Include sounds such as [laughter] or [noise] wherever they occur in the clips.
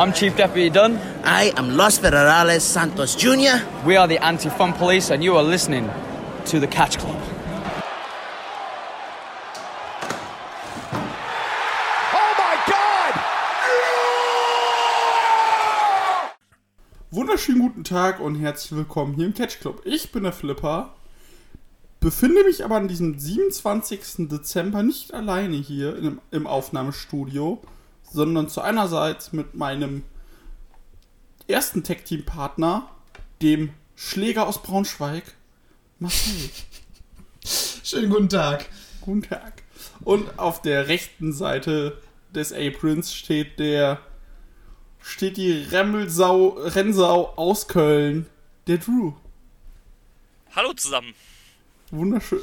I'm Chief Deputy Dunn. I am Los Federales Santos Jr. We are the Anti Fun Police, and you are listening to the Catch Club. Oh my God! Wunderschönen guten Tag und herzlich willkommen hier im Catch Club. Ich bin der Flipper, befinde mich aber an diesem 27. Dezember nicht alleine hier im, im Aufnahmestudio, sondern zu einerseits mit meinem ersten Tech-Team-Partner, dem Schläger aus Braunschweig, Marcel. [laughs] Schönen guten Tag. Guten Tag. Und auf der rechten Seite des Aprons steht der steht die Remmelsau, Rennsau aus Köln, der Drew. Hallo zusammen. Wunderschön.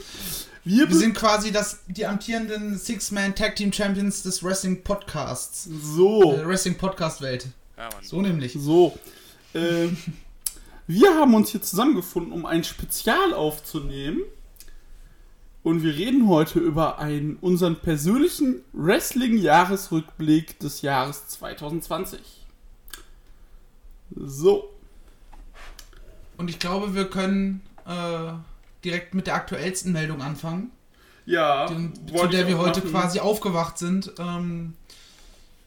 Wir, Wir sind quasi das, die amtierenden Six-Man Tag Team Champions des Wrestling Podcasts. so, Äh, Wrestling Podcast Welt. Ja, Mann. So nämlich. so. Ähm, wir haben uns hier zusammengefunden, um ein Spezial aufzunehmen. Und wir reden heute über einen, unseren persönlichen Wrestling-Jahresrückblick des Jahres 2020. So. Und ich glaube, wir können äh, direkt mit der aktuellsten Meldung anfangen, Ja. die, zu der wir heute machen. quasi aufgewacht sind. Ähm,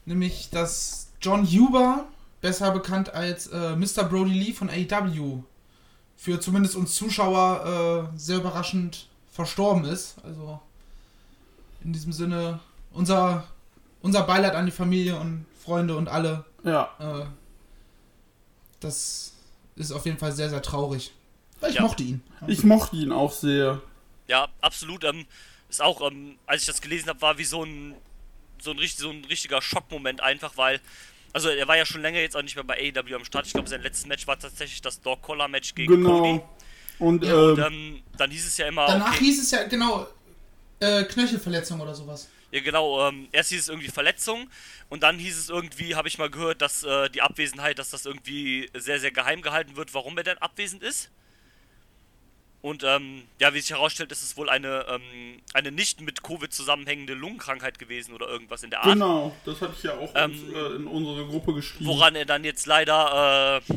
nämlich, dass John Huber, besser bekannt als äh, Mr. Brody Lee von AEW, für zumindest uns Zuschauer äh, sehr überraschend verstorben ist. Also in diesem Sinne unser, unser Beileid an die Familie und Freunde und alle. Ja. Äh, das ist auf jeden Fall sehr, sehr traurig. Weil ich Ja. mochte ihn. Ich mochte ihn auch sehr. Ja, absolut. Ähm, ist auch, ähm, als ich das gelesen habe, war wie so ein, so ein, richtig, so ein richtiger Schockmoment einfach, weil, also er war ja schon länger jetzt auch nicht mehr bei AEW am Start. Ich glaube, sein letztes Match war tatsächlich das Dog Collar Match gegen Genau. Cody. Und, Ja, ähm, Und ähm, dann hieß es ja immer, Danach okay, hieß es ja, genau, äh, Knöchelverletzung oder sowas. ja genau, ähm, erst hieß es irgendwie Verletzung und dann hieß es irgendwie, habe ich mal gehört, dass äh, die Abwesenheit, dass das irgendwie sehr, sehr geheim gehalten wird, warum er denn abwesend ist. Und ähm, ja, wie sich herausstellt, ist es wohl eine, ähm, eine nicht mit Covid zusammenhängende Lungenkrankheit gewesen oder irgendwas in der Art. genau, das hatte ich ja auch Ähm, uns, äh, in unsere Gruppe geschrieben. Woran er dann jetzt leider äh,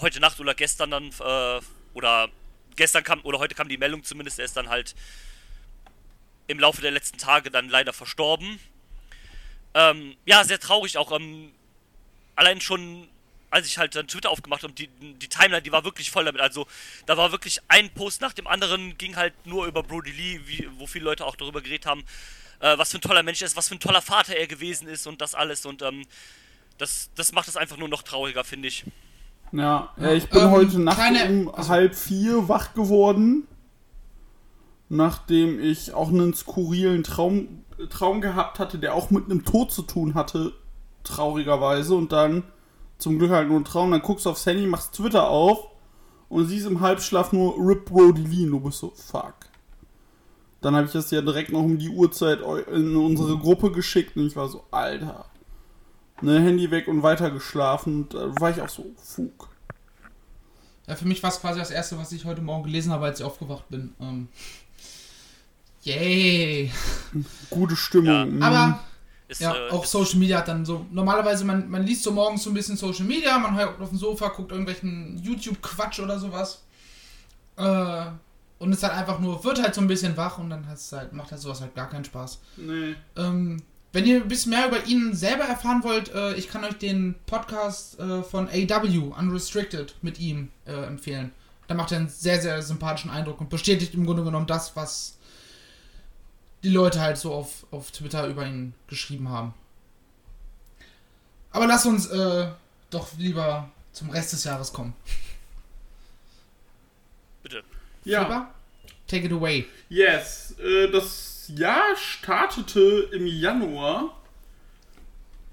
heute Nacht oder gestern dann, äh, oder gestern kam, oder heute kam die Meldung zumindest, er ist dann halt im Laufe der letzten Tage dann leider verstorben. Ähm, ja, sehr traurig auch. Ähm, allein schon, als ich halt dann Twitter aufgemacht habe, die, die Timeline, die war wirklich voll damit. Also, da war wirklich ein Post nach dem anderen, ging halt nur über Brody Lee, wie, wo viele Leute auch darüber geredet haben, äh, was für ein toller Mensch er ist, was für ein toller Vater er gewesen ist und das alles. Und ähm, das, das macht es einfach nur noch trauriger, finde ich. Ja, ich bin Ähm, heute Nacht kleine- um halb vier wach geworden, nachdem ich auch einen skurrilen Traum, Traum gehabt hatte, der auch mit einem Tod zu tun hatte, traurigerweise. Und dann, zum Glück halt nur ein Traum, dann guckst du aufs Handy, machst Twitter auf und siehst im Halbschlaf nur Rip Brody Lee und du bist so, fuck. Dann habe ich das ja direkt noch um die Uhrzeit in unsere Gruppe geschickt und ich war so, Alter. Ne, Handy weg und weiter geschlafen. Und da war ich auch so, Fug. Ja, für mich war es quasi das erste, was ich heute Morgen gelesen habe, als ich aufgewacht bin. Ähm, yay! Gute Stimmung. Ja. mhm. Aber Ist, ja, äh, auch ist- Social Media hat dann so. Normalerweise, man, man liest so morgens so ein bisschen Social Media, man hört auf dem Sofa, guckt irgendwelchen YouTube-Quatsch oder sowas. Äh, und ist halt einfach nur, wird halt so ein bisschen wach und dann halt, macht halt sowas halt gar keinen Spaß. Nee. Ähm, wenn ihr ein bisschen mehr über ihn selber erfahren wollt, äh, ich kann euch den Podcast äh, von AW, Unrestricted, mit ihm äh, empfehlen. Da macht er einen sehr, sehr sympathischen Eindruck und bestätigt im Grunde genommen das, was die Leute halt so auf, auf Twitter über ihn geschrieben haben. Aber lass uns äh, doch lieber zum Rest des Jahres kommen. bitte. Ja. Flipper, Take it away. Yes. Äh, das Jahr startete im Januar.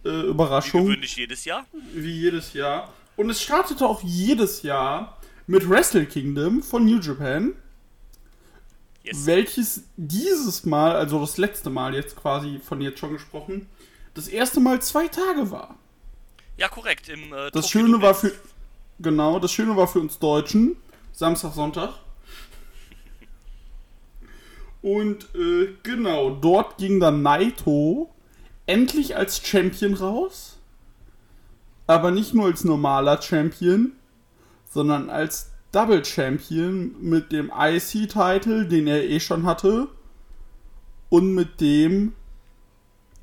Äh, Wie Überraschung. gewöhnlich jedes Jahr. Wie jedes Jahr. Und es startete auch jedes Jahr mit Wrestle Kingdom von New Japan. Yes. welches dieses Mal, also das letzte Mal jetzt quasi von jetzt schon gesprochen, das erste Mal zwei Tage war. Ja, korrekt. Im, äh, Das Tokyo Schöne war für genau, das Schöne war für uns Deutschen Samstag, Sonntag. Und äh, genau, dort ging dann Naito endlich als Champion raus. aber nicht nur als normaler Champion, sondern als Double Champion mit dem IC-Title, den er eh schon hatte, und mit dem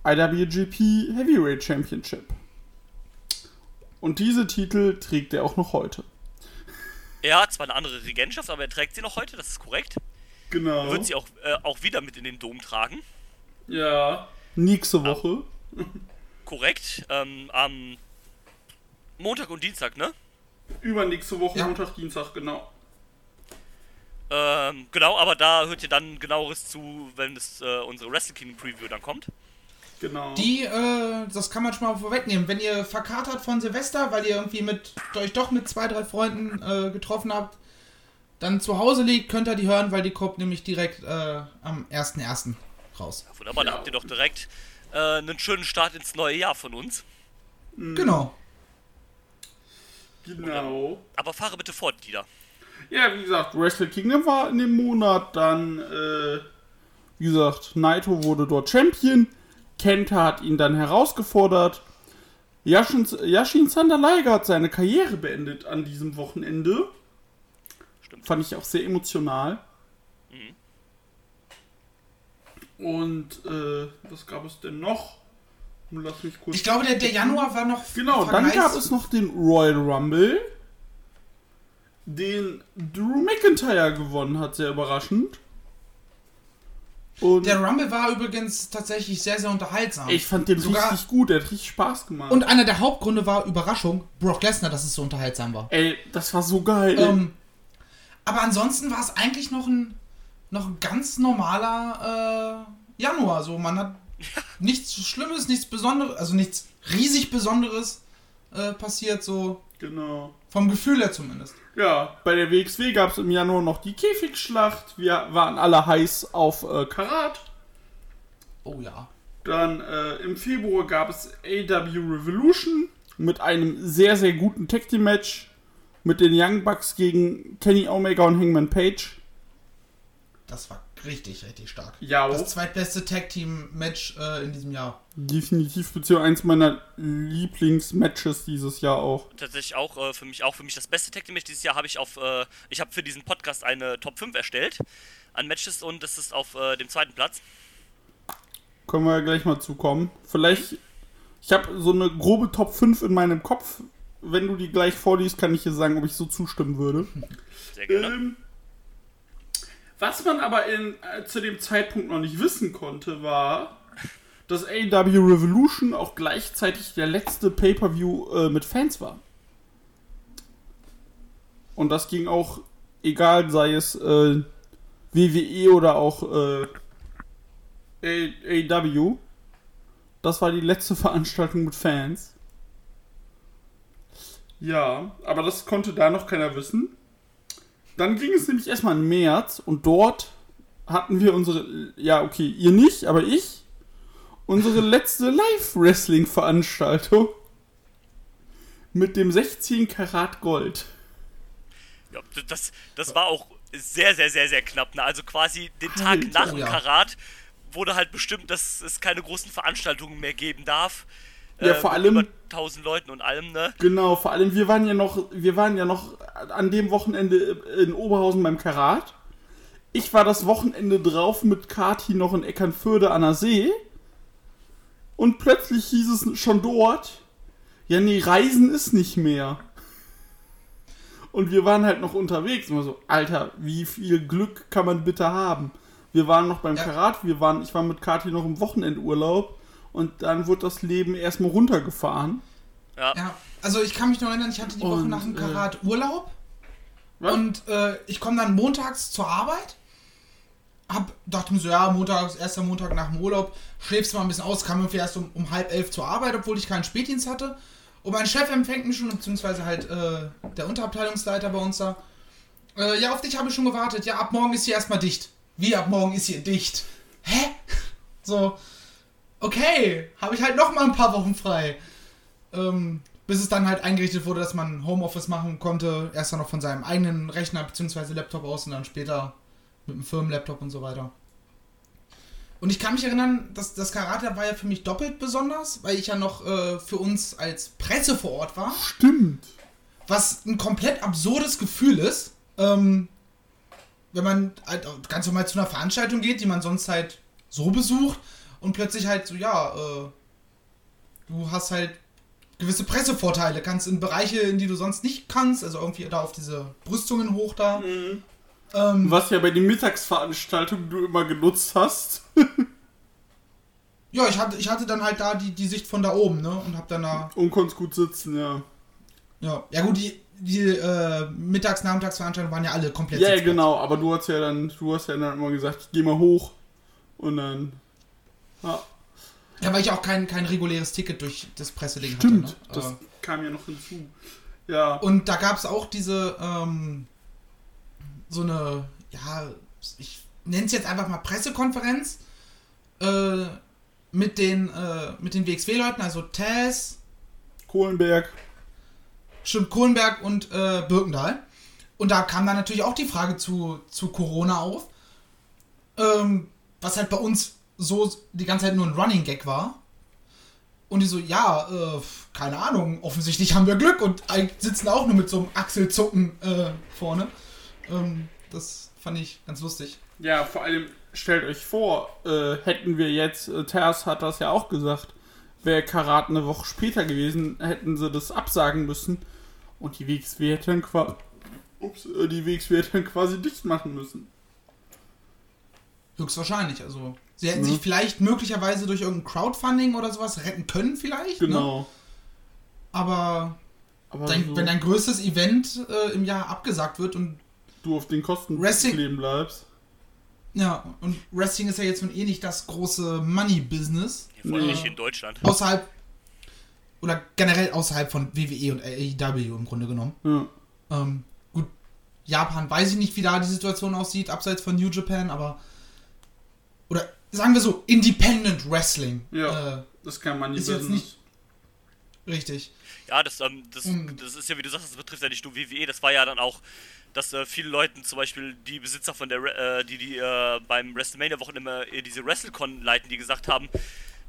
IWGP Heavyweight Championship. Und diese Titel trägt er auch noch heute. Er hat zwar eine andere Regentschaft, aber er trägt sie noch heute, das ist korrekt. Genau. Er wird sie auch, äh, auch wieder mit in den Dom tragen. ja. Nächste Woche. Korrekt. Ähm, am Montag und Dienstag, ne? Übernächste Woche, Ja. Montag, Dienstag, genau. Ähm, genau, aber da hört ihr dann genaueres zu, wenn es äh, unsere Wrestle Kingdom Preview dann kommt. Genau. Die, äh, das kann man schon mal vorwegnehmen. Wenn ihr verkatert von Silvester, weil ihr irgendwie mit euch doch mit zwei, drei Freunden äh, getroffen habt, dann zu Hause liegt, könnt ihr die hören, weil die kommt nämlich direkt äh, am 1.1. raus. Wunderbar, da habt ihr doch direkt äh, einen schönen Start ins neue Jahr von uns. Genau. Genau. Aber fahre bitte fort, Dieter. Ja, wie gesagt, Wrestle Kingdom war in dem Monat, dann, äh, wie gesagt, Naito wurde dort Champion, Kenta hat ihn dann herausgefordert, Yashin, Yashin Liger hat seine Karriere beendet an diesem Wochenende. Stimmt. Fand ich auch sehr emotional. Und, äh, was gab es denn noch? Lass mich kurz. Ich glaube, der, der Januar war noch. Genau, dann gab es noch den Royal Rumble, den Drew McIntyre gewonnen hat, sehr überraschend. Und Der Rumble war übrigens tatsächlich sehr, sehr unterhaltsam. ich fand den Sogar- richtig gut, der hat richtig Spaß gemacht. Und einer der Hauptgründe war Überraschung, Brock Lesnar, dass es so unterhaltsam war. Ey, das war so geil. Ähm, aber ansonsten war es eigentlich noch ein, noch ein ganz normaler äh, Januar. So, man hat nichts Schlimmes, nichts Besonderes, also nichts riesig Besonderes äh, passiert, so genau. vom Gefühl her zumindest. Ja, bei der WXW gab es im Januar noch die Käfigschlacht. Wir waren alle heiß auf äh, Karat. Oh ja. Dann äh, im Februar gab es AW Revolution mit einem sehr, sehr guten Tag Team Match mit den Young Bucks gegen Kenny Omega und Hangman Page. Das war richtig, richtig stark. Ja, Das zweitbeste Tag-Team-Match äh, in diesem Jahr. definitiv beziehungsweise eins meiner Lieblingsmatches dieses Jahr auch. Tatsächlich auch äh, für mich auch für mich das beste Tag Team Match dieses Jahr habe ich auf äh, ich habe für diesen Podcast eine Top 5 erstellt an Matches und das ist auf äh, dem zweiten Platz. Können wir ja gleich mal zukommen. Vielleicht, ich habe so eine grobe Top 5 in meinem Kopf. Wenn du die gleich vorliest, kann ich dir sagen, ob ich so zustimmen würde. Sehr gerne. Ähm, was man aber in, äh, zu dem Zeitpunkt noch nicht wissen konnte, war, dass AW Revolution auch gleichzeitig der letzte Pay-Per-View äh, mit Fans war. Und das ging auch, egal sei es äh, WWE oder auch äh, AW. Das war die letzte [laughs] Veranstaltung mit Fans. Ja, aber das konnte da noch keiner wissen. Dann ging es nämlich erstmal in März und dort hatten wir unsere, ja okay, ihr nicht, aber ich, unsere letzte Live-Wrestling-Veranstaltung mit dem 16 Karat Gold. Ja, das, das war auch sehr, sehr, sehr, sehr knapp. Ne? Also quasi den Tag Alter. nach dem Ja. Karat wurde halt bestimmt, dass es keine großen Veranstaltungen mehr geben darf. Ja, Äh, vor allem- Über 1000 Leuten und allem, ne? Genau, vor allem wir waren ja noch, wir waren ja noch an dem Wochenende in Oberhausen beim Karat. Ich war das Wochenende drauf mit Kati noch in Eckernförde an der See. Und plötzlich hieß es schon dort, ja nee, Reisen ist nicht mehr. Und wir waren halt noch unterwegs. Immer so, Alter, wie viel Glück kann man bitte haben? Wir waren noch beim Ja. Karat, wir waren, ich war mit Kati noch im Wochenendurlaub und dann wurde das Leben erstmal runtergefahren. Ja. Ja, also ich kann mich noch erinnern, ich hatte die Woche Und, nach dem äh, Karat Urlaub. Was? Und äh, ich komme dann montags zur Arbeit. Hab, dachte mir so, ja, montags, erster Montag nach dem Urlaub, schläfst mal ein bisschen aus, kam irgendwie erst um, um halb elf zur Arbeit, obwohl ich keinen Spätdienst hatte. Und mein Chef empfängt mich schon, beziehungsweise halt äh, der Unterabteilungsleiter bei uns da. Äh, ja, auf dich habe ich schon gewartet. Ja, ab morgen ist hier erstmal dicht. Wie ab morgen ist hier dicht? Hä? [laughs] So, okay, habe ich halt noch mal ein paar Wochen frei. Ähm, bis es dann halt eingerichtet wurde, dass man Homeoffice machen konnte. Erst dann noch von seinem eigenen Rechner bzw. Laptop aus und dann später mit dem Firmenlaptop und so weiter. Und ich kann mich erinnern, dass das Karate war ja für mich doppelt besonders, weil ich ja noch äh, für uns als Presse vor Ort war. Stimmt. was ein komplett absurdes Gefühl ist, ähm, wenn man halt ganz normal zu einer Veranstaltung geht, die man sonst halt so besucht und plötzlich halt so, ja, äh, du hast halt gewisse Pressevorteile, kannst in Bereiche, in die du sonst nicht kannst, also irgendwie da auf diese Brüstungen hoch da. Ähm, Was ja bei den Mittagsveranstaltungen du immer genutzt hast. [laughs] ja, ich hatte, ich hatte dann halt da die, die Sicht von da oben, ne, und hab dann da, Und konntest gut sitzen, ja. ja, ja gut, die, die äh, Mittags-, Nachmittagsveranstaltungen waren ja alle komplett Ja, ja, Sitzplatz. genau, aber du hast ja dann, du hast ja dann immer gesagt, ich geh mal hoch. Und dann. Ja, Ja, weil ich auch kein, kein reguläres Ticket durch das Presseding stimmt. hatte. Ne? Das Äh, kam ja noch hinzu. Ja. Und da gab es auch diese, ähm, so eine, ja, ich nenne es jetzt einfach mal Pressekonferenz äh, mit den, äh, mit den WXW-Leuten, also Taz, Kohlenberg. stimmt, Kohlenberg und äh, Birkendahl. Und da kam dann natürlich auch die Frage zu, zu Corona auf, ähm, was halt bei uns so die ganze Zeit nur ein Running Gag war. Und die so, ja, äh, keine Ahnung, offensichtlich haben wir Glück und sitzen auch nur mit so einem Achselzucken äh, vorne. Ähm, das fand ich ganz lustig. Ja, vor allem, stellt euch vor, äh, hätten wir jetzt, äh, Ters hat das ja auch gesagt, wäre Karat eine Woche später gewesen, hätten sie das absagen müssen. Und die WXW hätte dann, qua Ups, äh, die WXW quasi dicht machen müssen. Höchstwahrscheinlich, also. Sie hätten Mhm. sich vielleicht möglicherweise durch irgendein Crowdfunding oder sowas retten können, vielleicht. Ne? Genau. Aber Aber dein, so, wenn dein größtes Event äh, im Jahr abgesagt wird und du auf den Kosten Wrestling- kleben bleibst. ja, und Wrestling ist ja jetzt nun eh nicht das große Money-Business. Vor allem nicht in Deutschland. Außerhalb oder generell außerhalb von WWE und AEW im Grunde genommen. Ja. Ähm, gut, Japan weiß ich nicht, wie da die Situation aussieht, abseits von New Japan, aber sagen wir so, Independent Wrestling. Ja. Äh, Das kann man nicht Ist jetzt nicht- richtig. Ja, das, ähm, das, Mhm. das ist ja, wie du sagst, das betrifft ja nicht nur WWE, das war ja dann auch, dass äh, viele Leuten, zum Beispiel die Besitzer von der, Re- äh, die, die äh, beim WrestleMania-Wochenende immer äh, diese WrestleCon leiten, die gesagt haben,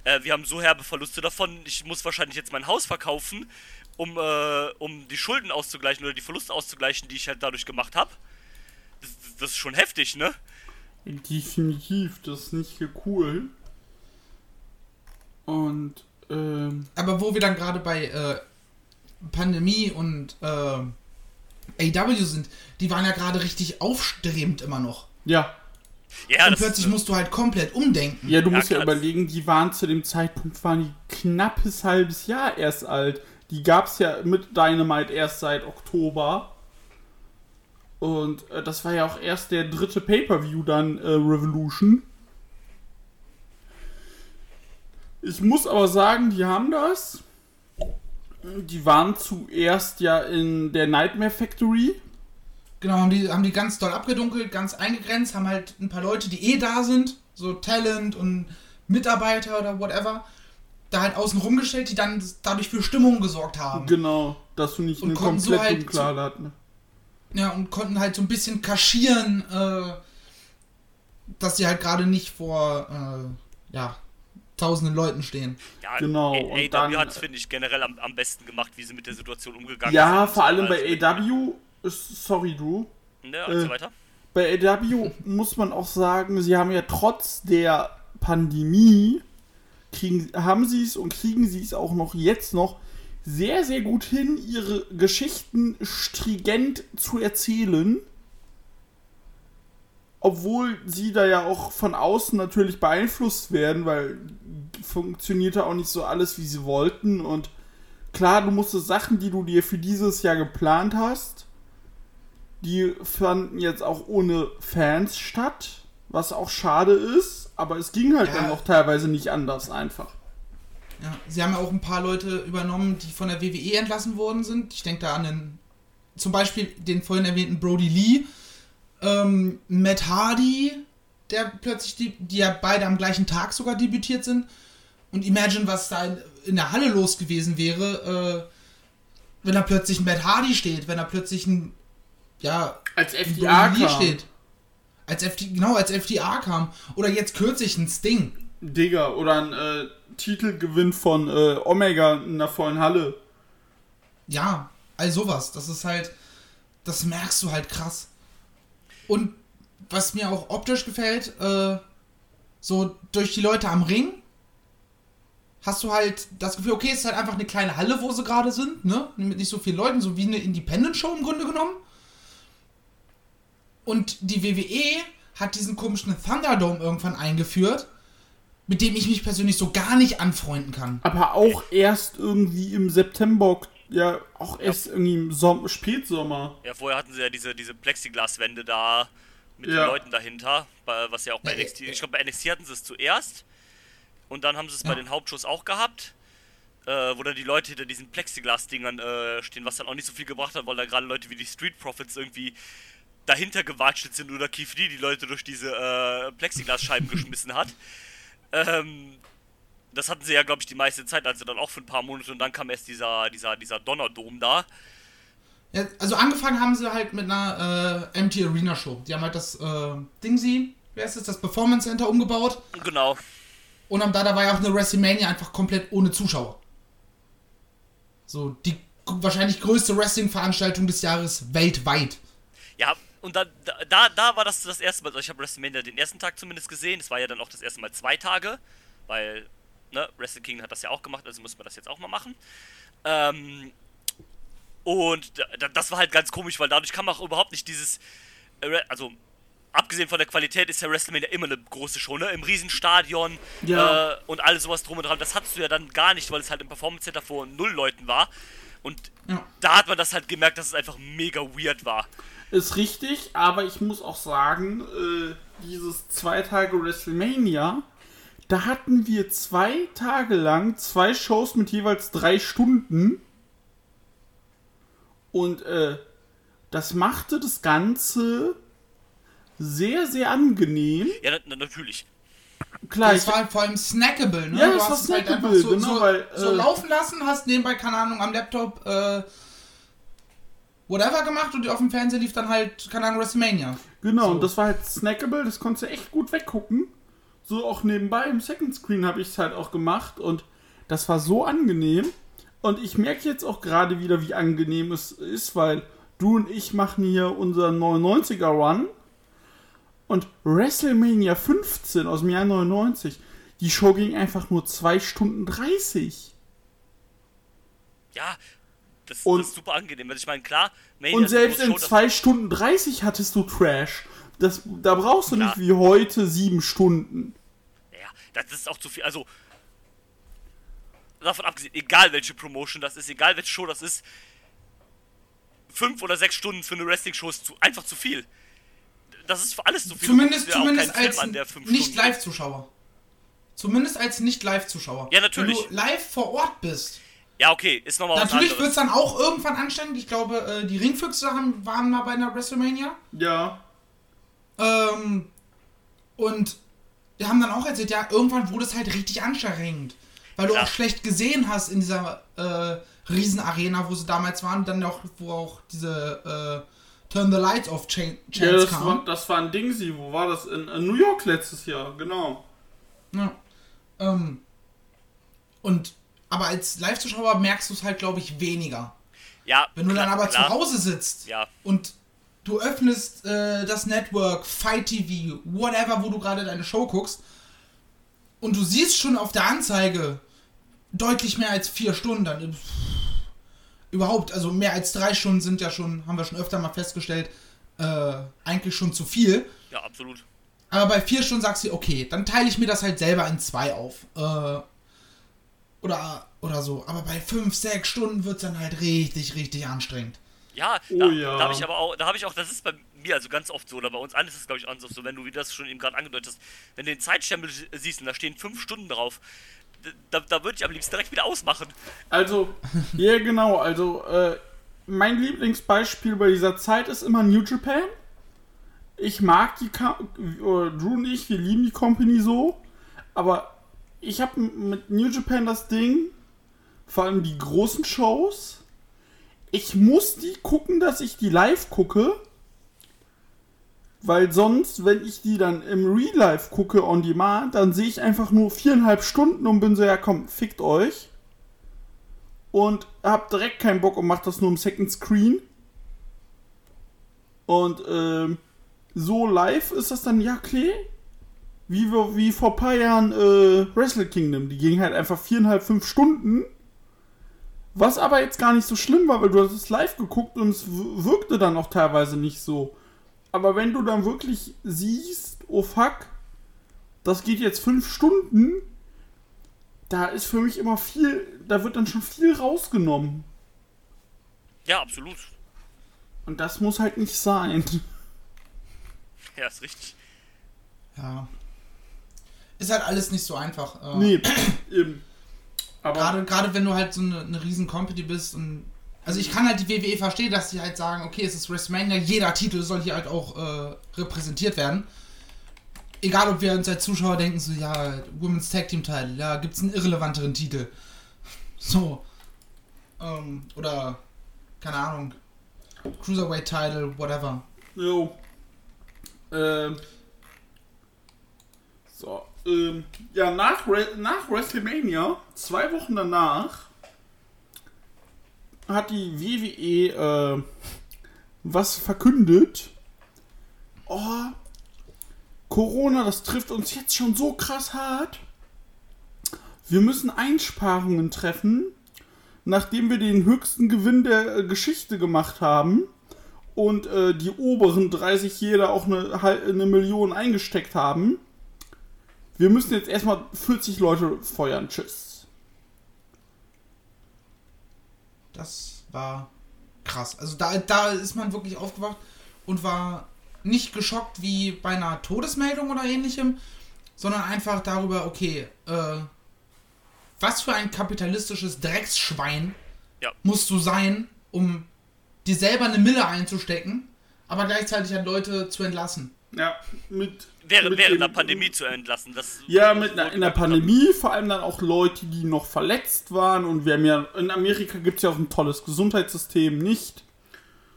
äh, wir haben so herbe Verluste davon, ich muss wahrscheinlich jetzt mein Haus verkaufen, um, äh, um die Schulden auszugleichen oder die Verluste auszugleichen, die ich halt dadurch gemacht habe. Das, das ist schon heftig, ne? Definitiv, das ist nicht cool. Und, ähm, Aber wo wir dann gerade bei äh, Pandemie und äh, AEW sind, die waren ja gerade richtig aufstrebend immer noch. ja. Ja, und plötzlich äh, musst du halt komplett umdenken. Ja, du Ja, musst ja überlegen, die waren zu dem Zeitpunkt, waren die knappes halbes Jahr erst alt. Die gab's ja mit Dynamite erst seit Oktober. Und äh, das war ja auch erst der dritte Pay-Per-View dann, äh, Revolution. Ich muss aber sagen, die haben das. Die waren zuerst ja in der Nightmare Factory. Genau, haben die, haben die ganz doll abgedunkelt, ganz eingegrenzt, haben halt ein paar Leute, die eh da sind, so Talent und Mitarbeiter oder whatever, da halt außen rumgestellt, die dann dadurch für Stimmung gesorgt haben. Genau, dass du nicht Und eine konnten so komplett halt Dunklade hatten. Ja, und konnten halt so ein bisschen kaschieren, äh, dass sie halt gerade nicht vor, äh, ja, tausenden Leuten stehen. ja, Genau, A- und AEW dann- hat es, finde ich, generell am, am besten gemacht, wie sie mit der Situation umgegangen sind. Ja, vor allem bei Also, AW, ist- sorry du, Ne, also äh, weiter. bei AW [laughs] muss man auch sagen, sie haben ja trotz der Pandemie, kriegen, haben sie es und kriegen sie es auch noch jetzt noch sehr, sehr gut hin, ihre Geschichten stringent zu erzählen. Obwohl sie da ja auch von außen natürlich beeinflusst werden, weil funktionierte auch nicht so alles, wie sie wollten. Und klar, du musstest Sachen, die du dir für dieses Jahr geplant hast, die fanden jetzt auch ohne Fans statt, was auch schade ist, aber es ging halt Ja. dann auch teilweise nicht anders einfach. Ja, sie haben ja auch ein paar Leute übernommen, die von der WWE entlassen worden sind. Ich denke da an den, zum Beispiel den vorhin erwähnten Brody Lee, ähm, Matt Hardy, der plötzlich, die, die ja beide am gleichen Tag sogar debütiert sind. Und imagine, was da in, in der Halle los gewesen wäre, äh, wenn da plötzlich ein Matt Hardy steht, wenn da plötzlich ein, ja, Als FDA Brody Lee kam. steht. Als FD, genau, als FDA kam. Oder jetzt kürzlich ein Sting. Digga, oder ein äh, Titelgewinn von äh, Omega in der vollen Halle. Ja, all sowas. Das ist halt, das merkst du halt krass. Und was mir auch optisch gefällt, äh, so durch die Leute am Ring, hast du halt das Gefühl, okay, es ist halt einfach eine kleine Halle, wo sie gerade sind, ne? Mit nicht so vielen Leuten, so wie eine Independent-Show im Grunde genommen. Und die WWE hat diesen komischen Thunderdome irgendwann eingeführt, mit dem ich mich persönlich so gar nicht anfreunden kann. Aber auch erst irgendwie im September, ja, auch erst irgendwie im Som Spätsommer. Ja, vorher hatten sie ja diese, diese Plexiglaswände da mit Ja. den Leuten dahinter, bei, was ja auch bei Ja, NXT, äh, ich glaube bei NXT hatten sie es zuerst und dann haben sie es bei Ja. den Hauptshows auch gehabt, äh, wo dann die Leute hinter diesen Plexiglas-Dingern äh, stehen, was dann auch nicht so viel gebracht hat, weil da gerade Leute wie die Street Profits irgendwie dahinter gewatscht sind oder Keith Lee die Leute durch diese äh, Plexiglasscheiben [laughs] geschmissen hat. Ähm, das hatten sie ja, glaube ich, die meiste Zeit, also dann auch für ein paar Monate und dann kam erst dieser, dieser, dieser Donnerdom da. Ja, also angefangen haben sie halt mit einer äh, MT Arena Show. Die haben halt das äh, Ding sie, wie heißt es, das Performance Center umgebaut Genau. und haben da dabei auch eine WrestleMania einfach komplett ohne Zuschauer. So, die wahrscheinlich größte Wrestling-Veranstaltung des Jahres weltweit. Ja, und dann, da, da war das das erste Mal, also ich habe WrestleMania den ersten Tag zumindest gesehen, es war ja dann auch das erste Mal zwei Tage, weil, ne, Wrestle King hat das ja auch gemacht, also muss man das jetzt auch mal machen. Ähm, und da, da- das war halt ganz komisch, weil dadurch kam auch überhaupt nicht dieses, äh, also, abgesehen von der Qualität ist ja WrestleMania immer eine große Show, ne, im Riesenstadion Ja. äh, und alles sowas drum und dran, das hattest du ja dann gar nicht, weil es halt im Performance Center vor null Leuten war. Und Ja. da hat man das halt gemerkt, dass es einfach mega weird war. Ist richtig, aber ich muss auch sagen, äh, dieses zwei Tage WrestleMania, da hatten wir zwei Tage lang zwei Shows mit jeweils drei Stunden. Und äh, das machte das Ganze sehr, sehr angenehm. Ja, na, na, natürlich. Klar, Das war halt vor allem snackable, ne? Ja, du das hast war halt snackable, einfach so, genau, so, weil, so äh, laufen lassen, hast nebenbei, keine Ahnung, am Laptop äh, whatever gemacht und auf dem Fernseher lief dann halt, keine Ahnung, WrestleMania. Genau, So. und das war halt snackable, das konntest du echt gut weggucken. So auch nebenbei im Second Screen habe ich es halt auch gemacht und das war so angenehm. Und ich merke jetzt auch gerade wieder, wie angenehm es ist, weil du und ich machen hier unseren 99er Run und WrestleMania 15 aus dem Jahr 99, die Show ging einfach nur 2 Stunden 30. Ja, das, Und- das ist super angenehm. Also ich meine, klar, Mania Und selbst in Show, das- 2 Stunden 30 hattest du Trash. Das, da brauchst du Klar. nicht wie heute 7 Stunden. Ja, das ist auch zu viel. Also, davon abgesehen, egal welche Promotion das ist, egal welche Show das ist, fünf oder sechs Stunden für eine Wrestling-Show ist zu, einfach zu viel. Das ist für alles zu viel. Zumindest, zumindest als Film an, der fünf nicht Stunden Live-Zuschauer. Zumindest als nicht Live-Zuschauer. Ja, natürlich. Wenn du live vor Ort bist. Ja, okay, ist nochmal was Natürlich wird es dann auch irgendwann anstrengend. Ich glaube, äh, die Ringfüchse haben, waren mal bei einer WrestleMania. Ja. Ähm, und die haben dann auch erzählt, ja, irgendwann wurde es halt richtig anstrengend. Weil du Klar. auch schlecht gesehen hast in dieser äh, Riesenarena, wo sie damals waren, dann auch, wo auch diese äh, Turn the Lights Off Cha Ja, Chance das kam. war, das war ein Dingsy. Wo war das? In, in New York letztes Jahr, genau. Ja. Ähm, und aber als Live-Zuschauer merkst du es halt, glaube ich, weniger. Ja, Wenn du klar, dann aber klar. zu Hause sitzt Ja. und du öffnest äh, das Network, Fight TV, whatever, wo du gerade deine Show guckst, und du siehst schon auf der Anzeige deutlich mehr als vier Stunden, dann pff, überhaupt, also mehr als drei Stunden sind ja schon, haben wir schon öfter mal festgestellt, äh, eigentlich schon zu viel. Ja, absolut. Aber bei vier Stunden sagst du, okay, dann teile ich mir das halt selber in zwei auf. Äh, oder, oder so. Aber bei fünf, sechs Stunden wird es dann halt richtig, richtig anstrengend. Ja, Oh da, ja. da habe ich aber auch, da habe ich auch, das ist bei mir also ganz oft so, oder bei uns allen ist es glaube ich auch so, wenn du, wie du das schon eben gerade angedeutet hast, wenn du den Zeitstempel siehst und da stehen fünf Stunden drauf, da, da würde ich am liebsten direkt wieder ausmachen. Also, [laughs] ja, genau. Also, äh, mein Lieblingsbeispiel bei dieser Zeit ist immer New Japan. Ich mag die, Ka äh, Drew und ich, wir lieben die Company so. Aber ich habe mit New Japan das Ding, vor allem die großen Shows, ich muss die gucken, dass ich die live gucke. Weil sonst, wenn ich die dann im Real Life gucke on demand, dann sehe ich einfach nur viereinhalb Stunden und bin so, ja komm, fickt euch. Und hab direkt keinen Bock und mach das nur im Second Screen. Und ähm, so live ist das dann, ja, okay. Wie, wir- wie vor ein paar Jahren äh, Wrestle Kingdom. Die ging halt einfach viereinhalb, fünf Stunden. Was aber jetzt gar nicht so schlimm war, weil du hast es live geguckt und es wirkte dann auch teilweise nicht so. Aber wenn du dann wirklich siehst, oh fuck, das geht jetzt fünf Stunden, da ist für mich immer viel, da wird dann schon viel rausgenommen. Ja, absolut. Und das muss halt nicht sein. [laughs] Ja, ist richtig. Ja. Ist halt alles nicht so einfach. Äh, Nee, [clears throat] eben. Aber Gerade, gerade wenn du halt so eine, eine riesen Company bist und. Also ich kann halt die WWE verstehen, dass sie halt sagen, okay, es ist WrestleMania, jeder Titel soll hier halt auch äh, repräsentiert werden. Egal, ob wir uns als Zuschauer denken, so, ja, Women's Tag Team Title, ja, gibt's einen irrelevanteren Titel. [laughs] So. Ähm, oder, keine Ahnung, Cruiserweight Title, whatever. Jo. Ähm. So. Ähm, ja, nach, nach WrestleMania, zwei Wochen danach, hat die WWE äh, was verkündet. Oh, Corona, das trifft uns jetzt schon so krass hart. Wir müssen Einsparungen treffen, nachdem wir den höchsten Gewinn der äh, Geschichte gemacht haben und äh, die oberen 30 jeder auch eine, eine Million eingesteckt haben. Wir müssen jetzt erstmal 40 Leute feuern. Tschüss. Das war krass. Also da, da ist man wirklich aufgewacht und war nicht geschockt wie bei einer Todesmeldung oder ähnlichem, sondern einfach darüber, okay, äh, was für ein kapitalistisches Drecksschwein Ja. musst du sein, um dir selber eine Mille einzustecken, aber gleichzeitig halt Leute zu entlassen. Ja, mit. Während, während dem- der Pandemie zu entlassen. Das Ja, mit einer, in der Pandemie, vor allem dann auch Leute, die noch verletzt waren. Und wir haben ja, in Amerika gibt es ja auch ein tolles Gesundheitssystem, nicht?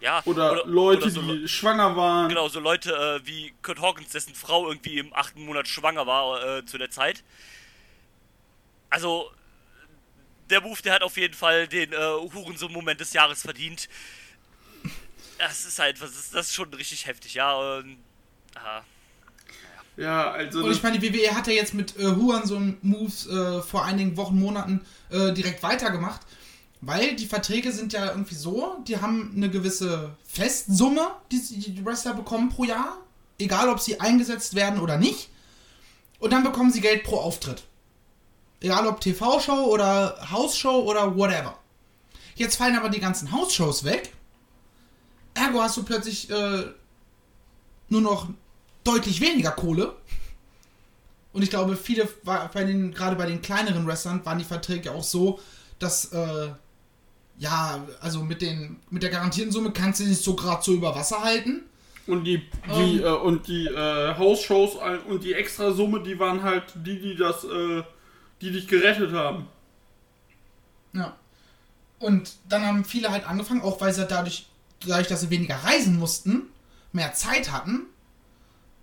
Ja, Oder, Leute, oder so, die schwanger waren. Genau, so Leute äh, wie Kurt Hawkins, dessen Frau irgendwie im achten Monat schwanger war äh, zu der Zeit. Also, der Move, der hat auf jeden Fall den äh, Hurensohn-Moment des Jahres verdient. Das ist halt, was ist, das ist schon richtig heftig, ja. Und, aha. Ja, also. Und ich meine, die WWE hat ja jetzt mit äh, Hurensohn-Moves äh, vor einigen Wochen, Monaten äh, direkt weitergemacht. Weil die Verträge sind ja irgendwie so, die haben eine gewisse Festsumme, die die Wrestler bekommen pro Jahr. Egal, ob sie eingesetzt werden oder nicht. Und dann bekommen sie Geld pro Auftritt. Egal ob TV-Show oder Hausshow oder whatever. Jetzt fallen aber die ganzen Hausshows weg. Ergo hast du plötzlich äh, nur noch deutlich weniger Kohle. Und ich glaube, viele, bei den, gerade bei den kleineren Wrestlern, waren die Verträge auch so, dass, äh, ja, also mit, den, mit der garantierten Summe kannst du dich so gerade so über Wasser halten. Und die, die, äh, und die äh, Hausshows äh, und die Extrasumme, die waren halt die, die das, äh, die dich gerettet haben. Ja. Und dann haben viele halt angefangen, auch weil sie dadurch, dadurch, dass sie weniger reisen mussten, mehr Zeit hatten,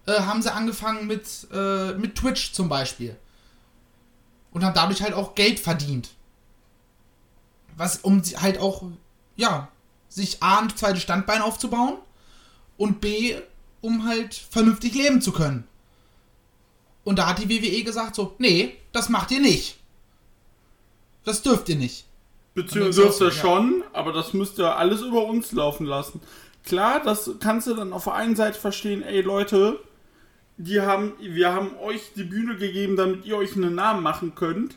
äh, haben sie angefangen mit, äh, mit Twitch zum Beispiel. Und haben dadurch halt auch Geld verdient. Was, um sie halt auch, ja, sich A, ein zweites Standbein aufzubauen und B, um halt vernünftig leben zu können. Und da hat die WWE gesagt so, nee, das macht ihr nicht. Das dürft ihr nicht. Beziehungsweise dürfte sagst du, ja. schon, aber das müsst ihr alles über uns laufen lassen. Klar, das kannst du dann auf der einen Seite verstehen, ey Leute, die haben, wir haben euch die Bühne gegeben, damit ihr euch einen Namen machen könnt.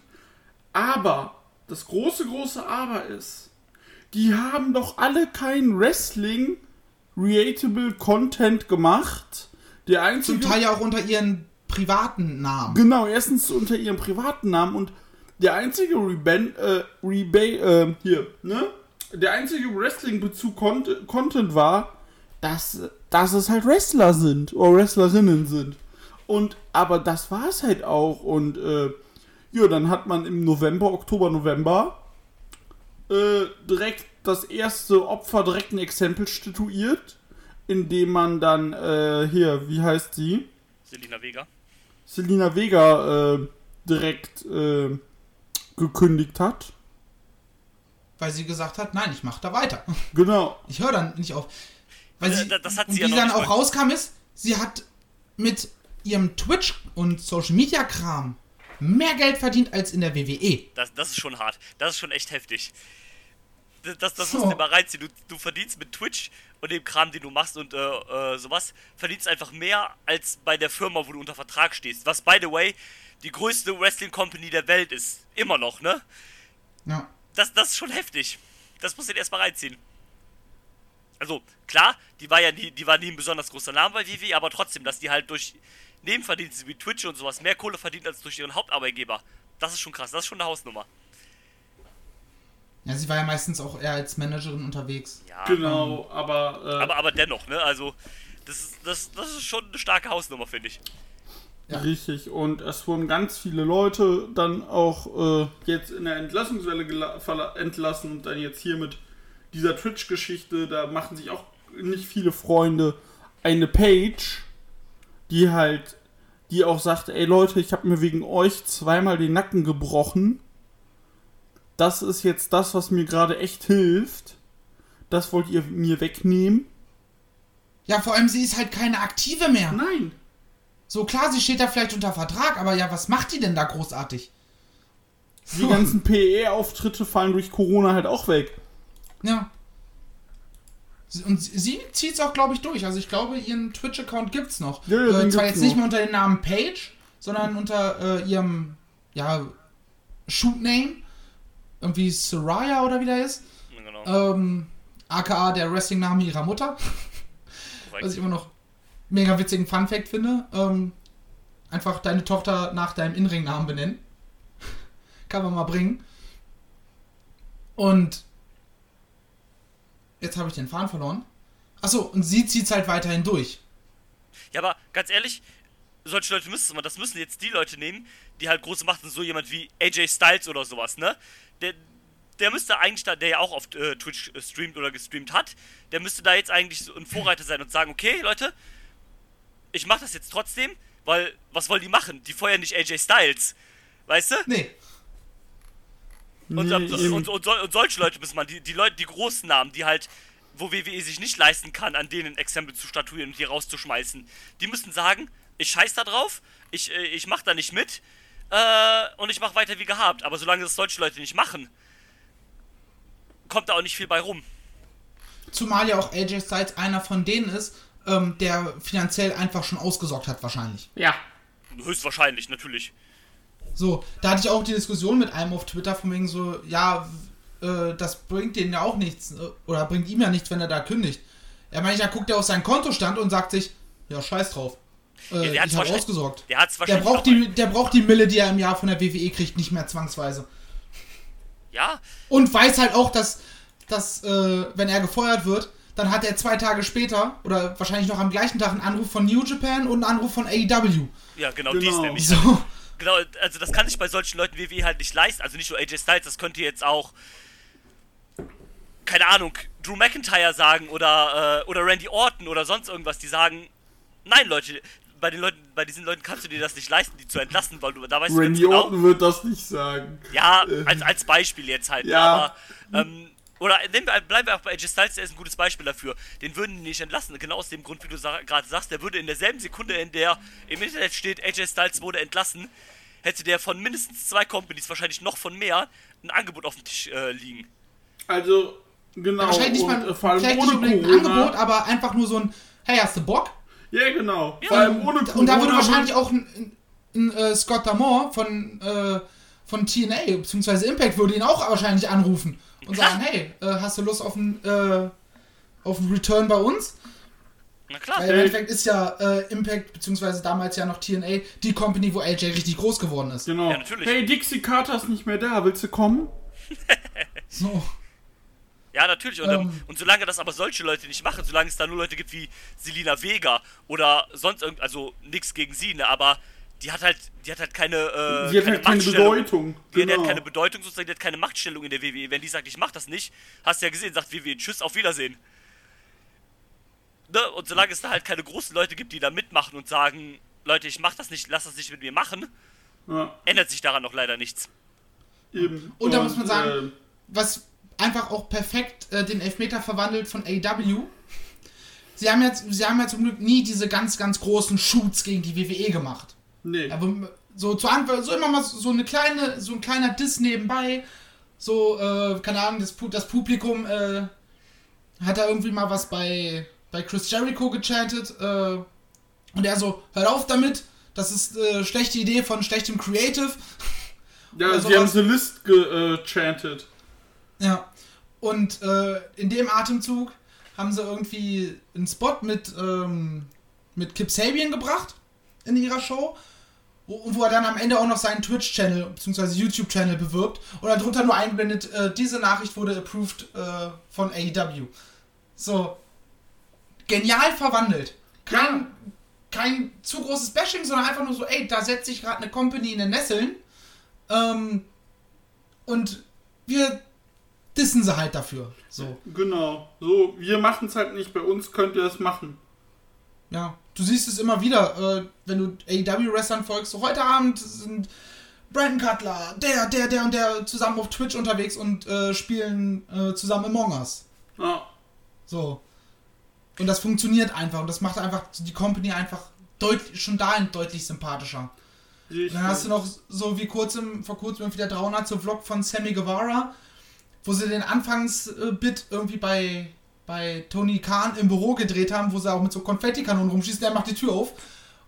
Aber das große, große Aber ist, die haben doch alle kein Wrestling Reatable Content gemacht. Der einzige Zum Teil ja auch unter ihren privaten Namen. Genau, erstens unter ihrem privaten Namen und der einzige Reben, äh, Reba, äh, hier, ne? Der einzige Wrestling-Bezug Cont Content war, dass, dass es halt Wrestler sind oder Wrestlerinnen sind. Und, aber das war es halt auch. Und, äh, ja, dann hat man im November, Oktober, November, äh, direkt das erste Opfer direkt ein Exempel statuiert. indem man dann, äh, hier, wie heißt sie? Selina Vega. Selina Vega äh, direkt äh, gekündigt hat. Weil sie gesagt hat, nein, ich mach da weiter. Genau. Ich höre dann nicht auf. Weil Äh, sie, da- das hat und sie ja wie noch dann auch rauskam ist, sie hat mit ihrem Twitch und Social Media Kram mehr Geld verdient als in der. WWE. Das, das ist schon hart. Das ist schon echt heftig. Das, das, das So. musst du mal reinziehen. Du, du verdienst mit Twitch und dem Kram, den du machst und äh, äh, sowas, verdienst einfach mehr als bei der Firma, wo du unter Vertrag stehst. Was, by the way, die größte Wrestling-Company der Welt ist. Immer noch, ne? Ja. Das, das ist schon heftig. Das musst du dir erstmal reinziehen. Also, klar, die war ja nie, die war nie ein besonders großer Name bei Vivi, aber trotzdem, dass die halt durch Nebenverdienste wie Twitch und sowas mehr Kohle verdient als durch ihren Hauptarbeitgeber. Das ist schon krass, das ist schon eine Hausnummer. Ja, sie war ja meistens auch eher als Managerin unterwegs. Ja, Genau, aber, äh, aber, aber dennoch, ne? Also, das ist, das, das ist schon eine starke Hausnummer, finde ich. Ja. richtig. Und es wurden ganz viele Leute dann auch äh, jetzt in der Entlassungswelle entlassen und dann jetzt hier mit dieser Twitch-Geschichte, da machen sich auch nicht viele Freunde eine Page, die halt, die auch sagt, ey Leute, ich habe mir wegen euch zweimal den Nacken gebrochen. Das ist jetzt das, was mir gerade echt hilft. Das wollt ihr mir wegnehmen? Ja, vor allem sie ist halt keine Aktive mehr. Nein. So klar, sie steht da vielleicht unter Vertrag, aber ja, was macht die denn da großartig? Die ganzen [laughs] PE-Auftritte fallen durch Corona halt auch weg. Ja. Und sie- zieht es auch, glaube ich, durch. Also ich glaube, ihren Twitch-Account gibt's noch. Ja, ja, äh, zwar jetzt nicht noch. mehr unter dem Namen Page, sondern unter äh, ihrem, ja, Shoot-Name. Irgendwie Soraya oder wie der ist. Genau. Ähm, aka der Wrestling-Name ihrer Mutter. Was ich immer noch mega witzigen Fun-Fact finde. Ähm, einfach deine Tochter nach deinem In-Ring-Namen benennen. [laughs] Kann man mal bringen. Und jetzt habe ich den Faden verloren. Achso, und sie zieht es halt weiterhin durch. Ja, aber ganz ehrlich, solche Leute müssen man, das müssen jetzt die Leute nehmen, die halt große Macht sind, so jemand wie AJ Styles oder sowas, ne? Der, der müsste eigentlich da, der ja auch auf äh, Twitch streamt oder gestreamt hat, der müsste da jetzt eigentlich so ein Vorreiter sein und sagen, okay, Leute, ich mach das jetzt trotzdem, weil, was wollen die machen? Die feuern nicht AJ Styles. Weißt du? Nee. Und, Nee, und, und, und, und solche Leute müssen man, die, die Leute, die großen Namen, die halt, wo WWE sich nicht leisten kann, an denen ein Exempel zu statuieren und die rauszuschmeißen, die müssen sagen, ich scheiß da drauf, ich, äh, ich mach da nicht mit äh, und ich mach weiter wie gehabt. Aber solange das solche Leute nicht machen, kommt da auch nicht viel bei rum. Zumal ja auch AJ Styles einer von denen ist, ähm, der finanziell einfach schon ausgesorgt hat, wahrscheinlich. Ja. Höchstwahrscheinlich, natürlich. So, da hatte ich auch die Diskussion mit einem auf Twitter von wegen so, ja, äh, das bringt denen ja auch nichts, äh, oder bringt ihm ja nichts, wenn er da kündigt. Er meint, ja, guckt er auf seinen Kontostand und sagt sich, ja, scheiß drauf. Äh, Ja, der ich habe wahrscheinlich- ausgesorgt. Der hat's Der wahrscheinlich. braucht, auch- die, der braucht die Mille, die er im Jahr von der WWE kriegt, nicht mehr zwangsweise. Ja, Und weiß halt auch, dass, dass äh, wenn er gefeuert wird, dann hat er zwei Tage später oder wahrscheinlich noch am gleichen Tag einen Anruf von New Japan und einen Anruf von AEW. ja, genau, Genau. dies nämlich. So. Genau, also das kann sich bei solchen Leuten wie WWE halt nicht leisten. Also nicht nur AJ Styles, das könnte jetzt auch, keine Ahnung, Drew McIntyre sagen oder, äh, oder Randy Orton oder sonst irgendwas, die sagen, nein Leute, bei den Leuten, bei diesen Leuten kannst du dir das nicht leisten, die zu entlassen, weil du da weißt du Randy genau. Orton wird das nicht sagen. Ja, als, als Beispiel jetzt halt. Ja. Aber, ähm, oder nehmen wir, bleiben wir auch bei AJ Styles, der ist ein gutes Beispiel dafür. Den würden die nicht entlassen. Genau aus dem Grund, wie du sa gerade sagst, der würde in derselben Sekunde, in der im Internet steht, AJ Styles wurde entlassen, hätte der von mindestens zwei Companies, wahrscheinlich noch von mehr, ein Angebot auf dem Tisch äh, liegen. Also, genau. Wahrscheinlich nicht mal äh, vor allem vielleicht nicht ohne unbedingt ein Corona. Angebot, aber einfach nur so ein, hey, hast du Bock? Ja, genau. Vor allem ohne Corona. Und da würde wahrscheinlich auch ein, ein, ein äh, Scott Damore von, äh, von TNA bzw. Impact würde ihn auch wahrscheinlich anrufen und sagen, hey, äh, hast du Lust auf einen äh, auf einen Return bei uns? Na klar. Weil im Endeffekt ist ja äh, Impact bzw. damals ja noch TNA die Company, wo AJ richtig groß geworden ist. Genau. Ja, natürlich. Hey, Dixie Carter ist nicht mehr da. Willst du kommen? [laughs] So. Ja, natürlich. Und, ähm, Ähm. und solange das aber solche Leute nicht machen, solange es da nur Leute gibt wie Selina Vega oder sonst irgend, also nichts gegen sie, ne, aber die hat halt, die hat halt keine, äh, Sie hat halt keine. Bedeutung. Die, die Genau. hat keine Bedeutung, sozusagen, die hat keine Machtstellung in der WWE. Wenn die sagt, ich mach das nicht, hast du ja gesehen, sagt WWE, tschüss, auf Wiedersehen. ne, und solange es da halt keine großen Leute gibt, die da mitmachen und sagen, Leute, ich mach das nicht, lass das nicht mit mir machen, Ja, ändert sich daran noch leider nichts. eben. Und da muss man sagen, äh, was einfach auch perfekt äh, den Elfmeter verwandelt von AW. Sie haben, jetzt, sie haben ja zum Glück nie diese ganz, ganz großen Shoots gegen die WWE gemacht. Nee. Aber so zu Anfang, so immer mal so eine kleine, so ein kleiner Diss nebenbei. So, äh, keine Ahnung, das, das Publikum äh, hat da irgendwie mal was bei, bei Chris Jericho gechantet. Äh, und er so, hört auf damit, das ist äh, schlechte Idee von schlechtem Creative. [laughs] ja, sie haben. The List gechantet. Ja. Und äh, in dem Atemzug haben sie irgendwie einen Spot mit, ähm, mit Kip Sabian gebracht in ihrer Show. Wo, wo er dann am Ende auch noch seinen Twitch-Channel bzw. YouTube-Channel bewirbt. Und darunter nur eingeblendet, äh, diese Nachricht wurde approved äh, von AEW. So. Genial verwandelt. Kein, kein zu großes Bashing, sondern einfach nur so, ey, da setzt sich gerade eine Company in den Nesseln. Ähm, und wir dissen sie halt dafür. So. Genau. So, wir machen es halt nicht, bei uns könnt ihr es machen. Ja. Du siehst es immer wieder, äh, wenn du AEW-Wrestlern folgst. So, heute Abend sind Brandon Cutler, der, der, der und der zusammen auf Twitch unterwegs und äh, spielen äh, zusammen Among Us. Ja. So. Und das funktioniert einfach und das macht einfach die Company einfach deutlich, schon dahin deutlich sympathischer. Richtig. Dann hast du noch so wie kurzem, vor kurzem irgendwie der 300 Vlog von Sammy Guevara, wo sie den Anfangsbit irgendwie bei, bei Tony Khan im Büro gedreht haben, wo sie auch mit so Konfettikanonen rumschießen, der macht die Tür auf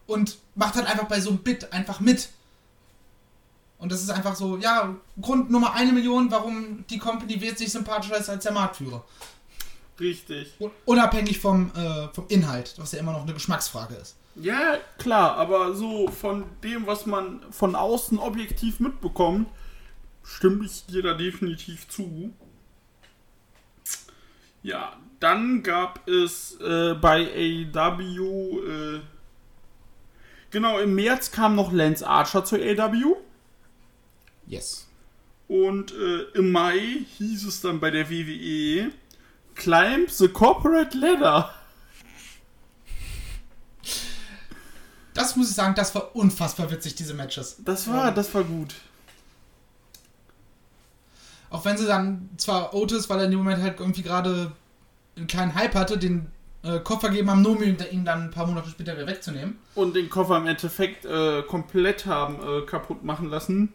und macht halt einfach bei so einem Bit einfach mit. Und das ist einfach so, ja, Grund Nummer eine Million, warum die Company wesentlich sympathischer ist als der Marktführer. Richtig. Un- Unabhängig vom, äh, vom Inhalt, was ja immer noch eine Geschmacksfrage ist. Ja, klar, aber so von dem, was man von außen objektiv mitbekommt, stimme ich dir da definitiv zu. Ja, dann gab es äh, bei AEW, äh, genau, im März kam noch Lance Archer zur AEW Yes. und äh, im Mai hieß es dann bei der WWE, Climb the Corporate Ladder. Das muss ich sagen, das war unfassbar witzig, diese Matches. Das war, das war gut. Auch wenn sie dann zwar Otis, weil er in dem Moment halt irgendwie gerade einen kleinen Hype hatte, den äh, Koffer geben haben, nur um ihn dann ein paar Monate später wieder wegzunehmen. und den Koffer im Endeffekt äh, komplett haben äh, kaputt machen lassen.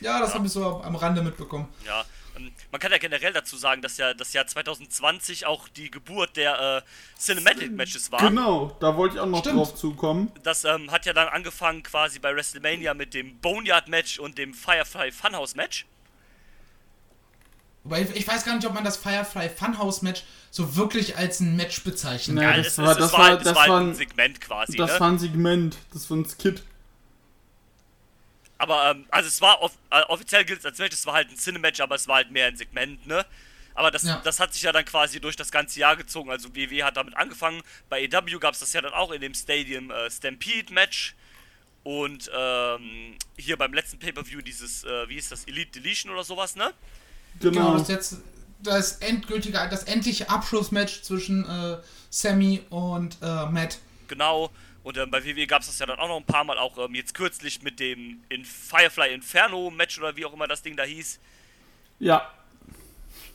Ja, das habe ich so am Rande mitbekommen. Ja, ähm, man kann ja generell dazu sagen, dass ja das Jahr 2020 auch die Geburt der äh, Cinematic Matches war. Genau, da wollte ich auch noch Stimmt. drauf zukommen. Das ähm, hat ja dann angefangen quasi bei WrestleMania mit dem Boneyard Match und dem Firefly Funhouse Match. Wobei ich, weiß gar nicht, ob man das Firefly Funhouse Match so wirklich als ein Match bezeichnet. Ja, Ja, das es, war- das war, das war war ein ein- Segment quasi, Das ne? war ein Segment, das war ein Skit. Aber, ähm, also es war, off äh, offiziell gilt es als Match, es war halt ein Cinematch, aber es war halt mehr ein Segment, ne? Aber das, Ja. das hat sich ja dann quasi durch das ganze Jahr gezogen. Also WWE hat damit angefangen. Bei EW gab es das ja dann auch in dem Stadium äh, Stampede Match. Und ähm, hier beim letzten Pay-Per-View dieses, äh, wie ist das, Elite Deletion oder sowas, ne? Genau, Genau. das ist jetzt das endgültige, das endliche Abschlussmatch zwischen äh, Sammy und äh, Matt. Genau. Und ähm, bei WWE gab es das ja dann auch noch ein paar Mal, auch ähm, jetzt kürzlich mit dem in Firefly Inferno Match oder wie auch immer das Ding da hieß. Ja,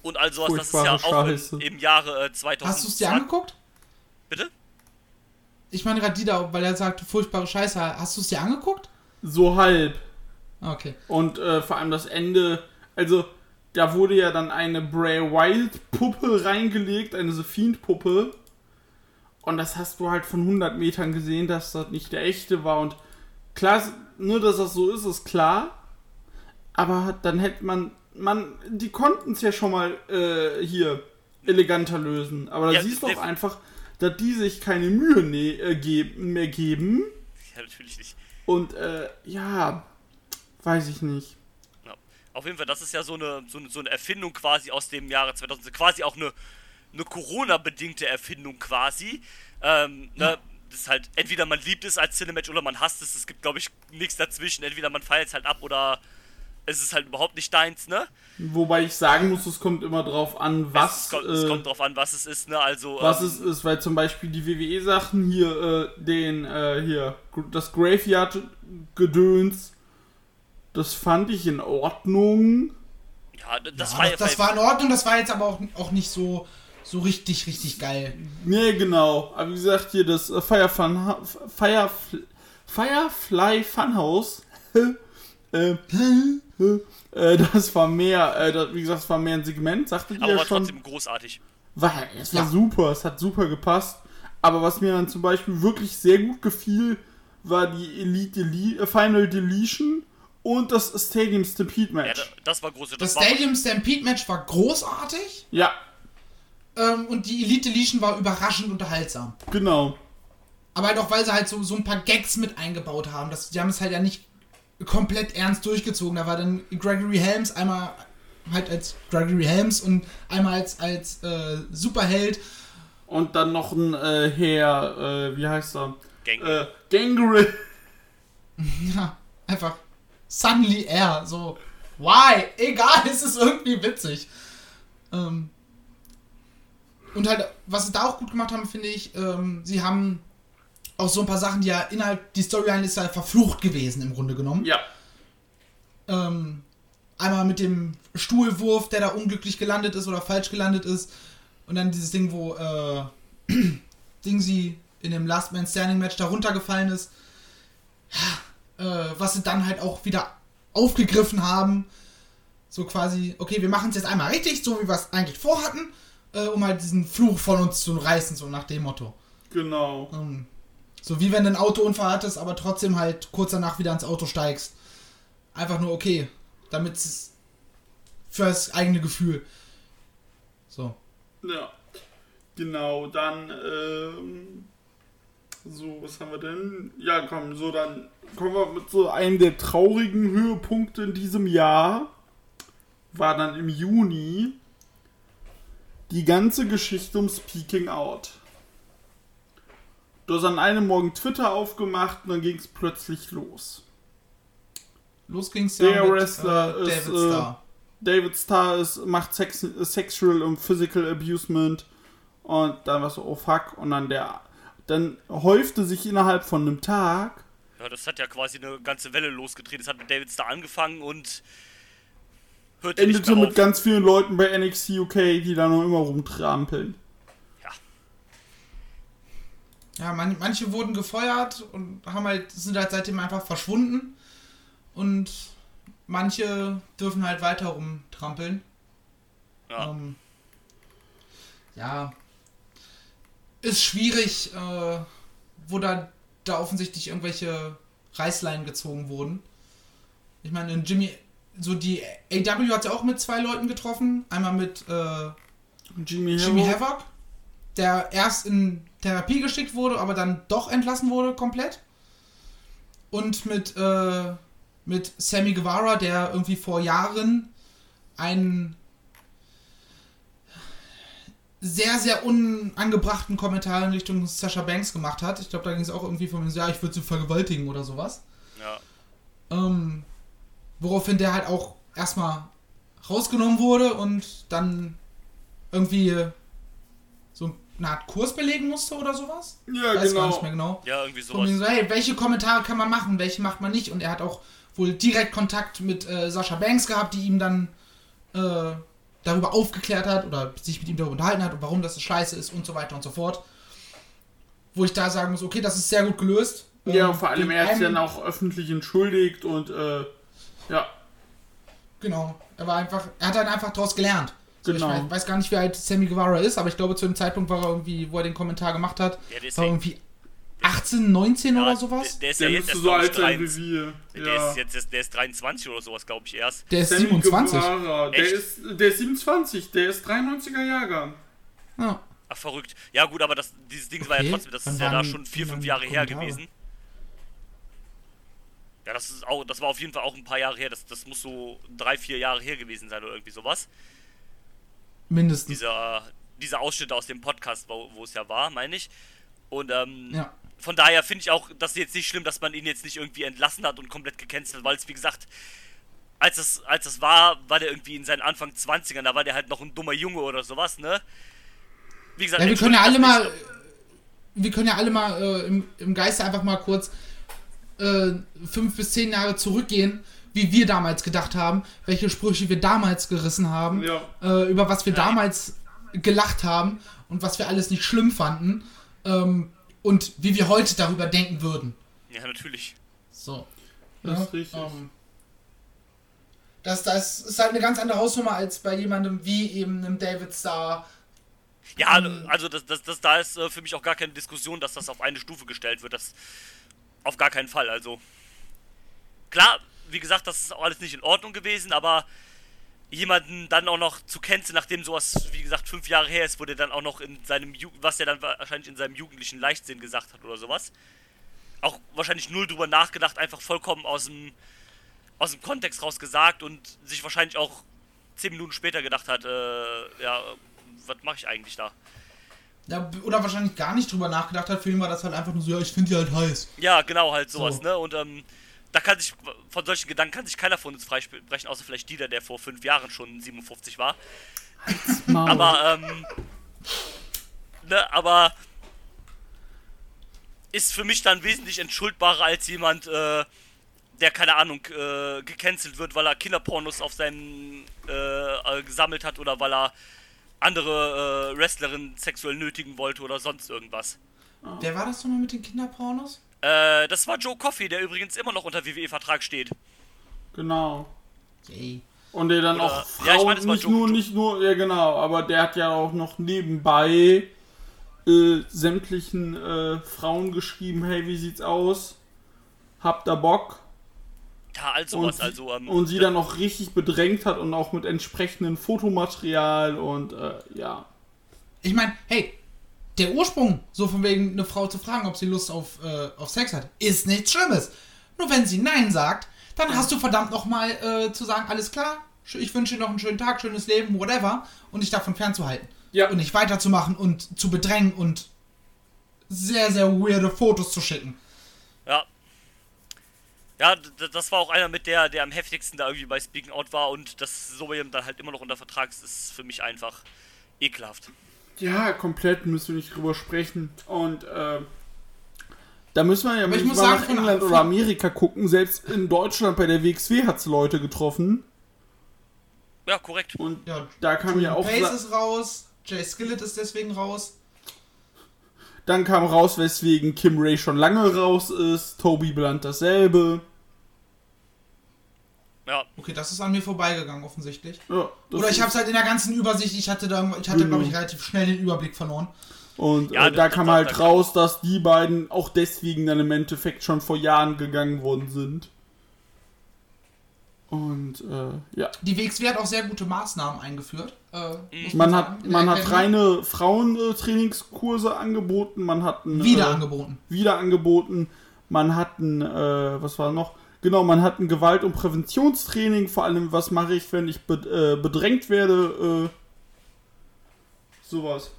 Und all sowas, das ist ja auch im, im Jahre äh, 2020. Hast du es dir angeguckt? Bitte? Ich meine gerade die da, weil er sagte, furchtbare Scheiße. Hast du es dir angeguckt? so halb. Okay. Und äh, vor allem das Ende, also da wurde ja dann eine Bray Wild Puppe reingelegt, eine The Fiend Puppe. Und das hast du halt von 100 Metern gesehen, dass das nicht der echte war. Und klar, nur dass das so ist, ist klar. Aber dann hätte man, man, die konnten es ja schon mal äh, hier eleganter lösen. Aber da Ja, siehst du auch einfach, dass die sich keine Mühe ne äh, geben, mehr geben. Ja, natürlich nicht. Und äh, ja, weiß ich nicht. Auf jeden Fall, das ist ja so eine, so eine, so eine Erfindung quasi aus dem Jahre 2000, quasi auch eine, eine Corona-bedingte Erfindung quasi. Ähm, ne, das ist halt, entweder man liebt es als Cinematch oder man hasst es. Es gibt, glaube ich, nichts dazwischen. Entweder man feiert es halt ab oder es ist halt überhaupt nicht deins, ne? Wobei ich sagen muss, es kommt immer drauf an, was, es, kommt, es äh, kommt drauf an, was es ist, ne? Also, was ähm, es ist, weil zum Beispiel die WWE-Sachen hier, äh, den, äh, hier, das Graveyard-Gedöns, das fand ich in Ordnung. ja, das Ja, war, das, das war in Ordnung, das war jetzt aber auch, auch nicht so, so richtig, richtig geil. Nee, genau. Aber wie gesagt, hier das äh, Firefun, Firefly, Firefly Funhouse, äh, [laughs] äh, das war mehr, äh, das, wie gesagt, es war mehr ein Segment, sagte ihr aber ja war schon. trotzdem großartig. War, es war Ja. super, es hat super gepasst. Aber was mir dann zum Beispiel wirklich sehr gut gefiel, war die Elite Dele äh, Final Deletion und das Stadium Stampede Ja, Match. da- das war groß. Das Das Stadium Stampede Match war großartig Ja, ähm, und die Elite Legion war überraschend unterhaltsam. genau. Aber halt auch, weil sie halt so, so ein paar Gags mit eingebaut haben. Das, die haben es halt ja nicht komplett ernst durchgezogen. Da war dann Gregory Helms einmal halt als Gregory Helms und einmal als, als äh, Superheld. Und dann noch ein äh, Herr, äh, wie heißt er? Gang. Äh, Gangrel. [laughs] Ja, einfach suddenly air. So, why? Egal, [laughs] es ist irgendwie witzig. Ähm, und halt, was sie da auch gut gemacht haben, finde ich, ähm, sie haben auch so ein paar Sachen, die ja innerhalb, die Storyline ist ja verflucht gewesen im Grunde genommen. Ja, Ähm, einmal mit dem Stuhlwurf, der da unglücklich gelandet ist oder falsch gelandet ist. Und dann dieses Ding, wo äh, [clears throat] Dingsy in dem Last Man Standing Match da runtergefallen ist. Äh, was sie dann halt auch wieder aufgegriffen haben. So quasi, okay, wir machen es jetzt einmal richtig, so wie wir es eigentlich vorhatten, äh, um halt diesen Fluch von uns zu reißen, so nach dem Motto. genau. Ähm, so wie wenn du einen Autounfall hattest, aber trotzdem halt kurz danach wieder ins Auto steigst. Einfach nur okay. Damit es für das eigene Gefühl. So. Ja, genau, dann, ähm, so, was haben wir denn? Ja, komm, so, dann kommen wir mit so einem der traurigen Höhepunkte in diesem Jahr. War dann im Juni die ganze Geschichte um Speaking Out. Du hast an einem Morgen Twitter aufgemacht und dann ging es plötzlich los. Los ging's ja Der mit Wrestler äh, ist, David äh, Starr. David Starr ist, macht Sex, Sexual und Physical Abusement und dann war so, oh fuck, und dann der, dann häufte sich innerhalb von einem Tag, ja, das hat ja quasi eine ganze Welle losgetreten. Es hat mit David Starr angefangen und hörte nicht endete mit ganz vielen Leuten bei NXT UK, die da noch immer rumtrampeln. Ja. Ja, man, manche wurden gefeuert und haben halt, sind halt seitdem einfach verschwunden. Und manche dürfen halt weiter rumtrampeln. Ja. Ähm, ja. Ist schwierig, äh, wo da, da offensichtlich irgendwelche Reißleinen gezogen wurden. Ich meine, in Jimmy, so die AW hat ja auch mit zwei Leuten getroffen. Einmal mit äh, Jimmy, Jimmy Havoc. Havoc, der erst in Therapie geschickt wurde, aber dann doch entlassen wurde komplett. Und mit, äh, mit Sammy Guevara, der irgendwie vor Jahren einen sehr, sehr unangebrachten Kommentar in Richtung Sasha Banks gemacht hat. Ich glaube, da ging es auch irgendwie von ja, ich würde sie vergewaltigen oder sowas. Ja. Ähm, woraufhin der halt auch erstmal rausgenommen wurde und dann irgendwie so eine Art Kurs belegen musste oder sowas. Ja, Weiß gar nicht genau. mehr genau. ja, irgendwie sowas. so, hey, welche Kommentare kann man machen, welche macht man nicht? Und er hat auch wohl direkt Kontakt mit äh, Sascha Banks gehabt, die ihm dann äh, darüber aufgeklärt hat oder sich mit ihm darüber unterhalten hat und warum das scheiße ist und so weiter und so fort. Wo ich da sagen muss, okay, das ist sehr gut gelöst. Ja, Ähm, vor allem er hat sich dann auch öffentlich entschuldigt und, äh, ja, Genau. Er war einfach, er hat dann einfach daraus gelernt. Genau. Ich weiß, weiß gar nicht, wie alt Sammy Guevara ist, aber ich glaube, zu dem Zeitpunkt war er irgendwie, wo er den Kommentar gemacht hat, Ja, war irgendwie 18, 19 Ja, oder sowas. Der, der ist der ja jetzt erst, so alt sein 23. wie wir. Der ist jetzt der ist 23 oder sowas, glaube ich, erst. Der ist Sammy 27. Guevara, der ist, der ist 27, der ist 93er Jahrgang. Ja. Ach, verrückt. Ja, gut, aber das, dieses Ding war ja Okay. trotzdem, das Wann ist ja da schon vier, wann fünf waren Jahre die her gewesen. Ja, das ist auch, das war auf jeden Fall auch ein paar Jahre her. Das, das muss so drei, vier Jahre her gewesen sein oder irgendwie sowas. Mindestens. Dieser, dieser Ausschnitt aus dem Podcast, wo, wo es ja war, meine ich. Und ähm, Ja. Von daher finde ich auch das jetzt nicht schlimm, dass man ihn jetzt nicht irgendwie entlassen hat und komplett gecancelt hat, weil es, wie gesagt, als das, als das war, war der irgendwie in seinen Anfang 20ern, da war der halt noch ein dummer Junge oder sowas, ne? Wie gesagt, Ja, wir können ja alle mal, wir können ja alle mal äh, im, im Geiste einfach mal kurz äh, fünf bis zehn Jahre zurückgehen, wie wir damals gedacht haben, welche Sprüche wir damals gerissen haben, Ja. äh, über was wir damals gelacht haben und was wir alles nicht schlimm fanden ähm, und wie wir heute darüber denken würden. Ja, natürlich. So. Das Ja, ist richtig. ähm, das, das ist halt eine ganz andere Hausnummer als bei jemandem wie eben einem David Starr. Ja, also das, das, das, da ist äh, für mich auch gar keine Diskussion, dass das auf eine Stufe gestellt wird. Das auf gar keinen Fall. Also klar, wie gesagt, das ist auch alles nicht in Ordnung gewesen, aber jemanden dann auch noch zu canceln, nachdem sowas, wie gesagt, fünf Jahre her ist, wo der dann auch noch in seinem, Ju was er dann wahrscheinlich in seinem jugendlichen Leichtsinn gesagt hat oder sowas. Auch wahrscheinlich null drüber nachgedacht, einfach vollkommen aus dem, aus dem Kontext raus gesagt und sich wahrscheinlich auch zehn Minuten später gedacht hat, äh, ja, was mache ich eigentlich da? Ja, oder wahrscheinlich gar nicht drüber nachgedacht hat. Für ihn war das halt einfach nur so, ja, ich finde die halt heiß. Ja, genau, halt sowas, So. ne? Und ähm, da kann sich, von solchen Gedanken kann sich keiner von uns freisprechen, außer vielleicht Dieter, der vor fünf Jahren schon 57 war. Aber, ähm, ne, aber ist für mich dann wesentlich entschuldbarer als jemand, äh, der, keine Ahnung, äh, gecancelt wird, weil er Kinderpornos auf seinem, äh, äh, gesammelt hat oder weil er andere äh, Wrestlerinnen sexuell nötigen wollte oder sonst irgendwas. Wer war das nochmal mit den Kinderpornos? Äh, das war Joe Coffey, der übrigens immer noch unter WWE-Vertrag steht. Genau. Yay. Und der dann Oder- auch Frauen, ja, ich war nicht Joe- nur, Joe- nicht nur, ja genau, aber der hat ja auch noch nebenbei äh, sämtlichen äh, Frauen geschrieben, hey, wie sieht's aus? Habt ihr Bock? Ja, all sowas, und, also, ähm, und sie dann auch richtig bedrängt hat und auch mit entsprechendem Fotomaterial und äh, ja. Ich meine, hey, der Ursprung, so von wegen eine Frau zu fragen, ob sie Lust auf, äh, auf Sex hat, ist nichts Schlimmes. Nur wenn sie Nein sagt, dann hast du verdammt nochmal äh, zu sagen, alles klar, ich wünsche dir noch einen schönen Tag, schönes Leben, whatever, und dich davon fernzuhalten. Ja. Und nicht weiterzumachen und zu bedrängen und sehr, sehr weirde Fotos zu schicken. ja. Ja, das war auch einer mit der, der am heftigsten da irgendwie bei Speaking Out war und dass so jemand dann halt immer noch unter Vertrag ist, ist für mich einfach ekelhaft. Ja, komplett müssen wir nicht drüber sprechen. Und äh, da müssen wir ja Aber ich nicht muss mal sagen, nach England oder Amerika gucken. Selbst in Deutschland bei der WXW hat es Leute getroffen. Ja, korrekt. Und Ja, da kam ja auch. Pace ist raus, Jay Skillett ist deswegen raus. Dann kam raus, weswegen Kim Ray schon lange raus ist. Toby Blunt dasselbe. Ja, Okay, das ist an mir vorbeigegangen, offensichtlich. Ja, Oder ich habe es halt in der ganzen Übersicht, ich hatte da, ich hatte, glaube ich, Genau. relativ schnell den Überblick verloren. Und Ja, äh, da kam halt das- raus, dass die beiden auch deswegen dann im Endeffekt schon vor Jahren gegangen worden sind. Und äh, ja. Die WXW hat auch sehr gute Maßnahmen eingeführt. Äh, muss Man hat, man hat reine Frauentrainingskurse angeboten, man hat ein, Wieder äh, angeboten. wieder angeboten, man hat ein, äh, was war noch? Genau, man hat ein Gewalt- und Präventionstraining, vor allem, was mache ich, wenn ich äh, bedrängt werde, äh, sowas.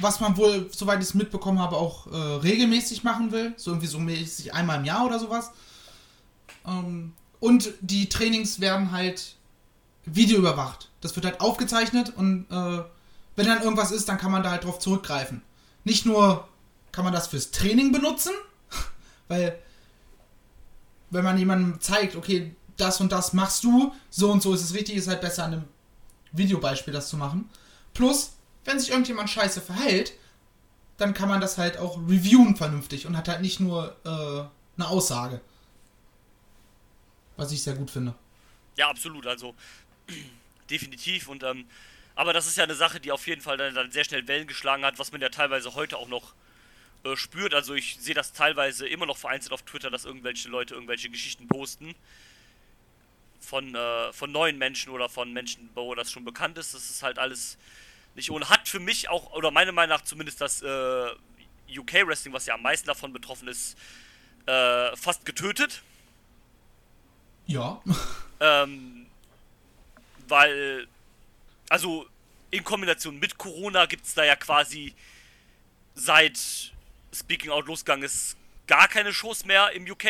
Was man wohl, soweit ich es mitbekommen habe, auch äh, regelmäßig machen will. So irgendwie so mäßig einmal im Jahr oder sowas. Ähm, und die Trainings werden halt videoüberwacht. Das wird halt aufgezeichnet und äh, wenn dann irgendwas ist, dann kann man da halt drauf zurückgreifen. Nicht nur kann man das fürs Training benutzen, [laughs] weil wenn man jemandem zeigt, okay, das und das machst du, so und so ist es richtig, ist halt besser an einem Videobeispiel das zu machen. Plus, wenn sich irgendjemand scheiße verhält, dann kann man das halt auch reviewen vernünftig und hat halt nicht nur äh, eine Aussage. Was ich sehr gut finde. ja, absolut, also [clears throat] definitiv und ähm, aber das ist ja eine Sache, die auf jeden Fall dann, dann sehr schnell Wellen geschlagen hat, was man ja teilweise heute auch noch äh, spürt. Also ich sehe das teilweise immer noch vereinzelt auf Twitter, dass irgendwelche Leute irgendwelche Geschichten posten von, äh, von neuen Menschen oder von Menschen, wo das schon bekannt ist. Das ist halt alles nicht ohne. Hat für mich auch, oder meiner Meinung nach zumindest das äh, UK Wrestling, was ja am meisten davon betroffen ist, äh, fast getötet. Ja. [laughs] Ähm, weil, also in Kombination mit Corona gibt es da ja quasi seit Speaking Out losgegangen ist gar keine Shows mehr im UK.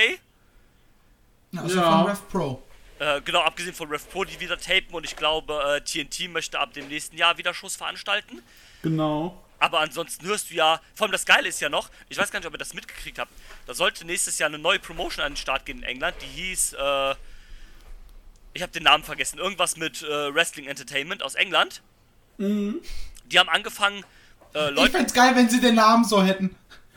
ja also Ja. von Rev Pro. Äh, genau, abgesehen von Rev Pro, die wieder tapen und ich glaube, äh, TNT möchte ab dem nächsten Jahr wieder Shows veranstalten. Genau. Aber ansonsten hörst du ja, vor allem das Geile ist ja noch, ich weiß gar nicht, ob ihr das mitgekriegt habt, da sollte nächstes Jahr eine neue Promotion an den Start gehen in England, die hieß, äh, ich habe den Namen vergessen, irgendwas mit äh, Wrestling Entertainment aus England. Die haben angefangen, äh, Ich Leute, fänd's geil, wenn sie den Namen so hätten.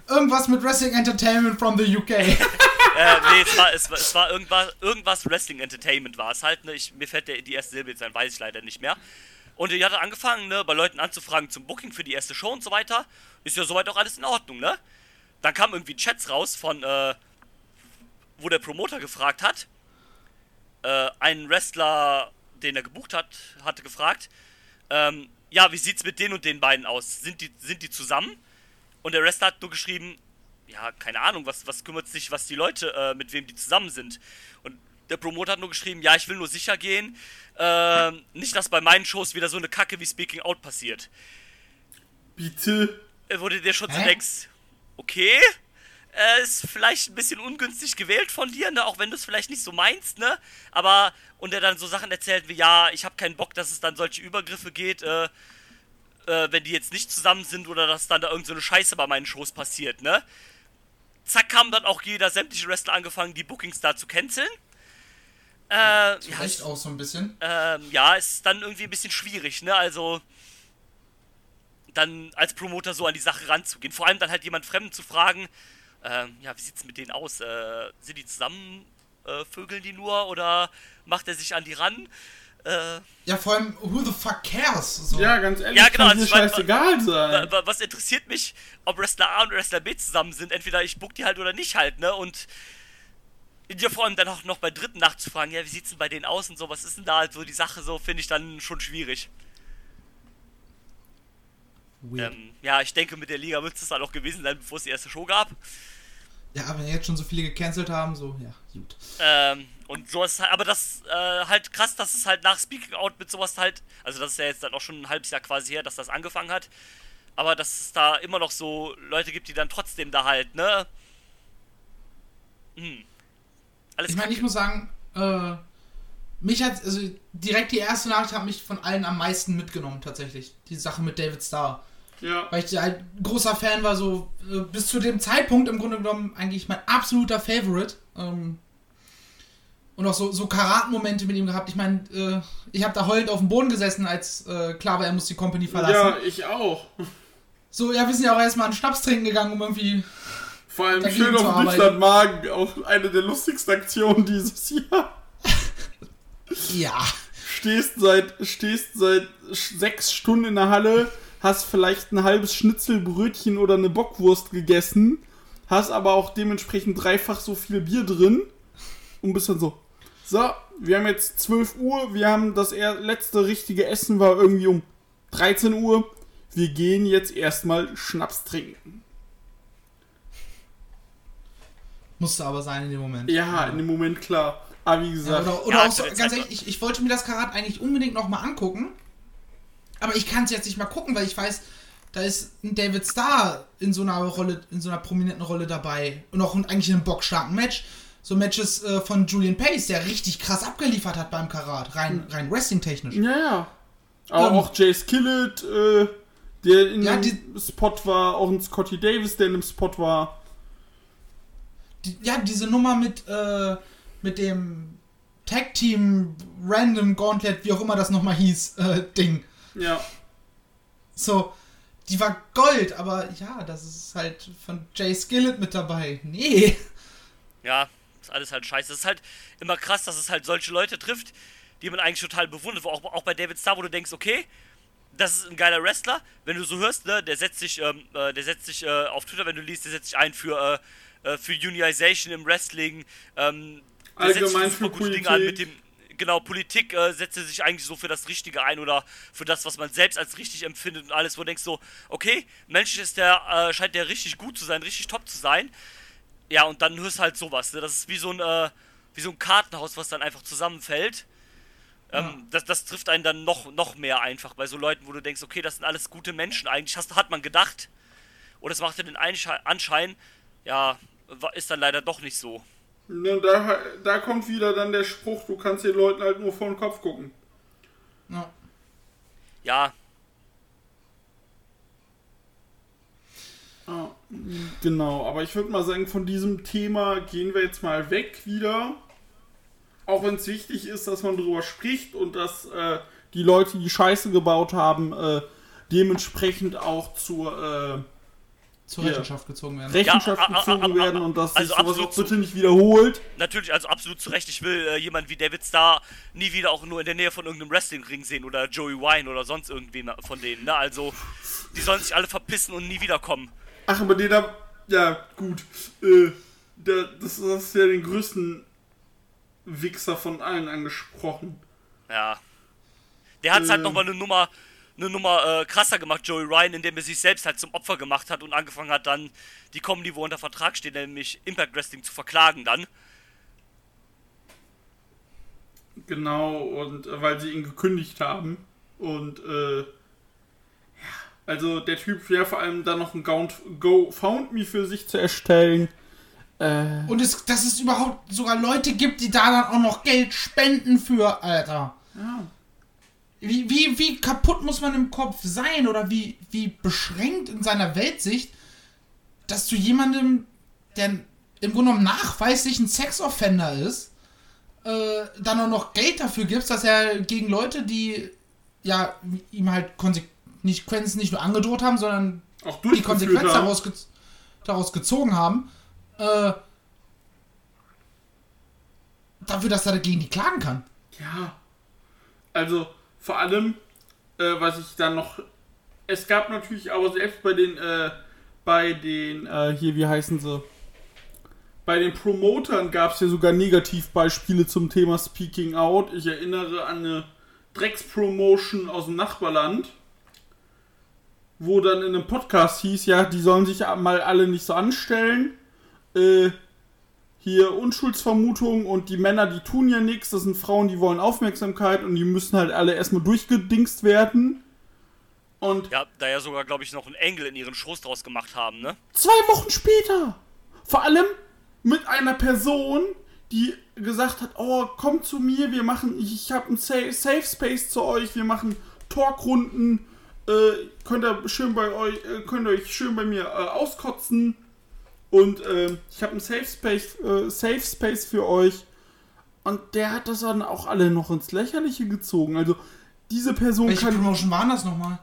Irgendwas mit Wrestling Entertainment from the UK. [laughs] äh, nee, es war, es war, es war irgendwas, irgendwas Wrestling Entertainment war es halt, ne, ich, mir fällt der, die erste Silbe jetzt ein, weiß ich leider nicht mehr. Und die hat angefangen, ne, bei Leuten anzufragen zum Booking für die erste Show und so weiter. Ist ja soweit auch alles in Ordnung, ne? Dann kamen irgendwie Chats raus von, äh, wo der Promoter gefragt hat. Äh, ein Wrestler, den er gebucht hat, hatte gefragt, ähm, ja, wie sieht's mit den und den beiden aus? Sind die, sind die zusammen? Und der Wrestler hat nur geschrieben, ja, keine Ahnung, was, was kümmert sich, was die Leute, äh, mit wem die zusammen sind. Und der Promoter hat nur geschrieben, ja, ich will nur sicher gehen, äh, nicht, dass bei meinen Shows wieder so eine Kacke wie Speaking Out passiert. Bitte. Äh, Wo du dir schon Hä? denkst, okay, äh, ist vielleicht ein bisschen ungünstig gewählt von dir, ne, auch wenn du es vielleicht nicht so meinst, ne, aber, und er dann so Sachen erzählt wie, ja, ich habe keinen Bock, dass es dann solche Übergriffe geht, äh, äh, wenn die jetzt nicht zusammen sind oder dass dann da irgend so eine Scheiße bei meinen Shows passiert, ne. Zack, haben dann auch jeder sämtliche Wrestler angefangen, die Bookings da zu canceln. Äh, ja, Vielleicht auch so ein bisschen. ähm, ja, ist dann irgendwie ein bisschen schwierig, ne? Also dann als Promoter so an die Sache ranzugehen. Vor allem dann halt jemand Fremden zu fragen, ähm, ja, wie sieht's mit denen aus? Äh, sind die zusammen, äh, vögeln die nur oder macht er sich an die ran? Äh, Ja, vor allem, who the fuck cares? So. Ja, ganz ehrlich, Ja, genau, kann also mein, scheißegal wa- sein. wa- was interessiert mich, ob Wrestler A und Wrestler B zusammen sind? Entweder ich book die halt oder nicht halt, ne? Und dir vor allem dann auch noch bei Dritten nachzufragen, ja, wie sieht's denn bei denen aus und so, was ist denn da halt so die Sache so, finde ich dann schon schwierig. Ähm, ja, ich denke, mit der Liga wird es dann auch gewesen sein, bevor es die erste Show gab. Ja, aber wenn jetzt schon so viele gecancelt haben, so, ja, gut. Ähm, und sowas halt, aber das äh, halt krass, dass es halt nach Speaking Out mit sowas halt, also das ist ja jetzt dann auch schon ein halbes Jahr quasi her, dass das angefangen hat. Aber dass es da immer noch so Leute gibt, die dann trotzdem da halt, ne? Hm. Alles Ich meine, ich muss sagen, äh, mich hat, also direkt die erste Nachricht hat mich von allen am meisten mitgenommen, tatsächlich. Die Sache mit David Starr. Ja. Weil ich halt ein großer Fan war, so äh, bis zu dem Zeitpunkt im Grunde genommen eigentlich mein absoluter Favorite. Ähm, und auch so, so Karat-Momente mit ihm gehabt. Ich meine, äh, ich habe da heulend auf dem Boden gesessen, als äh, klar war, er muss die Company verlassen. Ja, ich auch. So, ja, wir sind ja auch erstmal einen Schnaps trinken gegangen, um irgendwie. Vor allem schön auf dem. Deutschlandmagen, auch eine der lustigsten Aktionen dieses Jahr. Ja. Stehst seit, stehst seit sechs Stunden in der Halle, hast vielleicht ein halbes Schnitzelbrötchen oder eine Bockwurst gegessen, hast aber auch dementsprechend dreifach so viel Bier drin und bist dann so, so, wir haben jetzt 12 Uhr, wir haben das er letzte richtige Essen war irgendwie um 13 Uhr, wir gehen jetzt erstmal Schnaps trinken. Musste aber sein in dem Moment. Ja, in dem Moment klar. Aber wie Ja, gesagt, oder oder Ja, auch so, der ganz ehrlich, ich, ich wollte mir das Karat eigentlich unbedingt nochmal angucken. Aber ich kann es jetzt nicht mal gucken, weil ich weiß, da ist ein David Starr in so einer Rolle, in so einer prominenten Rolle dabei. Und auch eigentlich in einem bockstarken Match. So Matches äh, von Julian Pace, der richtig krass abgeliefert hat beim Karat, rein, rein wrestling-technisch. Ja, ja. Aber Ähm, auch Jay Skillett, äh, der in Ja, dem die- Spot war, auch ein Scotty Davis, der in dem Spot war. Die, ja, diese Nummer mit, äh, mit dem Tag Team Random Gauntlet, wie auch immer das nochmal hieß, äh, Ding. Ja. So, die war Gold, aber ja, das ist halt von Jay Skillett mit dabei. Nee. Ja, ist alles halt scheiße. Es ist halt immer krass, dass es halt solche Leute trifft, die man eigentlich total bewundert. Auch, auch bei David Starr, wo du denkst, okay, das ist ein geiler Wrestler. Wenn du so hörst, ne, der setzt sich, ähm, äh, der setzt sich äh, auf Twitter, wenn du liest, der setzt sich ein für, äh, äh, für Unionization im Wrestling. Ähm, der setzt sich Allgemein super für gute Dinge an mit dem. Genau, Politik äh, setzt er sich eigentlich so für das Richtige ein oder für das, was man selbst als richtig empfindet und alles, wo du denkst so, okay, menschlich ist der, äh, scheint der richtig gut zu sein, richtig top zu sein. Ja, und dann hörst du halt sowas. Ne? Das ist wie so ein, äh, wie so ein Kartenhaus, was dann einfach zusammenfällt. Ähm, das, das trifft einen dann noch, noch mehr einfach bei so Leuten, wo du denkst, okay, das sind alles gute Menschen. Eigentlich hast, hat man gedacht. Oder es machte den Einsche- Anschein, ja, ist dann leider doch nicht so. Ne, da, da kommt wieder dann der Spruch, du kannst den Leuten halt nur vor den Kopf gucken. Ja. Ja, Ah, Genau, aber ich würde mal sagen, von diesem Thema gehen wir jetzt mal weg wieder. Auch wenn es wichtig ist, dass man darüber spricht und dass äh, die Leute, die Scheiße gebaut haben, äh, dementsprechend auch zur äh, Zur. Rechenschaft gezogen werden. Rechenschaft Ja, a- a- gezogen a- a- werden und dass sich also sowas absolut auch bitte nicht wiederholt. natürlich, also absolut zu Recht. Ich will äh, jemanden wie David Starr nie wieder auch nur in der Nähe von irgendeinem Wrestling-Ring sehen oder Joey Wine oder sonst irgendwen von denen. Ne? Also, die sollen sich alle verpissen und nie wiederkommen. Ach, aber den da. Ja, gut. Äh, der, das, das ist ja den größten Wichser von allen angesprochen. Ja. Der hat's halt Ähm. nochmal eine Nummer, eine Nummer äh, krasser gemacht, Joey Ryan, indem er sich selbst halt zum Opfer gemacht hat und angefangen hat dann die Comedy, wo unter Vertrag steht, nämlich Impact Wrestling zu verklagen dann. Genau, und äh, weil sie ihn gekündigt haben. Und äh, ja, also der Typ ja vor allem dann noch ein Gaunt- GoFoundMe für sich zu erstellen. Äh, Und es, dass es überhaupt sogar Leute gibt, die da dann auch noch Geld spenden für, Alter. ja. Wie, wie, wie kaputt muss man im Kopf sein oder wie, wie beschränkt in seiner Weltsicht, dass du jemandem, der im Grunde genommen nachweislich ein Sexoffender ist, äh, dann auch noch Geld dafür gibst, dass er gegen Leute, die ja ihm halt Konse nicht, Konsequenzen nicht nur angedroht haben, sondern Auch die durchgeführt Konsequenz haben. daraus, ge daraus gezogen haben, äh, dafür, dass er dagegen die klagen kann. Ja. Also, vor allem, äh, was ich dann noch. Es gab natürlich aber selbst bei den, äh, bei den, äh, hier, wie heißen sie? Bei den Promotern gab es ja sogar Negativbeispiele zum Thema Speaking Out. Ich erinnere an eine Dreckspromotion aus dem Nachbarland, wo dann in einem Podcast hieß, ja, die sollen sich mal alle nicht so anstellen. Äh, hier Unschuldsvermutung und die Männer, die tun ja nichts. Das sind Frauen, die wollen Aufmerksamkeit und die müssen halt alle erstmal durchgedingst werden. Und Ja, da ja sogar, glaube ich, noch einen Engel in ihren Schoß draus gemacht haben, ne? zwei Wochen später, vor allem mit einer Person, die gesagt hat, oh, kommt zu mir, wir machen, ich, ich habe einen Safe, Safe Space zu euch, wir machen Talkrunden, äh, könnt ihr schön bei euch, äh, könnt ihr euch schön bei mir äh, auskotzen und äh, ich habe einen Safe Space, äh, Safe Space für euch und der hat das dann auch alle noch ins Lächerliche gezogen. Also diese Person Welche kann Promotion waren das nochmal?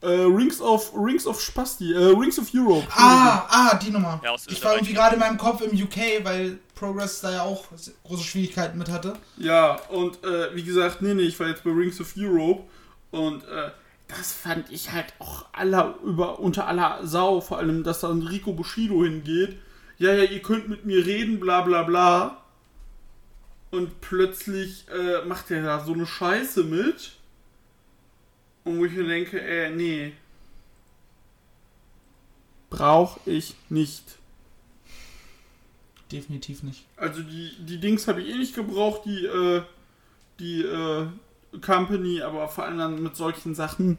äh, Rings of Rings of Spasti, äh, Rings of Europe. Ah, ah, die Nummer. Ja, ich war irgendwie gerade in meinem Kopf im UK, weil Progress da ja auch große Schwierigkeiten mit hatte. Ja, und äh, wie gesagt, nee, nee, ich war jetzt bei Rings of Europe und äh, das fand ich halt auch aller über unter aller Sau, vor allem, dass da ein Rico Bushido hingeht. Ja, ja, ihr könnt mit mir reden, bla bla bla. Und plötzlich äh, macht er da so eine Scheiße mit. Und wo ich mir denke, äh, nee. Brauch ich nicht. Definitiv nicht. Also die, die Dings habe ich eh nicht gebraucht, die, äh, die äh, Company, aber vor allem dann mit solchen Sachen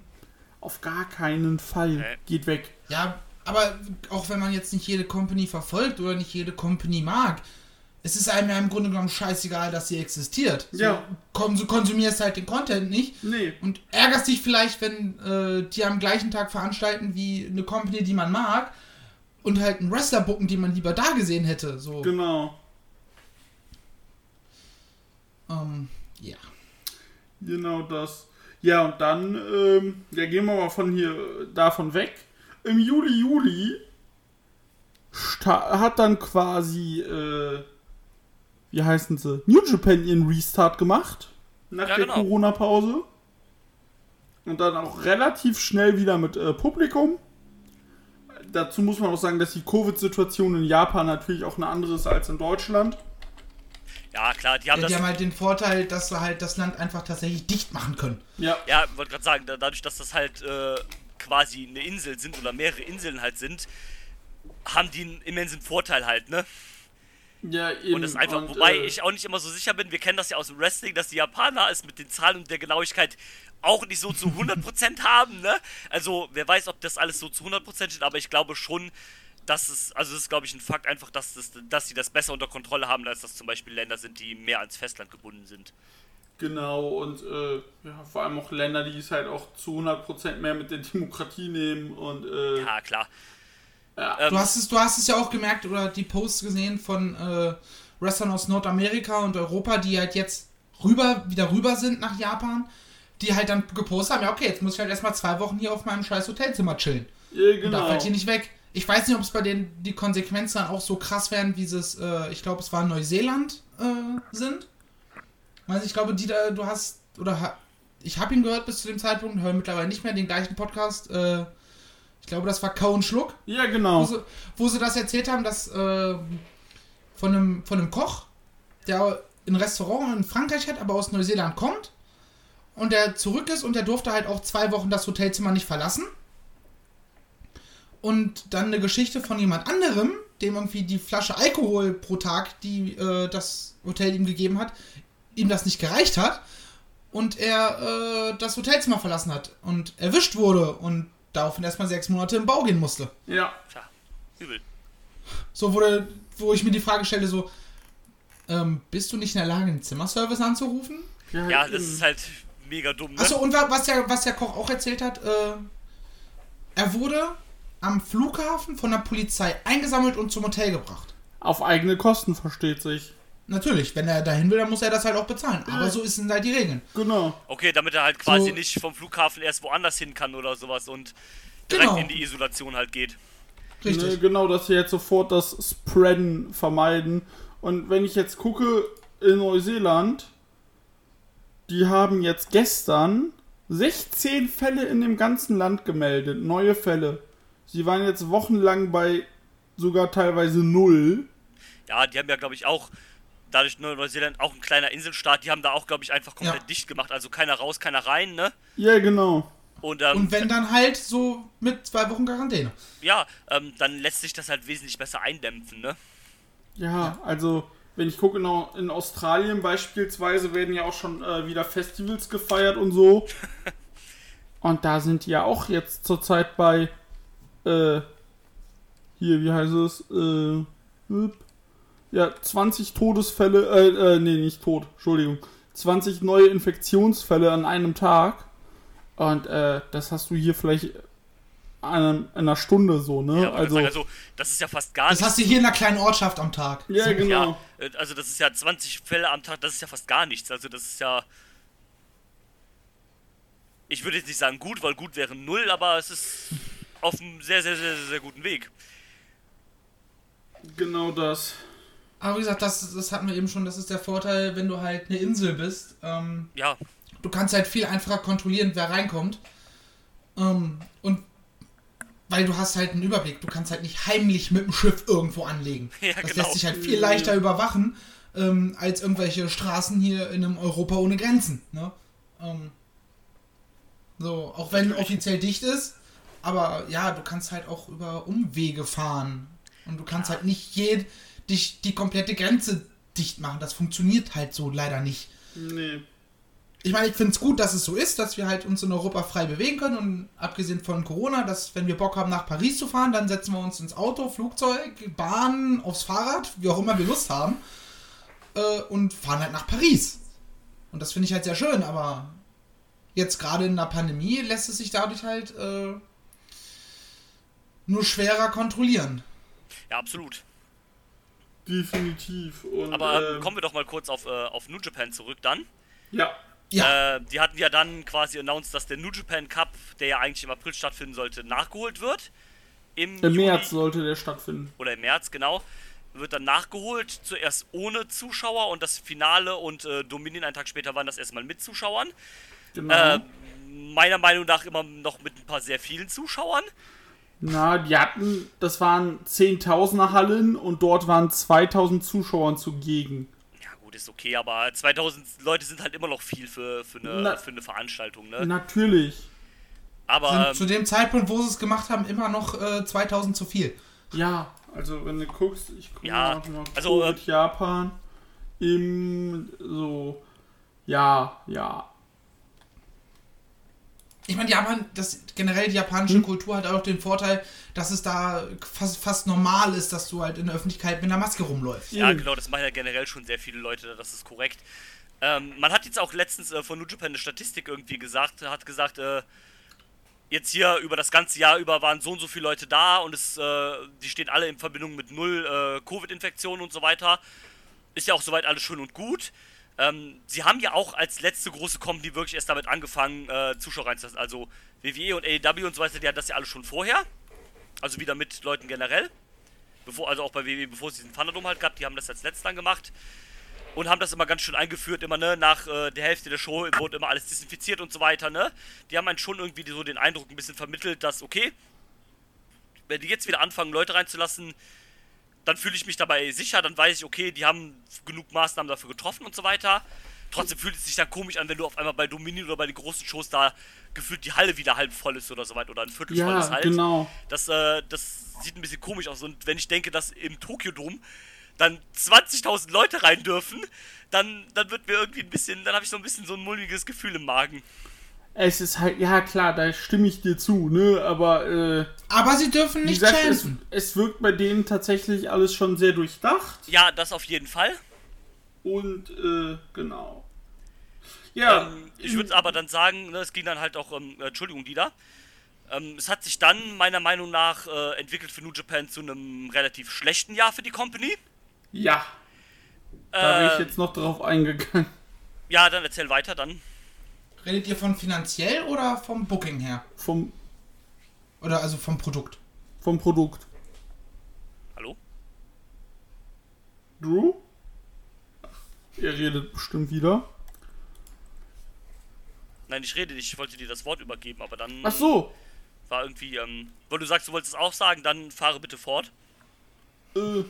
auf gar keinen Fall. Geht weg. Ja, aber auch wenn man jetzt nicht jede Company verfolgt oder nicht jede Company mag, es ist einem ja im Grunde genommen scheißegal, dass sie existiert. So, Ja. Kon du konsumierst halt den Content nicht Nee. und ärgerst dich vielleicht, wenn äh, die am gleichen Tag veranstalten wie eine Company, die man mag und halt einen Wrestler bucken, den man lieber da gesehen hätte. So, Genau. ähm, ja. Genau das. Ja, und dann, ähm, ja, gehen wir mal von hier, davon weg. Im Juli, Juli hat dann quasi, äh, wie heißen sie, New Japan ihren Restart gemacht. Nach Ja, der genau. Corona-Pause. Und dann auch relativ schnell wieder mit äh, Publikum. Dazu muss man auch sagen, dass die Covid-Situation in Japan natürlich auch eine andere ist als in Deutschland. Ja, klar, die haben Ja, das. die haben halt den Vorteil, dass wir halt das Land einfach tatsächlich dicht machen können. Ja. Ja, wollte gerade sagen, da- dadurch, dass das halt äh, quasi eine Insel sind oder mehrere Inseln halt sind, haben die einen immensen Vorteil halt, ne? Ja, eben. Und das ist einfach, Und, wobei äh, ich auch nicht immer so sicher bin, wir kennen das ja aus dem Wrestling, dass die Japaner es mit den Zahlen und der Genauigkeit auch nicht so zu [laughs] 100% haben, ne? Also, wer weiß, ob das alles so zu 100% steht, aber ich glaube schon, das ist, also das ist glaube ich ein Fakt einfach, dass, das, dass sie das besser unter Kontrolle haben, als das zum Beispiel Länder sind, die mehr ans Festland gebunden sind. Genau, und äh, ja, vor allem auch Länder, die es halt auch zu 100% mehr mit der Demokratie nehmen und äh, Ja, klar. Du hast es, du hast es ja auch gemerkt oder die Posts gesehen von äh, Wrestlern aus Nordamerika und Europa, die halt jetzt rüber, wieder rüber sind nach Japan, die halt dann gepostet haben, ja okay, jetzt muss ich halt erstmal zwei Wochen hier auf meinem scheiß Hotelzimmer chillen. ja, Und darf genau. halt hier nicht weg. Ich weiß nicht, ob es bei denen die Konsequenzen dann auch so krass werden, wie es, äh, ich glaube, es war Neuseeland äh, sind. Weiß ich glaube, die da, du hast, oder ha, ich habe ihn gehört bis zu dem Zeitpunkt, höre mittlerweile nicht mehr den gleichen Podcast. Äh, ich glaube, das war Kau und Schluck, Ja, wo genau. sie, wo sie das erzählt haben, dass äh, von, einem, von einem Koch, der ein Restaurant in Frankreich hat, aber aus Neuseeland kommt und der zurück ist und der durfte halt auch zwei Wochen das Hotelzimmer nicht verlassen. Und dann eine Geschichte von jemand anderem, dem irgendwie die Flasche Alkohol pro Tag, die äh, das Hotel ihm gegeben hat, ihm das nicht gereicht hat und er äh, das Hotelzimmer verlassen hat und erwischt wurde und daraufhin erstmal sechs Monate im Bau gehen musste. Ja. Tja, übel. So wurde, wo ich mir die Frage stelle, so, ähm, bist du nicht in der Lage, den Zimmerservice anzurufen? Ja, eben. das ist halt mega dumm, ne? Achso, und wa- was der, was der Koch auch erzählt hat, äh, er wurde am Flughafen von der Polizei eingesammelt und zum Hotel gebracht. Auf eigene Kosten versteht sich. Natürlich, wenn er dahin will, dann muss er das halt auch bezahlen. Aber so sind halt die Regeln. Genau. Okay, damit er halt quasi So- nicht vom Flughafen erst woanders hin kann oder sowas und direkt Genau. in die Isolation halt geht. Richtig. Ne, genau, dass sie jetzt sofort das Spreaden vermeiden. Und wenn ich jetzt gucke in Neuseeland, die haben jetzt gestern 16 Fälle in dem ganzen Land gemeldet, neue Fälle. Sie waren jetzt wochenlang bei sogar teilweise null. Ja, die haben ja, glaube ich, auch, dadurch Neuseeland auch ein kleiner Inselstaat, die haben da auch, glaube ich, einfach komplett Ja. dicht gemacht. Also keiner raus, keiner rein, ne? Ja, genau. Und, ähm, Und wenn dann halt so mit zwei Wochen Quarantäne. ja, ähm, dann lässt sich das halt wesentlich besser eindämpfen, ne? Ja, also wenn ich gucke, in, Au- in Australien beispielsweise werden ja auch schon äh, wieder Festivals gefeiert und so. [laughs] und da sind die ja auch jetzt zurzeit bei, äh, hier, wie heißt es, äh, ja, 20 Todesfälle, äh, äh, nee, nicht tot, Entschuldigung, 20 neue Infektionsfälle an einem Tag. Und äh, das hast du hier vielleicht an, in einer Stunde so, ne? Ja, also, also, also, das ist ja fast gar Das nichts. hast du hier in einer kleinen Ortschaft am Tag. ja, genau. Ja, äh, also das ist ja 20 Fälle am Tag, das ist ja fast gar nichts. Also das ist ja. Ich würde jetzt nicht sagen gut, weil gut wäre null, aber es ist auf einem sehr, sehr, sehr, sehr, sehr guten Weg. Genau das. Aber wie gesagt, das, das hatten wir eben schon, das ist der Vorteil, wenn du halt eine Insel bist. Ähm, Ja, du kannst halt viel einfacher kontrollieren, wer reinkommt. Ähm, und weil du hast halt einen Überblick, du kannst halt nicht heimlich mit dem Schiff irgendwo anlegen. [laughs] Ja, das genau. lässt sich halt viel leichter überwachen, ähm, als irgendwelche Straßen hier in einem Europa ohne Grenzen. Ne? Ähm, so, auch wenn offiziell dicht ist, aber ja, du kannst halt auch über Umwege fahren. Und du kannst halt nicht jed, dich die komplette Grenze dicht machen. Das funktioniert halt so leider nicht Nee. ich meine, ich finde es gut, dass es so ist, dass wir halt uns in Europa frei bewegen können und abgesehen von Corona, dass wenn wir Bock haben, nach Paris zu fahren, dann setzen wir uns ins Auto, Flugzeug, Bahn, aufs Fahrrad, wie auch immer wir Lust haben äh, und fahren halt nach Paris. Und das finde ich halt sehr schön, aber jetzt gerade in der Pandemie lässt es sich dadurch halt äh, nur schwerer kontrollieren. ja, absolut. Definitiv. Und, Aber ähm, ähm, kommen wir doch mal kurz auf, äh, auf New Japan zurück dann. Ja. Ja, Äh, die hatten ja dann quasi announced, dass der New Japan Cup, der ja eigentlich im April stattfinden sollte, nachgeholt wird. Im, Im März sollte der stattfinden. oder im März, genau, wird dann nachgeholt. Zuerst ohne Zuschauer und das Finale und äh, Dominion einen Tag später waren das erstmal mit Zuschauern. Genau. Äh, meiner Meinung nach immer noch mit ein paar sehr vielen Zuschauern. Na, die hatten, das waren 10.000er Hallen und dort waren 2.000 Zuschauern zugegen. Ja gut, ist okay, aber 2000 Leute sind halt immer noch viel für, für, eine, Na- für eine Veranstaltung, ne? Natürlich. Aber sind ähm, zu dem Zeitpunkt, wo sie es gemacht haben, immer noch äh, 2000 zu viel. Ja, also wenn du guckst, ich gucke Ja, mal also, Covid Japan im so ja, ja. Ich meine, Japan, das generell die japanische Hm? Kultur hat auch den Vorteil, dass es da fast, fast normal ist, dass du halt in der Öffentlichkeit mit einer Maske rumläufst. Ja, Eben. genau, das machen ja generell schon sehr viele Leute, das ist korrekt. Ähm, man hat jetzt auch letztens äh, von New Japan eine Statistik irgendwie gesagt, hat gesagt, äh, jetzt hier über das ganze Jahr über waren so und so viele Leute da und es, äh, die stehen alle in Verbindung mit null äh, Covid-Infektionen und so weiter. Ist ja auch soweit alles schön und gut. Ähm, sie haben ja auch als letzte große Company wirklich erst damit angefangen, äh, Zuschauer reinzulassen. Also WWE und AEW und so weiter, die hatten das ja alles schon vorher. Also wieder mit Leuten generell. Bevor, also auch bei WWE, bevor es diesen Thunderdome halt gab, die haben das als letztes dann gemacht. Und haben das immer ganz schön eingeführt, immer, ne, nach äh, der Hälfte der Show wurde immer alles desinfiziert und so weiter, ne. Die haben einen schon irgendwie so den Eindruck ein bisschen vermittelt, dass, okay, wenn die jetzt wieder anfangen, Leute reinzulassen, dann fühle ich mich dabei sicher, dann weiß ich, okay, die haben genug Maßnahmen dafür getroffen und so weiter. Trotzdem fühlt es sich dann komisch an, wenn du auf einmal bei Dominion oder bei den großen Shows da gefühlt die Halle wieder halb voll ist oder so weiter oder ein Viertel voll ist Ja, halt. genau. Das, äh, das sieht ein bisschen komisch aus. Und wenn ich denke, dass im Tokio-Dom dann 20.000 Leute rein dürfen, dann, dann wird mir irgendwie ein bisschen, dann habe ich so ein bisschen so ein mulmiges Gefühl im Magen. Es ist halt, ja klar, da stimme ich dir zu, ne? Aber äh, Aber sie dürfen nicht gesagt, es, es wirkt bei denen tatsächlich alles schon sehr durchdacht. Ja, das auf jeden Fall. Und äh, genau. Ja, Ähm, ich würde aber dann sagen, ne, es ging dann halt auch, ähm, äh, Entschuldigung, Dieter. Ähm, es hat sich dann meiner Meinung nach äh, entwickelt für New Japan zu einem relativ schlechten Jahr für die Company. ja, da bin ich Äh, jetzt noch drauf eingegangen. ja, dann erzähl weiter, dann. Redet ihr von finanziell oder vom Booking her? Vom, Oder also vom Produkt? vom Produkt. Hallo? Drew? Er redet bestimmt wieder. Nein, ich rede nicht, ich wollte dir das Wort übergeben, aber dann Ach so, war irgendwie, ähm, weil du sagst, du wolltest es auch sagen, dann fahre bitte fort. äh,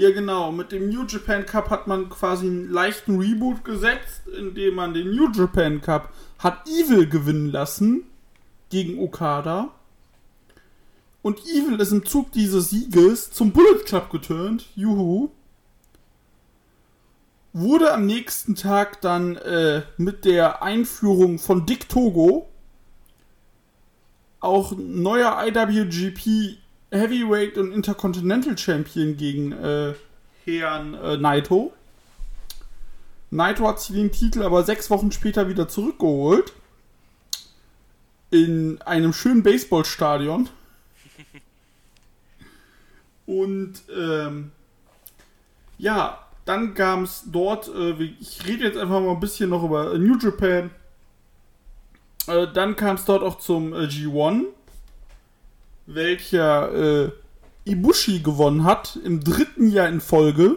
ja genau, mit dem New Japan Cup hat man quasi einen leichten Reboot gesetzt, indem man den New Japan Cup hat Evil gewinnen lassen gegen Okada. Und Evil ist im Zug dieses Sieges zum Bullet Club geturnt. Juhu. Wurde am nächsten Tag dann äh, mit der Einführung von Dick Togo auch neuer IWGP Heavyweight und Intercontinental Champion gegen äh, Herrn äh, Naito. Naito hat sich den Titel aber sechs Wochen später wieder zurückgeholt. In einem schönen Baseballstadion. [laughs] Und ähm, ja, dann kam es dort, äh, ich rede jetzt einfach mal ein bisschen noch über New Japan. Äh, dann kam es dort auch zum äh, G1, welcher äh, Ibushi gewonnen hat, im dritten Jahr in Folge.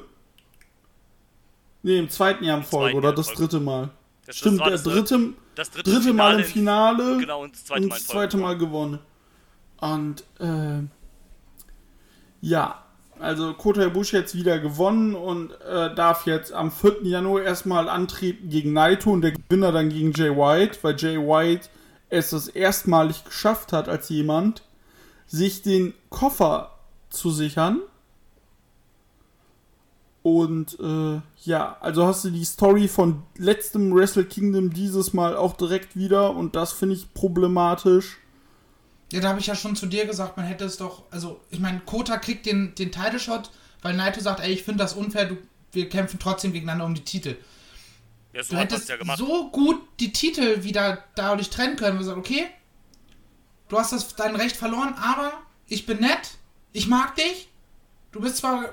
Ne, im zweiten Jahr in Folge, zweiten oder Jahr in das Folge. dritte Mal. Das, Stimmt, der das, äh, dritte, das dritte, dritte Mal im in- Finale Genau, und das zweite und das zweite Mal gewonnen. Und äh, ja, also Kota Ibushi jetzt wieder gewonnen und äh, darf jetzt am 4. Januar erstmal antreten gegen Naito und der Gewinner dann gegen Jay White, weil Jay White es das erstmalig geschafft hat als jemand, sich den Koffer zu sichern. Und äh, ja, also hast du die Story von letztem Wrestle Kingdom dieses Mal auch direkt wieder und das finde ich problematisch. Ja, da habe ich ja schon zu dir gesagt, man hätte es doch, also ich meine, Kota kriegt den, den Title Shot, weil Naito sagt, ey, ich finde das unfair, du, wir kämpfen trotzdem gegeneinander um die Titel. Ja, so Du hättest ja gemacht. so gut die Titel wieder dadurch trennen können. Wir sagen, okay, du hast das dein Recht verloren, aber ich bin nett, ich mag dich. Du bist zwar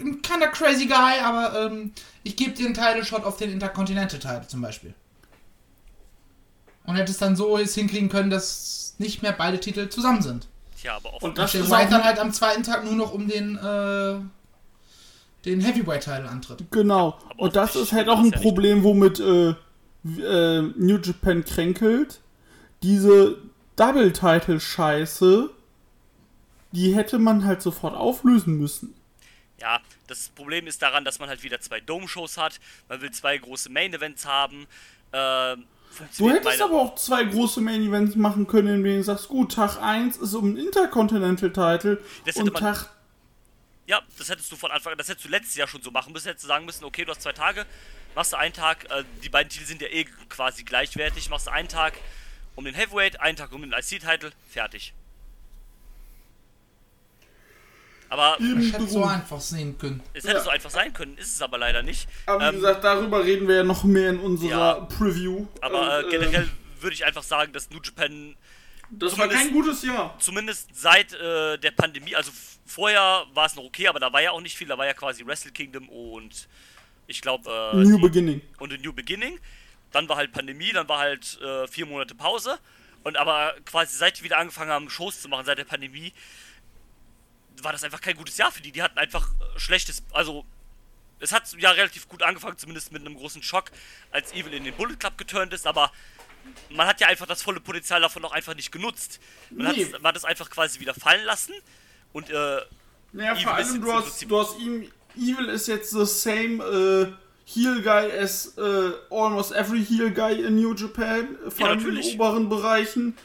ein keiner crazy guy, aber ähm, ich gebe dir einen Title Shot auf den Intercontinental Title zum Beispiel. Und hättest dann so es hinkriegen können, dass nicht mehr beide Titel zusammen sind. Tja, aber auch Und das Der ist dann halt am zweiten Tag nur noch um den äh, den Heavyweight Title antritt. genau. aber Und das ist halt auch ein ja Problem, womit äh, äh, New Japan kränkelt. Diese Double-Title-Scheiße, die hätte man halt sofort auflösen müssen. Ja, das Problem ist daran, dass man halt wieder zwei Dome-Shows hat. Man will zwei große Main-Events haben. Ähm, Du hättest aber auch zwei große Main-Events machen können, in denen du sagst, gut, Tag 1 ist um den Intercontinental-Title und man- Tag Ja, das hättest du von Anfang an, das hättest du letztes Jahr schon so machen müssen. Hättest du sagen müssen, okay, du hast zwei Tage, machst du einen Tag, äh, die beiden Titel sind ja eh quasi gleichwertig, machst du einen Tag um den Heavyweight, einen Tag um den IC-Title, fertig. Aber Ich hätte so einfach sehen können. es hätte Ja. so einfach sein können, ist es aber leider nicht. Aber wie Ähm, gesagt, darüber reden wir ja noch mehr in unserer Ja. Preview. aber Und, äh, generell würde ich einfach sagen, dass New Japan das war kein gutes Jahr. zumindest seit äh, der Pandemie, also vorher war es noch okay, aber da war ja auch nicht viel, da war ja quasi Wrestle Kingdom und ich glaube äh, New Beginning. und New Beginning. Dann war halt Pandemie, dann war halt äh, vier Monate Pause. Und aber quasi seit die wieder angefangen haben, Shows zu machen, seit der Pandemie, war das einfach kein gutes Jahr für die. Die hatten einfach äh, schlechtes, also es hat ja relativ gut angefangen, zumindest mit einem großen Schock, als Evil in den Bullet Club geturnt ist, aber man hat ja einfach das volle Potenzial davon noch einfach nicht genutzt. Man, Nee. hat, man hat es einfach quasi wieder fallen lassen und äh, Naja, Evil vor allem, du hast, du hast ihm. Evil ist jetzt the same äh, Heel Guy as äh, almost every Heel Guy in New Japan. äh, Vor Ja, allem in den oberen Bereichen.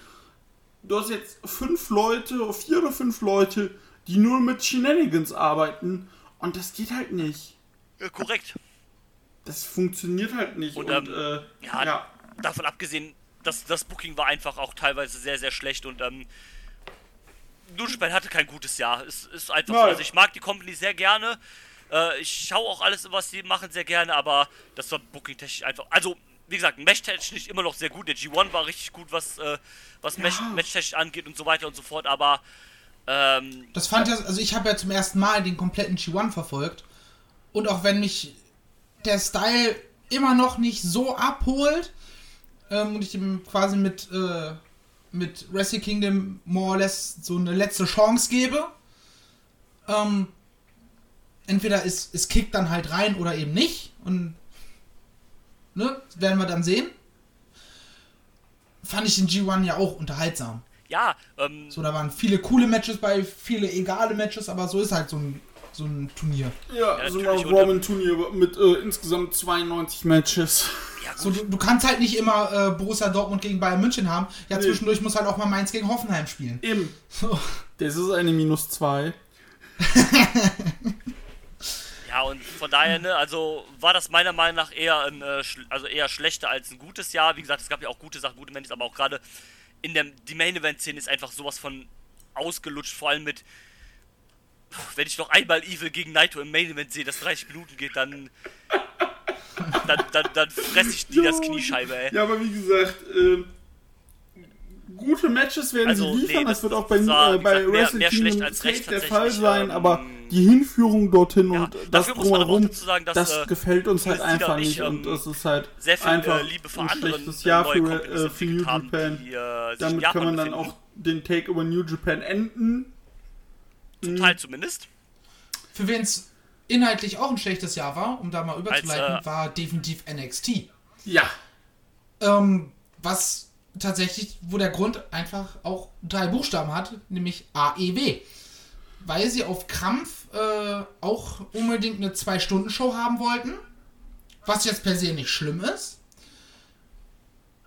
Du hast jetzt fünf Leute, vier oder fünf Leute, die nur mit Shenanigans arbeiten. Und das geht halt nicht. äh, korrekt. Das funktioniert halt nicht. Und, Und, ähm, äh, ja, ja. davon abgesehen, das, das Booking war einfach auch teilweise sehr, sehr schlecht und ähm, New Japan hatte kein gutes Jahr. Es ist einfach. Nein. Also ich mag die Company sehr gerne. Äh, ich schaue auch alles, was sie machen, sehr gerne, aber das war Booking-technisch einfach. Also, wie gesagt, Match-technisch immer noch sehr gut. Der G1 war richtig gut, was, äh, was Match- Match-technisch angeht und so weiter und so fort, aber ähm, Das fand ja, also ich habe ja zum ersten Mal den kompletten G1 verfolgt. Und auch wenn mich der Style immer noch nicht so abholt ähm, und ich ihm quasi mit, äh, mit Wrestle Kingdom more or less so eine letzte Chance gebe, ähm, entweder es, es kickt dann halt rein oder eben nicht. Und ne, werden wir dann sehen. Fand ich den G1 ja auch unterhaltsam. ja, ähm, So, da waren viele coole Matches bei, viele egale Matches, aber so ist halt so ein, so ein Turnier. Ja, Ja, so ein Roman-Turnier mit äh, insgesamt 92 Matches. ja So, du, du kannst halt nicht immer äh, Borussia Dortmund gegen Bayern München haben. Ja, Nee. zwischendurch muss halt auch mal Mainz gegen Hoffenheim spielen. Eben. So. Das ist eine minus 2. [laughs] Ja, und von daher, ne, also war das meiner Meinung nach eher ein, äh, also eher schlechter als ein gutes Jahr. Wie gesagt, es gab ja auch gute Sachen, gute Matches, aber auch gerade in der die Main Event Szene ist einfach sowas von ausgelutscht, vor allem mit wenn ich noch einmal Evil gegen Naito im Main Event sehe, das 30 Minuten geht, dann dann, dann, dann fresse ich die das Kniescheibe, ey. Ja, aber wie gesagt, ähm, gute Matches werden Also, sie liefern. nee, das, das- wird auch bei, das war, äh, bei gesagt, mehr- Wrestle mehr Kingdom schlecht als recht der Fall sein, ähm, aber die Hinführung dorhin Ja, und das drumherum, sagen, dass, das äh, gefällt uns halt einfach nicht nicht, und ähm, das ist halt sehr viel einfach äh, Liebe für ein schlechtes Jahr für, äh, für New haben, Japan. die äh, Damit Japan kann man dann befinden. auch den Take über New Japan enden. zum Teil zumindest. Für wen es inhaltlich auch ein schlechtes Jahr war, um da mal überzuleiten, äh, war definitiv NXT. Ja, Ähm, was tatsächlich, wo der Grund einfach auch drei Buchstaben hat, nämlich AEW. Weil sie auf Krampf äh, auch unbedingt eine Zwei-Stunden-Show haben wollten. Was jetzt per se nicht schlimm ist.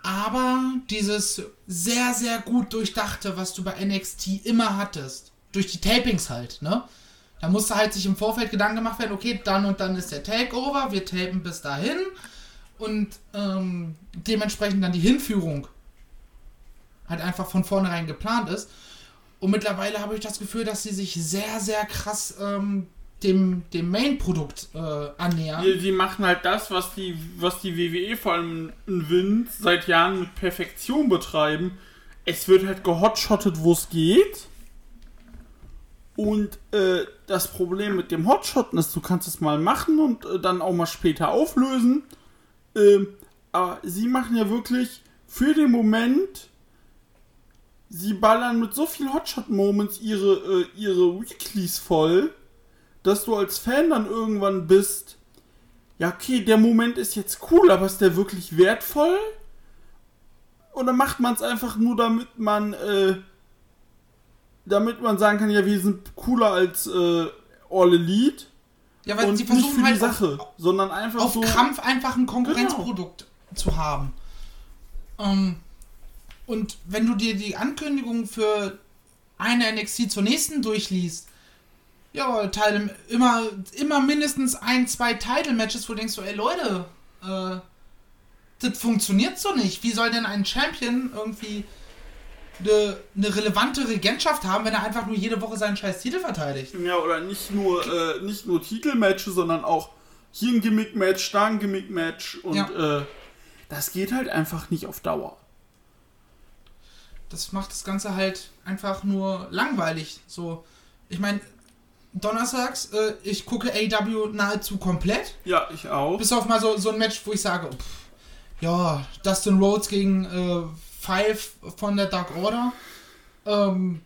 Aber dieses sehr, sehr gut durchdachte, was du bei NXT immer hattest. Durch die Tapings halt, ne? Da musste halt sich im Vorfeld Gedanken gemacht werden, okay, dann und dann ist der Takeover, wir tapen bis dahin und ähm, dementsprechend dann die Hinführung halt einfach von vornherein geplant ist. Und mittlerweile habe ich das Gefühl, dass sie sich sehr, sehr krass ähm, dem, dem Main-Produkt äh, annähern. die, die machen halt das, was die, was die WWE vor allem in Wind seit Jahren mit Perfektion betreiben. Es wird halt gehotshottet, wo es geht. Und äh, das Problem mit dem Hotshotten ist, du kannst es mal machen und äh, dann auch mal später auflösen. Ähm, aber sie machen ja wirklich für den Moment, sie ballern mit so viel Hotshot-Moments ihre, äh, ihre Weeklies voll, dass du als Fan dann irgendwann bist, ja okay, der Moment ist jetzt cool, aber ist der wirklich wertvoll? Oder macht man es einfach nur, damit man, äh, damit man sagen kann, ja, wir sind cooler als äh, All Elite ja, weil und sie nicht für versuchen die halt Sache, auf, sondern einfach auf so. Krampf einfach ein Konkurrenzprodukt zu haben. Ähm, und wenn du dir die Ankündigung für eine NXT zur nächsten durchliest, ja, Teile, immer, immer mindestens ein, zwei Title-Matches, wo du denkst so, ey Leute, äh, das funktioniert so nicht. Wie soll denn ein Champion irgendwie eine, eine relevante Regentschaft haben, wenn er einfach nur jede Woche seinen scheiß Titel verteidigt? Ja, oder nicht nur, äh, nicht nur Titelmatches, sondern auch hier ein Gimmick-Match, da ein Gimmick-Match und Ja. äh, das geht halt einfach nicht auf Dauer. Das macht das Ganze halt einfach nur langweilig. So, ich meine, donnerstags, äh, ich gucke AW nahezu komplett. Ja, ich auch. Bis auf mal so, so ein Match, wo ich sage, pff, ja, Dustin Rhodes gegen äh, Five von der Dark Order. Ähm,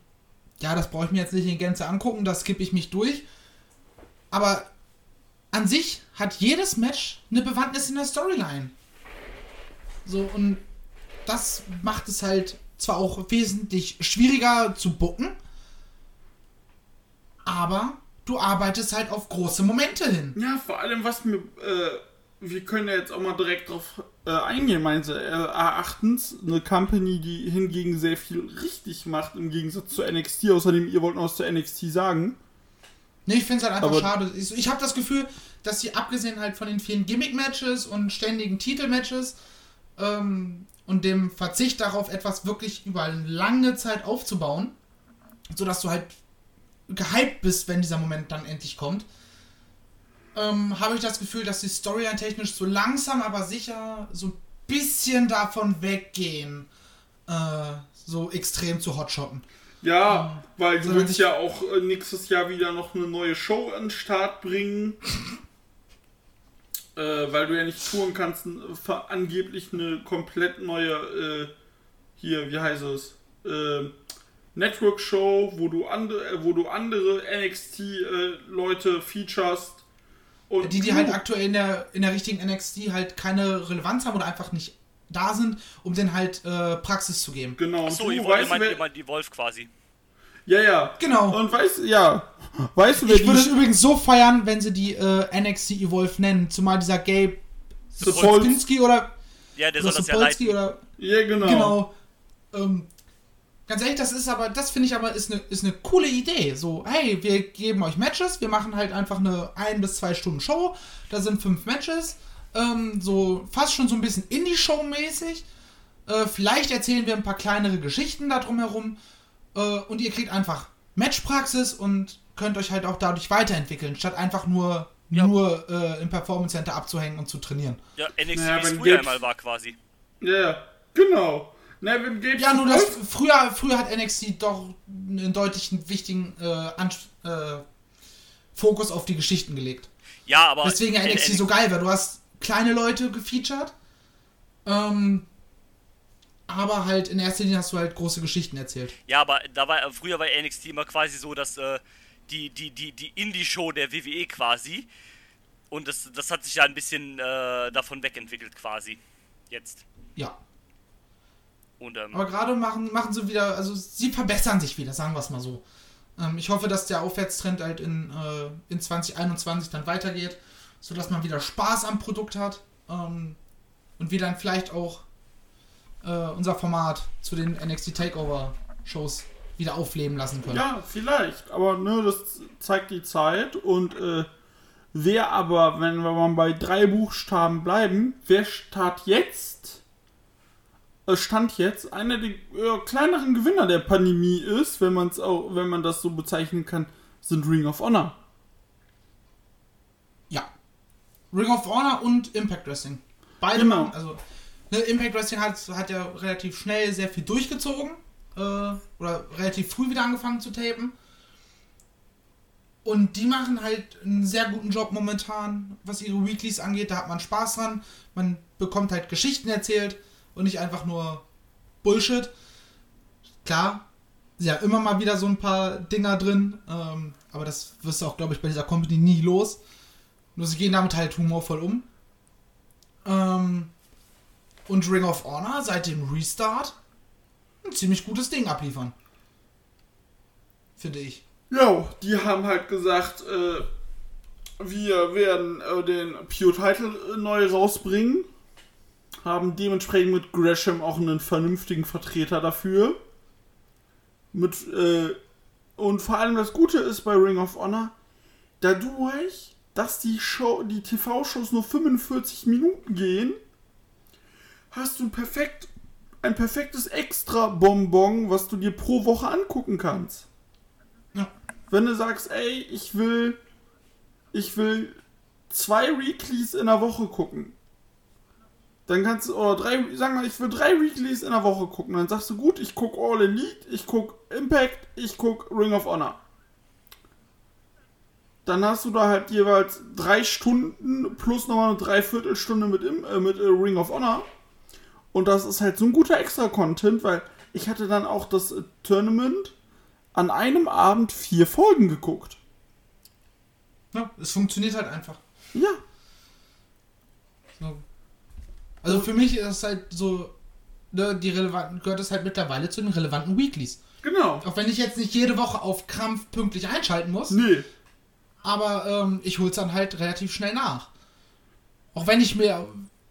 ja, das brauche ich mir jetzt nicht in Gänze angucken, da skippe ich mich durch. Aber an sich hat jedes Match eine Bewandtnis in der Storyline. So, und das macht es halt zwar auch wesentlich schwieriger zu bucken, aber du arbeitest halt auf große Momente hin. Ja, vor allem, was mir, äh, wir können ja jetzt auch mal direkt drauf äh, eingehen, meines äh, Erachtens, eine Company, die hingegen sehr viel richtig macht, im Gegensatz zu NXT, außerdem, ihr wollt noch was zu NXT sagen. Nee, ich finde es halt einfach Aber- schade. Ich, ich habe das Gefühl, dass sie abgesehen halt von den vielen Gimmick-Matches und ständigen Titel-Matches ähm, und dem Verzicht darauf, etwas wirklich über eine lange Zeit aufzubauen, sodass du halt gehypt bist, wenn dieser Moment dann endlich kommt, ähm, habe ich das Gefühl, dass die Storyline technisch so langsam, aber sicher so ein bisschen davon weggehen, äh, so extrem zu hotshotten. Ja, weil du willst ja auch äh, nächstes Jahr wieder noch eine neue Show an den Start bringen. [laughs] äh, weil du ja nicht touren kannst, angeblich eine komplett neue, äh, hier, wie heißt es, äh, Network-Show, wo du andere, äh, wo du andere NXT-Leute featurest. Und die, die halt aktuell in der, in der richtigen NXT halt keine Relevanz haben oder einfach nicht da sind, um denen halt äh, Praxis zu geben. Genau, und Achso, ihr meint, ihr meint die Wolf quasi. Ja, ja. Genau. Und weißt, ja, weißt du, wer Ich würde es übrigens so feiern, wenn sie die äh, NXT Evolve nennen, zumal dieser Gabe Sapolsky- oder, Ja, der oder soll das ja leiten. oder Ja, genau. genau. Ähm, ganz ehrlich, das ist aber, das finde ich aber ist eine ist eine coole Idee. So, hey, wir geben euch Matches, wir machen halt einfach eine ein bis zwei Stunden Show, da sind fünf Matches, ähm, so fast schon so ein bisschen Indie-Show-mäßig. Äh, vielleicht erzählen wir ein paar kleinere Geschichten da drumherum äh, und ihr kriegt einfach Matchpraxis und könnt euch halt auch dadurch weiterentwickeln, statt einfach nur Ja. nur äh, im Performance Center abzuhängen und zu trainieren. Ja, NXT, Naja, wie es früher einmal war quasi. Ja, ja, genau. Na, Ja, nur das früher, früher hat NXT doch einen deutlichen wichtigen äh, äh, Fokus auf die Geschichten gelegt. Ja, aber. Deswegen NXT so geil, weil du hast kleine Leute gefeatured. Ähm, aber halt in erster Linie hast du halt große Geschichten erzählt. Ja, aber da war, früher war NXT immer quasi so, dass äh, die, die, die, die Indie-Show der WWE quasi. Und das, das hat sich ja ein bisschen äh, davon wegentwickelt quasi. Jetzt. Ja. Und ähm, Aber gerade machen, machen sie wieder, also sie verbessern sich wieder, sagen wir es mal so. Ähm, ich hoffe, dass der Aufwärtstrend halt in, äh, in 2021 dann weitergeht, sodass man wieder Spaß am Produkt hat ähm, und wir dann vielleicht auch äh, unser Format zu den NXT Takeover Shows wieder aufleben lassen können. Ja, vielleicht. Aber ne, das zeigt die Zeit. Und äh, wer aber, wenn wir mal bei drei Buchstaben bleiben, wer statt jetzt, äh, stand jetzt, einer der äh, kleineren Gewinner der Pandemie ist, wenn man es auch, wenn man das so bezeichnen kann, sind Ring of Honor. Ja. Ring of Honor und Impact Wrestling. Beide Genau. machen, also ne, Impact Wrestling hat, hat ja relativ schnell sehr viel durchgezogen. Äh, oder relativ früh wieder angefangen zu tapen. Und die machen halt einen sehr guten Job momentan, was ihre Weeklies angeht. Da hat man Spaß dran. Man bekommt halt Geschichten erzählt und nicht einfach nur Bullshit. Klar, ja, immer mal wieder so ein paar Dinger drin. Ähm, aber das wirst du auch, glaube ich, bei dieser Company nie los. Nur sie gehen damit halt humorvoll um. Ähm, und Ring of Honor seit dem Restart ein ziemlich gutes Ding abliefern. Finde ich. Ja, die haben halt gesagt, äh, wir werden äh, den Pure Title äh, neu rausbringen. Haben dementsprechend mit Gresham auch einen vernünftigen Vertreter dafür. Mit, äh, und vor allem das Gute ist bei Ring of Honor, dadurch, dass die die TV-Shows nur 45 Minuten gehen, hast du perfekt, ein perfektes Extra-Bonbon, was du dir pro Woche angucken kannst. Ja. Wenn du sagst, ey, ich will, ich will zwei Weeklies in der Woche gucken. Dann kannst du, oder drei, sagen wir, ich will drei Weeklies in der Woche gucken. Dann sagst du, gut, ich guck All Elite, ich guck Impact, ich guck Ring of Honor. Dann hast du da halt jeweils drei Stunden plus nochmal eine Dreiviertelstunde mit, äh, mit äh, Ring of Honor. Und das ist halt so ein guter Extra-Content, weil ich hatte dann auch das äh, Tournament an einem Abend vier Folgen geguckt. Ja, es funktioniert halt einfach. Ja. So. Also für mich ist es halt so, ne, die relevanten, gehört es halt mittlerweile zu den relevanten Weeklies. Genau. Auch wenn ich jetzt nicht jede Woche auf Krampf pünktlich einschalten muss, Nee. aber ähm, ich hol's dann halt relativ schnell nach. Auch wenn ich mir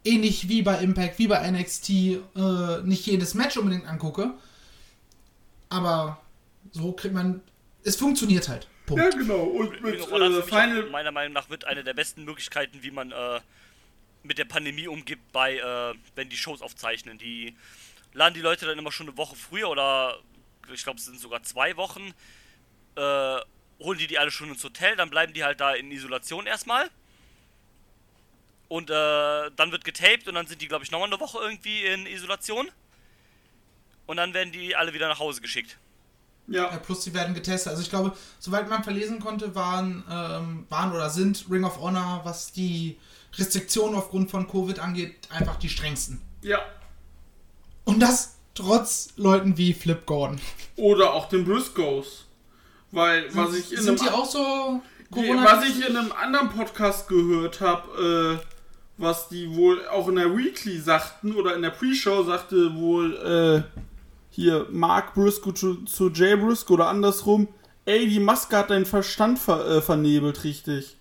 ähnlich wie bei Impact, wie bei NXT äh, nicht jedes Match unbedingt angucke, aber so kriegt man, es funktioniert halt. Punkt. Ja, genau. Und mit Honor äh, auch Final. meiner Meinung nach wird eine der besten Möglichkeiten, wie man äh, mit der Pandemie umgeht, bei äh, wenn die Shows aufzeichnen. Die laden die Leute dann immer schon eine Woche früher oder ich glaube es sind sogar zwei Wochen. Äh, holen die die alle schon ins Hotel, dann bleiben die halt da in Isolation erstmal. Und äh, dann wird getaped und dann sind die, glaube ich, nochmal eine Woche irgendwie in Isolation. Und dann werden die alle wieder nach Hause geschickt. Ja, Ja. plus sie werden getestet. Also ich glaube, soweit man verlesen konnte, waren, ähm, waren oder sind Ring of Honor, was die Restriktionen aufgrund von Covid angeht, einfach die strengsten. Ja. Und das trotz Leuten wie Flip Gordon. Oder auch den Briscoes. Weil, was ich in sind einem die auch so Nee, Corona? was ich in einem anderen Podcast gehört habe, äh, was die wohl auch in der Weekly sagten oder in der Pre-Show sagte wohl äh, hier Mark Briscoe zu, zu Jay Briscoe oder andersrum, ey, die Maske hat deinen Verstand ver, äh, vernebelt, richtig.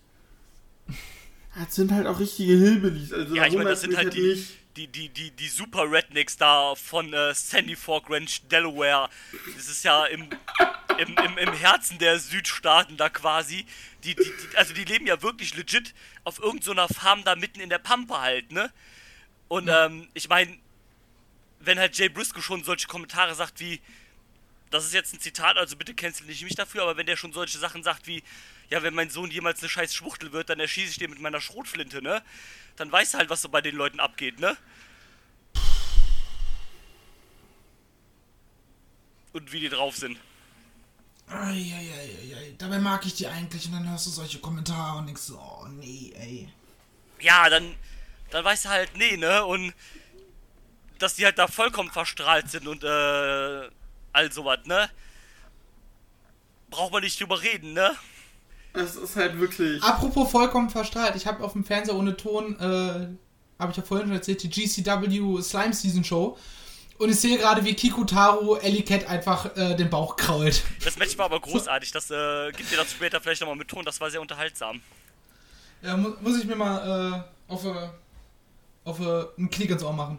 [laughs] Das sind halt auch richtige Hillbillies. Also Ja, ich meine, das sind mich halt die, nicht. Die, die, die, die super Rednecks da von äh, Sandy Fork Ranch, Delaware. Das ist ja im, im, im, im Herzen der Südstaaten da quasi. Die, die, die, also die leben ja wirklich legit auf irgendeiner Farm da mitten in der Pampa halt, ne? Und ähm, ich meine, wenn halt Jay Briscoe schon solche Kommentare sagt wie, das ist jetzt ein Zitat, also bitte cancel nicht mich dafür, aber wenn der schon solche Sachen sagt wie, ja, wenn mein Sohn jemals eine scheiß Schwuchtel wird, dann erschieße ich den mit meiner Schrotflinte, ne? Dann weißt du halt, was so bei den Leuten abgeht, ne? Und wie die drauf sind. Eieieiei, dabei mag ich die eigentlich und dann hörst du solche Kommentare und denkst so, oh nee, ey. Ja, dann, dann weißt du halt, nee, ne? Und dass die halt da vollkommen verstrahlt sind und äh, all sowas, ne? Braucht man nicht drüber reden, ne? Das ist halt wirklich. Apropos vollkommen verstrahlt, ich habe auf dem Fernseher ohne Ton, äh, habe ich ja vorhin schon erzählt, die GCW Slime Season Show. Und ich sehe gerade, wie Kikutaro Ellie Cat einfach äh, den Bauch krault. Das Match war aber großartig, das äh, gibt dir das später vielleicht nochmal mit Ton, das war sehr unterhaltsam. Ja, mu muss ich mir mal äh, auf, äh, auf äh, einen Knick ins Ohr machen.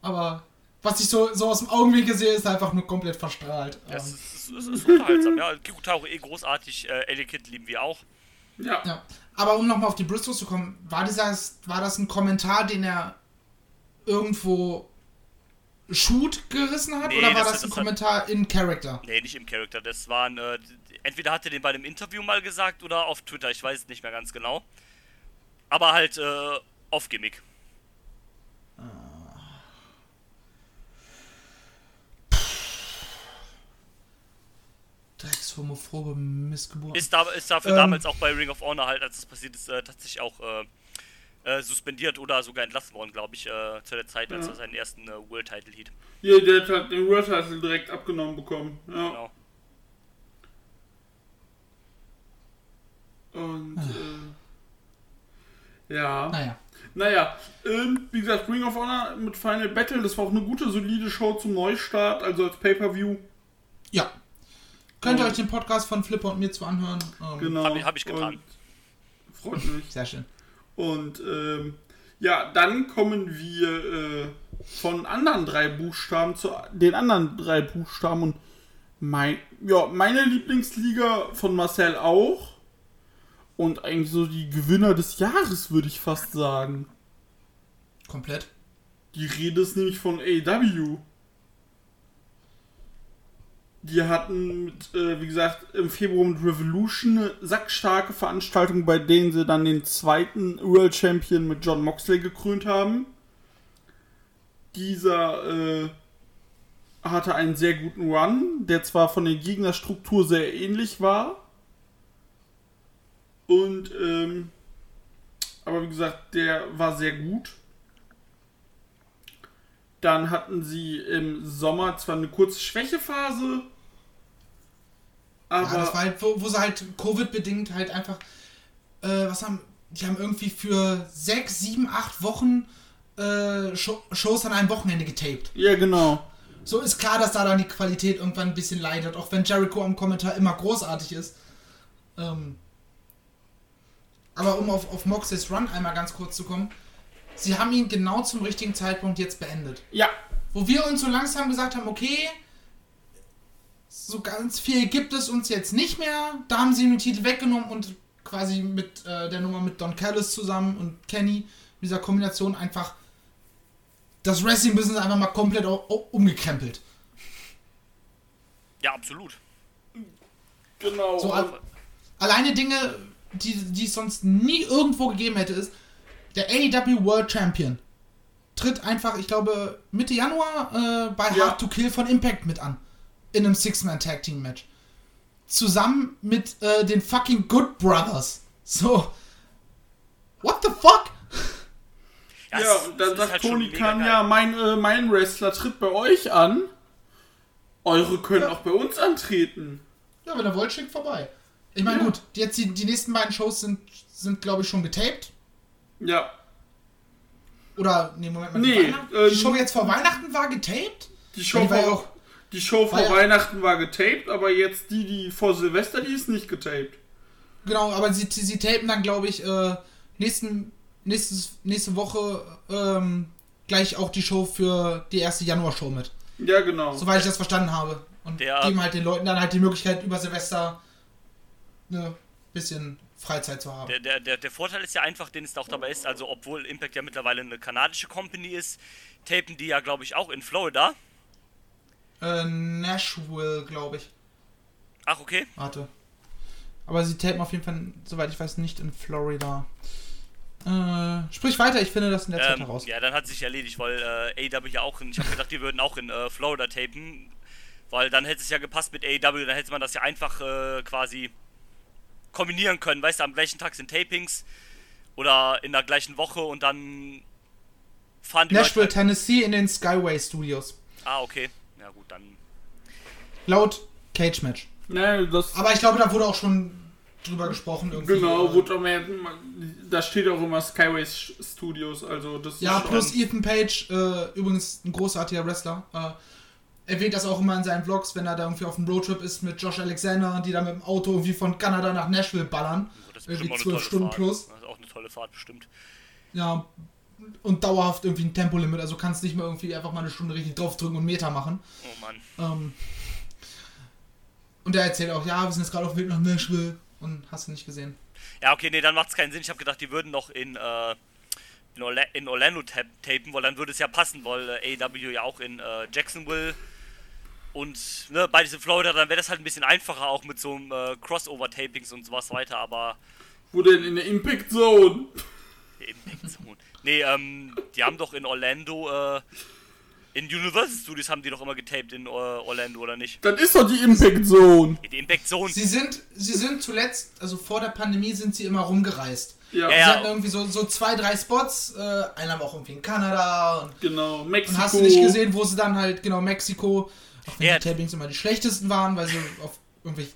Aber was ich so, so aus dem Augenwinkel sehe, ist einfach nur komplett verstrahlt. Das Ähm, ist, ist, ist unterhaltsam, ja. Kikutaro eh großartig, äh, Ellie Kid lieben wir auch. Ja. ja. Aber um nochmal auf die Briscoes zu kommen, war, dieses, war das ein Kommentar, den er irgendwo Shoot gerissen hat? Nee, oder war das- das, ein das hat- Kommentar in Character? Nee, nicht im Charakter. Das waren, äh, entweder hat er den bei einem Interview mal gesagt oder auf Twitter, ich weiß es nicht mehr ganz genau. Aber halt, äh, auf Gimmick. Dreckshomophobe Missgeburt. Ist, da, ist dafür Ähm. damals auch bei Ring of Honor halt, als das passiert ist, äh, tatsächlich auch äh, äh, suspendiert oder sogar entlassen worden, glaube ich, äh, zu der Zeit, als Ja. er seinen ersten äh, World Title hielt. Ja, der hat halt den World Title direkt abgenommen bekommen. Ja. Genau. Und, äh, ja. Naja. Naja, ähm, wie gesagt, Ring of Honor mit Final Battle, das war auch eine gute, solide Show zum Neustart, also als Pay-Per-View. Ja. Könnt ihr euch den Podcast von Flipper und mir zu anhören? Ähm, Genau. Hab ich- hab ich getan. Und freut mich. Sehr schön. Und ähm, ja, dann kommen wir äh, von anderen drei Buchstaben zu den anderen drei Buchstaben und mein, ja, meine Lieblingsliga von Marcel auch. Und eigentlich so die Gewinner des Jahres, würde ich fast sagen. Komplett. Die Rede ist nämlich von AW. Die hatten, mit, äh, wie gesagt, im Februar mit Revolution eine sackstarke Veranstaltung, bei denen sie dann den zweiten World Champion mit John Moxley gekrönt haben. Dieser äh, hatte einen sehr guten Run, der zwar von der Gegnerstruktur sehr ähnlich war. Und, ähm, aber wie gesagt, der war sehr gut. Dann hatten sie im Sommer zwar eine kurze Schwächephase, aber Ja, das war halt, wo, wo sie halt Covid-bedingt halt einfach, äh, was haben, die haben irgendwie für sechs, sieben, acht Wochen äh, Show, Shows an einem Wochenende getaped. ja genau. So ist klar, dass da dann die Qualität irgendwann ein bisschen leidet, auch wenn Jericho am Kommentar immer großartig ist. Ähm, aber um auf, auf Moxley's Run einmal ganz kurz zu kommen, sie haben ihn genau zum richtigen Zeitpunkt jetzt beendet. Ja, Wo wir uns so langsam gesagt haben, okay, so ganz viel gibt es uns jetzt nicht mehr. Da haben sie den Titel weggenommen und quasi mit äh, der Nummer mit Don Callis zusammen und Kenny, mit dieser Kombination einfach das Wrestling-Business einfach mal komplett umgekrempelt. Ja, absolut. genau. So, al alleine Dinge, die, die es sonst nie irgendwo gegeben hätte, ist, der AEW World Champion tritt einfach, ich glaube, Mitte Januar äh, bei Ja. Hard to Kill von Impact mit an. In einem Six-Man-Tag-Team-Match. Zusammen mit äh, den fucking Good Brothers. So. What the fuck? Ja, ja, und dann sagt halt Tony Khan, ja, mein, äh, mein Wrestler tritt bei euch an. Eure können auch bei uns antreten. Ja, wenn ihr wollt, schickt vorbei. Ich meine, Ja. gut, jetzt die, die nächsten beiden Shows sind, sind glaube ich, schon getaped. Ja, Oder, nee, Moment mal. Nee, die, ähm, die Show jetzt vor Weihnachten war getaped? die Show, Die war ja vor, auch- die Show vor war ja- Weihnachten war getaped, aber jetzt die, die vor Silvester, die ist nicht getaped. Genau, aber sie, sie tapen dann, glaube ich, äh, nächsten, nächstes, nächste Woche ähm, gleich auch die Show für die erste Januar-Show mit. Ja, genau. Soweit ich das verstanden habe. Und Der- geben halt den Leuten dann halt die Möglichkeit, über Silvester eine bisschen Freizeit zu haben. Der, der, der, der Vorteil ist ja einfach, den es da auch dabei ist, also obwohl Impact ja mittlerweile eine kanadische Company ist, tapen die ja, glaube ich, auch in Florida. Äh, Nashville, glaube ich. Ach, okay. Warte. Aber sie tapen auf jeden Fall, soweit ich weiß, nicht in Florida. Äh, sprich weiter, ich finde das in der Zeit Ähm, heraus. ja, dann hat sich erledigt, weil äh, AEW ja auch in, ich habe gedacht, die würden auch in äh, Florida tapen, weil dann hätte es ja gepasst mit AEW, dann hätte man das ja einfach äh, quasi kombinieren können, weißt du, am gleichen Tag sind Tapings oder in der gleichen Woche und dann fahren die Nashville, Leute halt, Tennessee in den Skyway Studios. Ah, okay. Ja gut, dann Laut Cage Match. Ne, das, Aber ich glaube, da wurde auch schon drüber gesprochen irgendwie. genau, äh, wurde aber, da steht auch immer Skyway Studios, also das Ja, plus Ethan Page, äh, übrigens ein großartiger Wrestler, äh, erwähnt das auch immer in seinen Vlogs, wenn er da irgendwie auf dem Roadtrip ist mit Josh Alexander, die da mit dem Auto irgendwie von Kanada nach Nashville ballern. das ist Irgendwie zwölf Stunden Fahrt. plus. Das ist auch eine tolle Fahrt, bestimmt. Ja, und dauerhaft irgendwie ein Tempolimit, also kannst nicht mehr irgendwie einfach mal eine Stunde richtig draufdrücken und Meter machen. Oh Mann. Ähm, und er erzählt auch, ja, wir sind jetzt gerade auf dem Weg nach Nashville und hast du nicht gesehen. Ja, okay, nee, dann macht es keinen Sinn. Ich habe gedacht, die würden noch in, äh, in, Orla in Orlando tap tapen, weil dann würde es ja passen, weil äh, AEW ja auch in äh, Jacksonville und ne, beides in Florida, dann wäre das halt ein bisschen einfacher auch mit so einem äh, Crossover-Tapings und sowas weiter, aber Wo denn in der Impact Zone? Impact Zone. Nee, ähm, die haben doch in Orlando, äh, in Universal Studios haben die doch immer getaped in äh, Orlando, oder nicht? Das ist doch die Impact Zone. Die Impact Zone. Sie sind, sie sind zuletzt, also vor der Pandemie sind sie immer rumgereist. Ja, Ja, Sie ja. hatten irgendwie so, so zwei, drei Spots, äh, einer war auch irgendwie in Kanada und, genau. und Mexiko. hast du nicht gesehen, wo sie dann halt, genau, Mexiko, auch wenn Ja. die Tapings immer die schlechtesten waren, weil sie auf irgendwelche,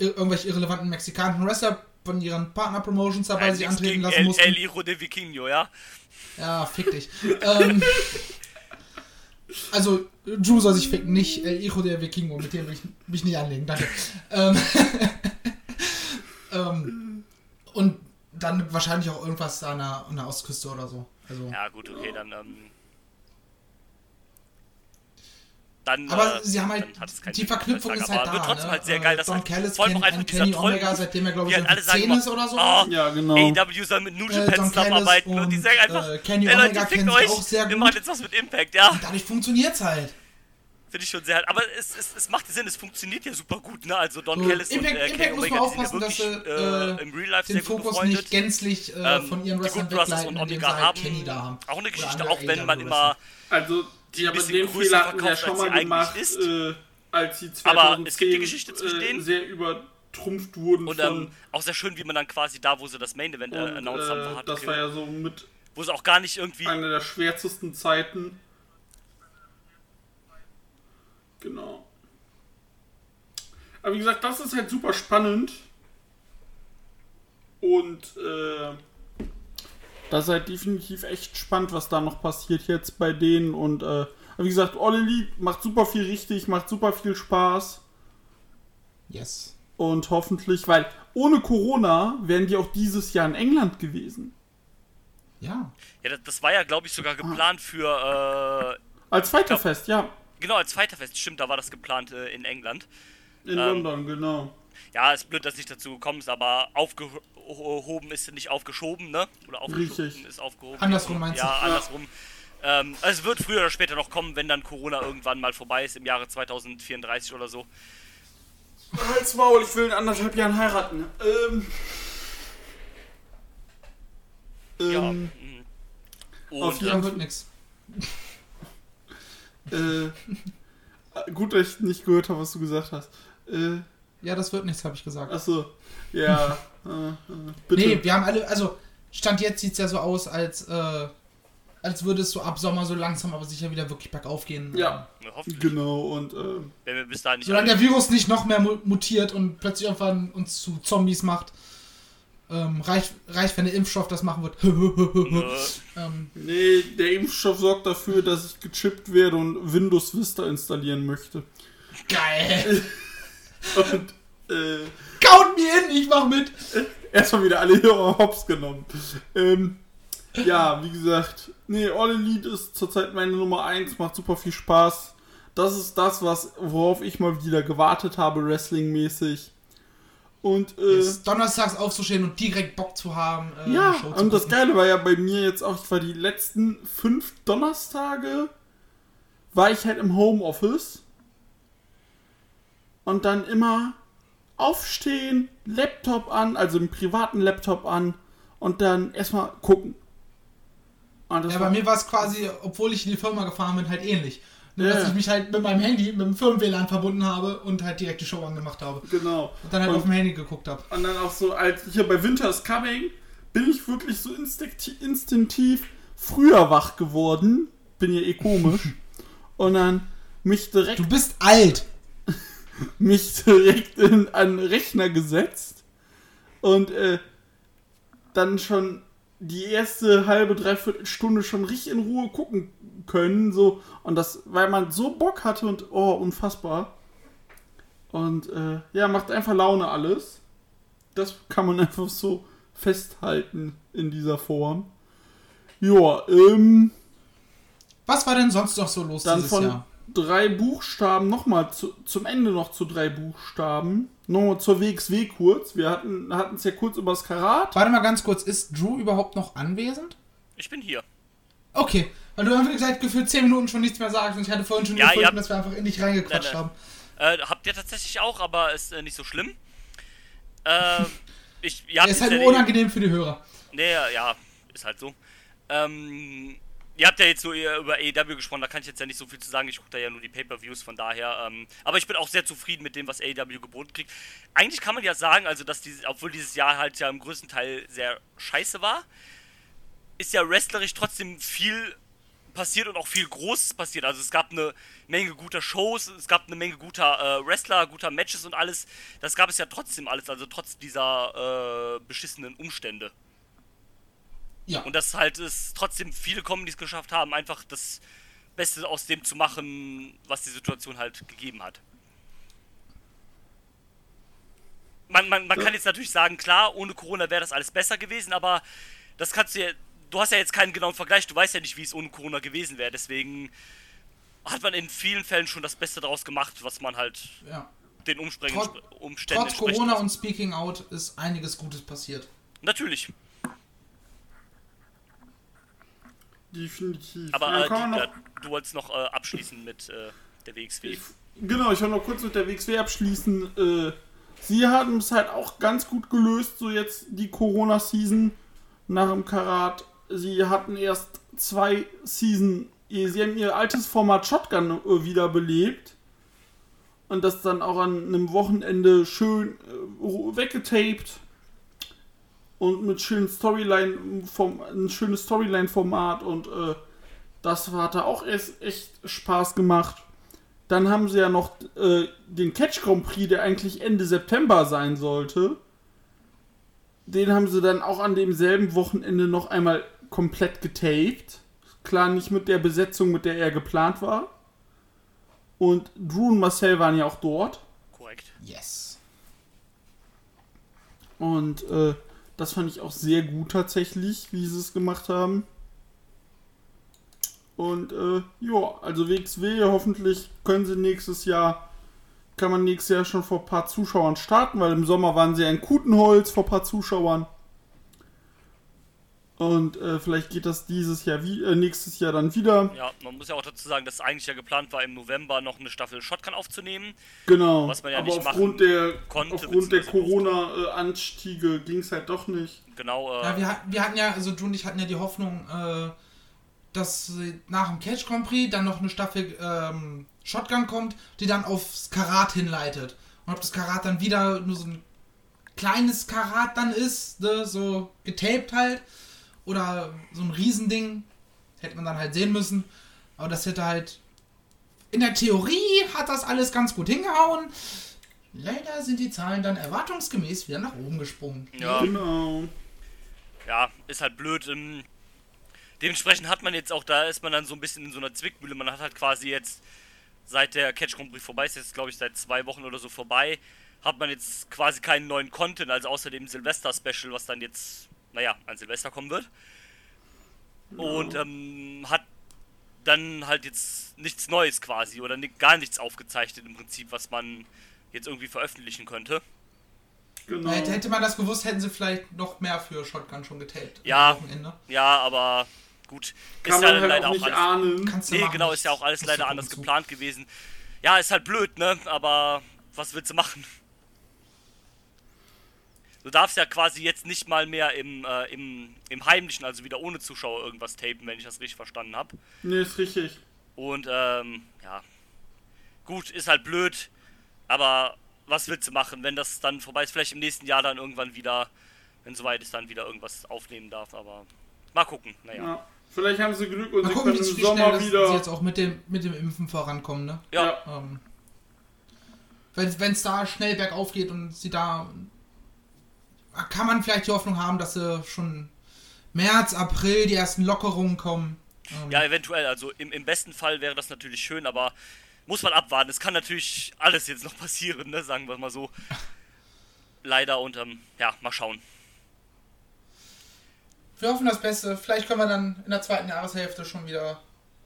ir- irgendwelche irrelevanten mexikanischen Wrestler von ihren Partner-Promotions dabei sich antreten lassen El, mussten. El Hijo de Vikingo, ja? Ja, fick dich. ähm, also, Drew soll sich ficken, nicht El Hijo de Vikingo, mit dem will ich mich nicht anlegen, danke. Ähm, [laughs] ähm, und dann wahrscheinlich auch irgendwas an der, an der Ostküste oder so. Also, Ja, gut, okay, dann, ähm, dann. Aber äh, sie haben halt, es die Verknüpfung ist halt Aber da. wird trotzdem ne? halt sehr geil, dass Don halt Callis vor allem kennt, auch einfach dieser Kenny Omega, seitdem er, glaube ich, halt alle so sagen 10 immer, ist oder so. Oh, Ja, genau. AEW soll mit New Äh, Japan Don Callis zusammenarbeiten und, die sagen einfach, äh, Kenny Omega kennt euch, auch sehr wir gut. machen jetzt was mit Impact, ja. Dadurch funktioniert's halt. Finde ich schon sehr. Aber es, es, es macht Sinn, es funktioniert ja super gut, ne? Also Don So, Callis und Impact, äh, Impact Kenny muss Omega man aufpassen, ja dass wirklich, sie äh, äh, im Real Life den Fokus nicht gänzlich äh, Ähm, von ihren Wrestlern wegleiten, und indem sie Omega halt haben Kenny da haben. auch eine Geschichte, auch wenn man immer Also, die haben den Fehler hatten ja schon als mal gemacht, ist. äh, als sie 2010 Aber es gibt die Geschichte zwischen äh, denen. sehr übertrumpft wurden und von... ähm, auch sehr schön, wie man dann quasi da, wo sie das Main Event äh, und, announced haben, äh, hat, das war ja so mit wo sie auch gar nicht irgendwie einer der schwärzesten Zeiten. Genau. Aber wie gesagt, das ist halt super spannend. Und äh, das ist halt definitiv echt spannend, was da noch passiert jetzt bei denen. Und äh, wie gesagt, Elite macht super viel richtig, macht super viel Spaß. Yes. Und hoffentlich, weil ohne Corona wären die auch dieses Jahr in England gewesen. Ja. Ja, das, das war ja, glaube ich, sogar geplant für, Als Fighterfest, ja. äh, genau, als Fighterfest, stimmt, da war das geplant äh, in England. In Ähm, London, genau. Ja, ist blöd, dass nicht dazu gekommen ist, aber aufgehoben ist nicht aufgeschoben, ne? Oder aufgeschoben Richtig. ist aufgehoben. Andersrum meinst du? Ja, Ja. andersrum. Ähm, also es wird früher oder später noch kommen, wenn dann Corona irgendwann mal vorbei ist, im Jahre 2034 oder so. Halt's Maul, ich will in anderthalb Jahren heiraten. Ähm. Ja. Ähm, mhm. auf jeden wird nix. [laughs] äh, gut, dass ich nicht gehört habe, was du gesagt hast. Äh, Ja, das wird nichts, habe ich gesagt. achso. Ja. [laughs] äh, äh, bitte. Nee, wir haben alle, also Stand jetzt sieht es ja so aus, als, äh, als würde es so ab Sommer so langsam aber sicher wieder wirklich bergauf gehen. Ja, ja, hoffentlich, genau. Und äh, wenn wir bis dahin nicht Solange alle- der Virus nicht noch mehr mu- mutiert und plötzlich irgendwann uns zu Zombies macht, ähm, reicht, reicht, wenn der Impfstoff das machen wird. [laughs] äh, ähm, nee, der Impfstoff sorgt dafür, dass ich gechippt werde und Windows Vista installieren möchte. geil. [laughs] Und äh, Count me in, ich mach mit. [laughs] erstmal wieder alle Hörer hops genommen. Ähm, ja, wie gesagt, nee, All Elite ist zurzeit meine Nummer 1, macht super viel Spaß. Das ist das, was, worauf ich mal wieder gewartet habe, wrestling-mäßig. Und, äh, Jetzt donnerstags aufzustehen und direkt Bock zu haben, äh, ja, Show zu und das gucken. Geile war ja bei mir jetzt auch, ich war die letzten fünf Donnerstage, war ich halt im Homeoffice. Und dann immer aufstehen, Laptop an, also einen privaten Laptop an und dann erstmal gucken. Das Ja, bei mir war es quasi, obwohl ich in die Firma gefahren bin, halt ähnlich. Nur, Ja. dass ich mich halt mit meinem Handy, mit dem Firmen-WLAN verbunden habe und halt direkt die Show angemacht habe. Genau. Und dann halt Und- auf dem Handy geguckt habe. Und dann auch so, als hier bei Winter is Coming, bin ich wirklich so instinktiv, instinktiv früher wach geworden. Bin ja eh komisch. [laughs] Und dann mich direkt, Du bist alt. Mich direkt in einen Rechner gesetzt. Und äh, dann schon die erste halbe, dreiviertel Stunde schon richtig in Ruhe gucken können. So. Und das, weil man so Bock hatte und oh, unfassbar. Und äh, ja, macht einfach Laune alles. Das kann man [laughs] einfach so festhalten in dieser Form. Ja, ähm, Was war denn sonst noch so los dieses von Jahr? Drei Buchstaben nochmal zu, zum Ende noch zu drei Buchstaben. Nochmal zur WXW kurz. Wir hatten es ja kurz über das Karat. Warte mal ganz kurz, ist Drew überhaupt noch anwesend? ich bin hier. Okay, weil du einfach seit gefühlt 10 Minuten schon nichts mehr sagst und ich hatte vorhin schon Ja, gefunden, habt- dass wir einfach in dich reingequatscht Nein, nein. haben. Äh, habt ihr tatsächlich auch, aber ist äh, nicht so schlimm. Ähm, [laughs] ich, ihr habt Der ist halt ja unangenehm für die Hörer. Nee, ja, ist halt so. Ähm, ihr habt ja jetzt eher über AEW gesprochen, da kann ich jetzt ja nicht so viel zu sagen. Ich gucke da ja nur die Pay-Per-Views, von daher. Ähm, aber ich bin auch sehr zufrieden mit dem, was AEW geboten kriegt. Eigentlich kann man ja sagen, also, dass dieses, obwohl dieses Jahr halt ja im größten Teil sehr scheiße war, ist ja wrestlerisch trotzdem viel passiert und auch viel Großes passiert. Also es gab eine Menge guter Shows, es gab eine Menge guter äh, Wrestler, guter Matches und alles. Das gab es ja trotzdem alles, also trotz dieser äh, beschissenen Umstände. Ja. Und dass halt es trotzdem viele Comedies geschafft haben, einfach das Beste aus dem zu machen, was die Situation halt gegeben hat. Man, man, man kann jetzt natürlich sagen, klar, ohne Corona wäre das alles besser gewesen, aber das kannst du ja. Du hast ja jetzt keinen genauen Vergleich, du weißt ja nicht, wie es ohne Corona gewesen wäre, deswegen hat man in vielen Fällen schon das Beste daraus gemacht, was man halt Ja. den Umspringen, Trotz- Umständen Trotz Corona und Speaking Out ist einiges Gutes passiert. Natürlich. Definitiv. Aber äh, die, äh, du wolltest noch äh, abschließen mit äh, der WXW. Genau, ich wollte noch kurz mit der WXW abschließen. Äh, sie haben es halt auch ganz gut gelöst, so jetzt die Corona-Season nach dem Karat. Sie hatten erst zwei Season, sie haben ihr altes Format Shotgun äh, wiederbelebt. Und das dann auch an einem Wochenende schön äh, weggetaped. Und mit schönen Storyline, vom, ein schönes Storyline-Format und äh, das hat da auch erst echt Spaß gemacht. Dann haben sie ja noch äh, den Catch Grand Prix, der eigentlich Ende September sein sollte. Den haben sie dann auch an demselben Wochenende noch einmal komplett getaped. Klar, nicht mit der Besetzung, mit der er geplant war. Und Drew und Marcel waren ja auch dort. Korrekt. Yes. Und äh, das fand ich auch sehr gut tatsächlich, wie sie es gemacht haben. Und äh, ja, also WXW, hoffentlich können sie nächstes Jahr, kann man nächstes Jahr schon vor ein paar Zuschauern starten, weil im Sommer waren sie in Kutenholz vor ein paar Zuschauern. Und äh, vielleicht geht das dieses Jahr, wie, äh, nächstes Jahr dann wieder. Ja, man muss ja auch dazu sagen, dass eigentlich ja geplant war, im November noch eine Staffel Shotgun aufzunehmen. Genau. Was man ja Aber nicht aufgrund machen der, konnte, aufgrund der Corona-Anstiege ging es halt doch nicht. Genau, äh, Ja, wir, hat- wir hatten ja, also du und ich hatten ja die Hoffnung, äh, dass nach dem Catch Grand Prix dann noch eine Staffel ähm, Shotgun kommt, die dann aufs Karat hinleitet. Und ob das Karat dann wieder nur so ein kleines Karat dann ist, ne, so getaped halt, oder so ein Riesending, hätte man dann halt sehen müssen. Aber das hätte halt. In der Theorie hat das alles ganz gut hingehauen. Leider sind die Zahlen dann erwartungsgemäß wieder nach oben gesprungen. ja, Genau. ja, ist halt blöd. Ähm, dementsprechend hat man jetzt auch, da ist man dann so ein bisschen in so einer Zwickmühle. Man hat halt quasi jetzt, seit der Catch Grand Prix vorbei ist, jetzt glaube ich seit zwei Wochen oder so vorbei, hat man jetzt quasi keinen neuen Content, also außer dem Silvester-Special, was dann jetzt, naja, an Silvester kommen wird. Und ähm, hat dann halt jetzt nichts Neues quasi oder gar nichts aufgezeichnet im Prinzip, was man jetzt irgendwie veröffentlichen könnte. genau. Hätte, hätte man das gewusst, hätten sie vielleicht noch mehr für Shotgun schon getaped. Ja. Am Wochenende. Ja, aber gut. Kann ist ja man halt leider auch auch nicht alles. ahnen. Kannst du Nee, machen. genau, ist ja auch alles leider anders zu. geplant gewesen. Ja, ist halt blöd, ne? Aber was willst du machen? Du darfst ja quasi jetzt nicht mal mehr im, äh, im, im Heimlichen, also wieder ohne Zuschauer, irgendwas tapen, wenn ich das richtig verstanden habe. Nee, ist richtig. Und, ähm, ja. Gut, ist halt blöd, aber was willst du machen, wenn das dann vorbei ist? Vielleicht im nächsten Jahr dann irgendwann wieder, wenn soweit ist, dann wieder irgendwas aufnehmen darf, aber mal gucken, naja. Ja. Vielleicht haben sie Glück und Mal sie gucken, können im wie schnell Sommer das, sie wieder. jetzt auch mit dem, mit dem Impfen vorankommen, ne? Ja, Ähm, wenn es da schnell bergauf geht und sie da. Kann man vielleicht die Hoffnung haben, dass sie schon März, April die ersten Lockerungen kommen. Ähm, Ja, eventuell. Also im, im besten Fall wäre das natürlich schön, aber muss man abwarten. Es kann natürlich alles jetzt noch [laughs] passieren, ne? sagen wir mal so. Leider und ähm, ja, mal schauen. Wir hoffen das Beste. Vielleicht können wir dann in der zweiten Jahreshälfte schon wieder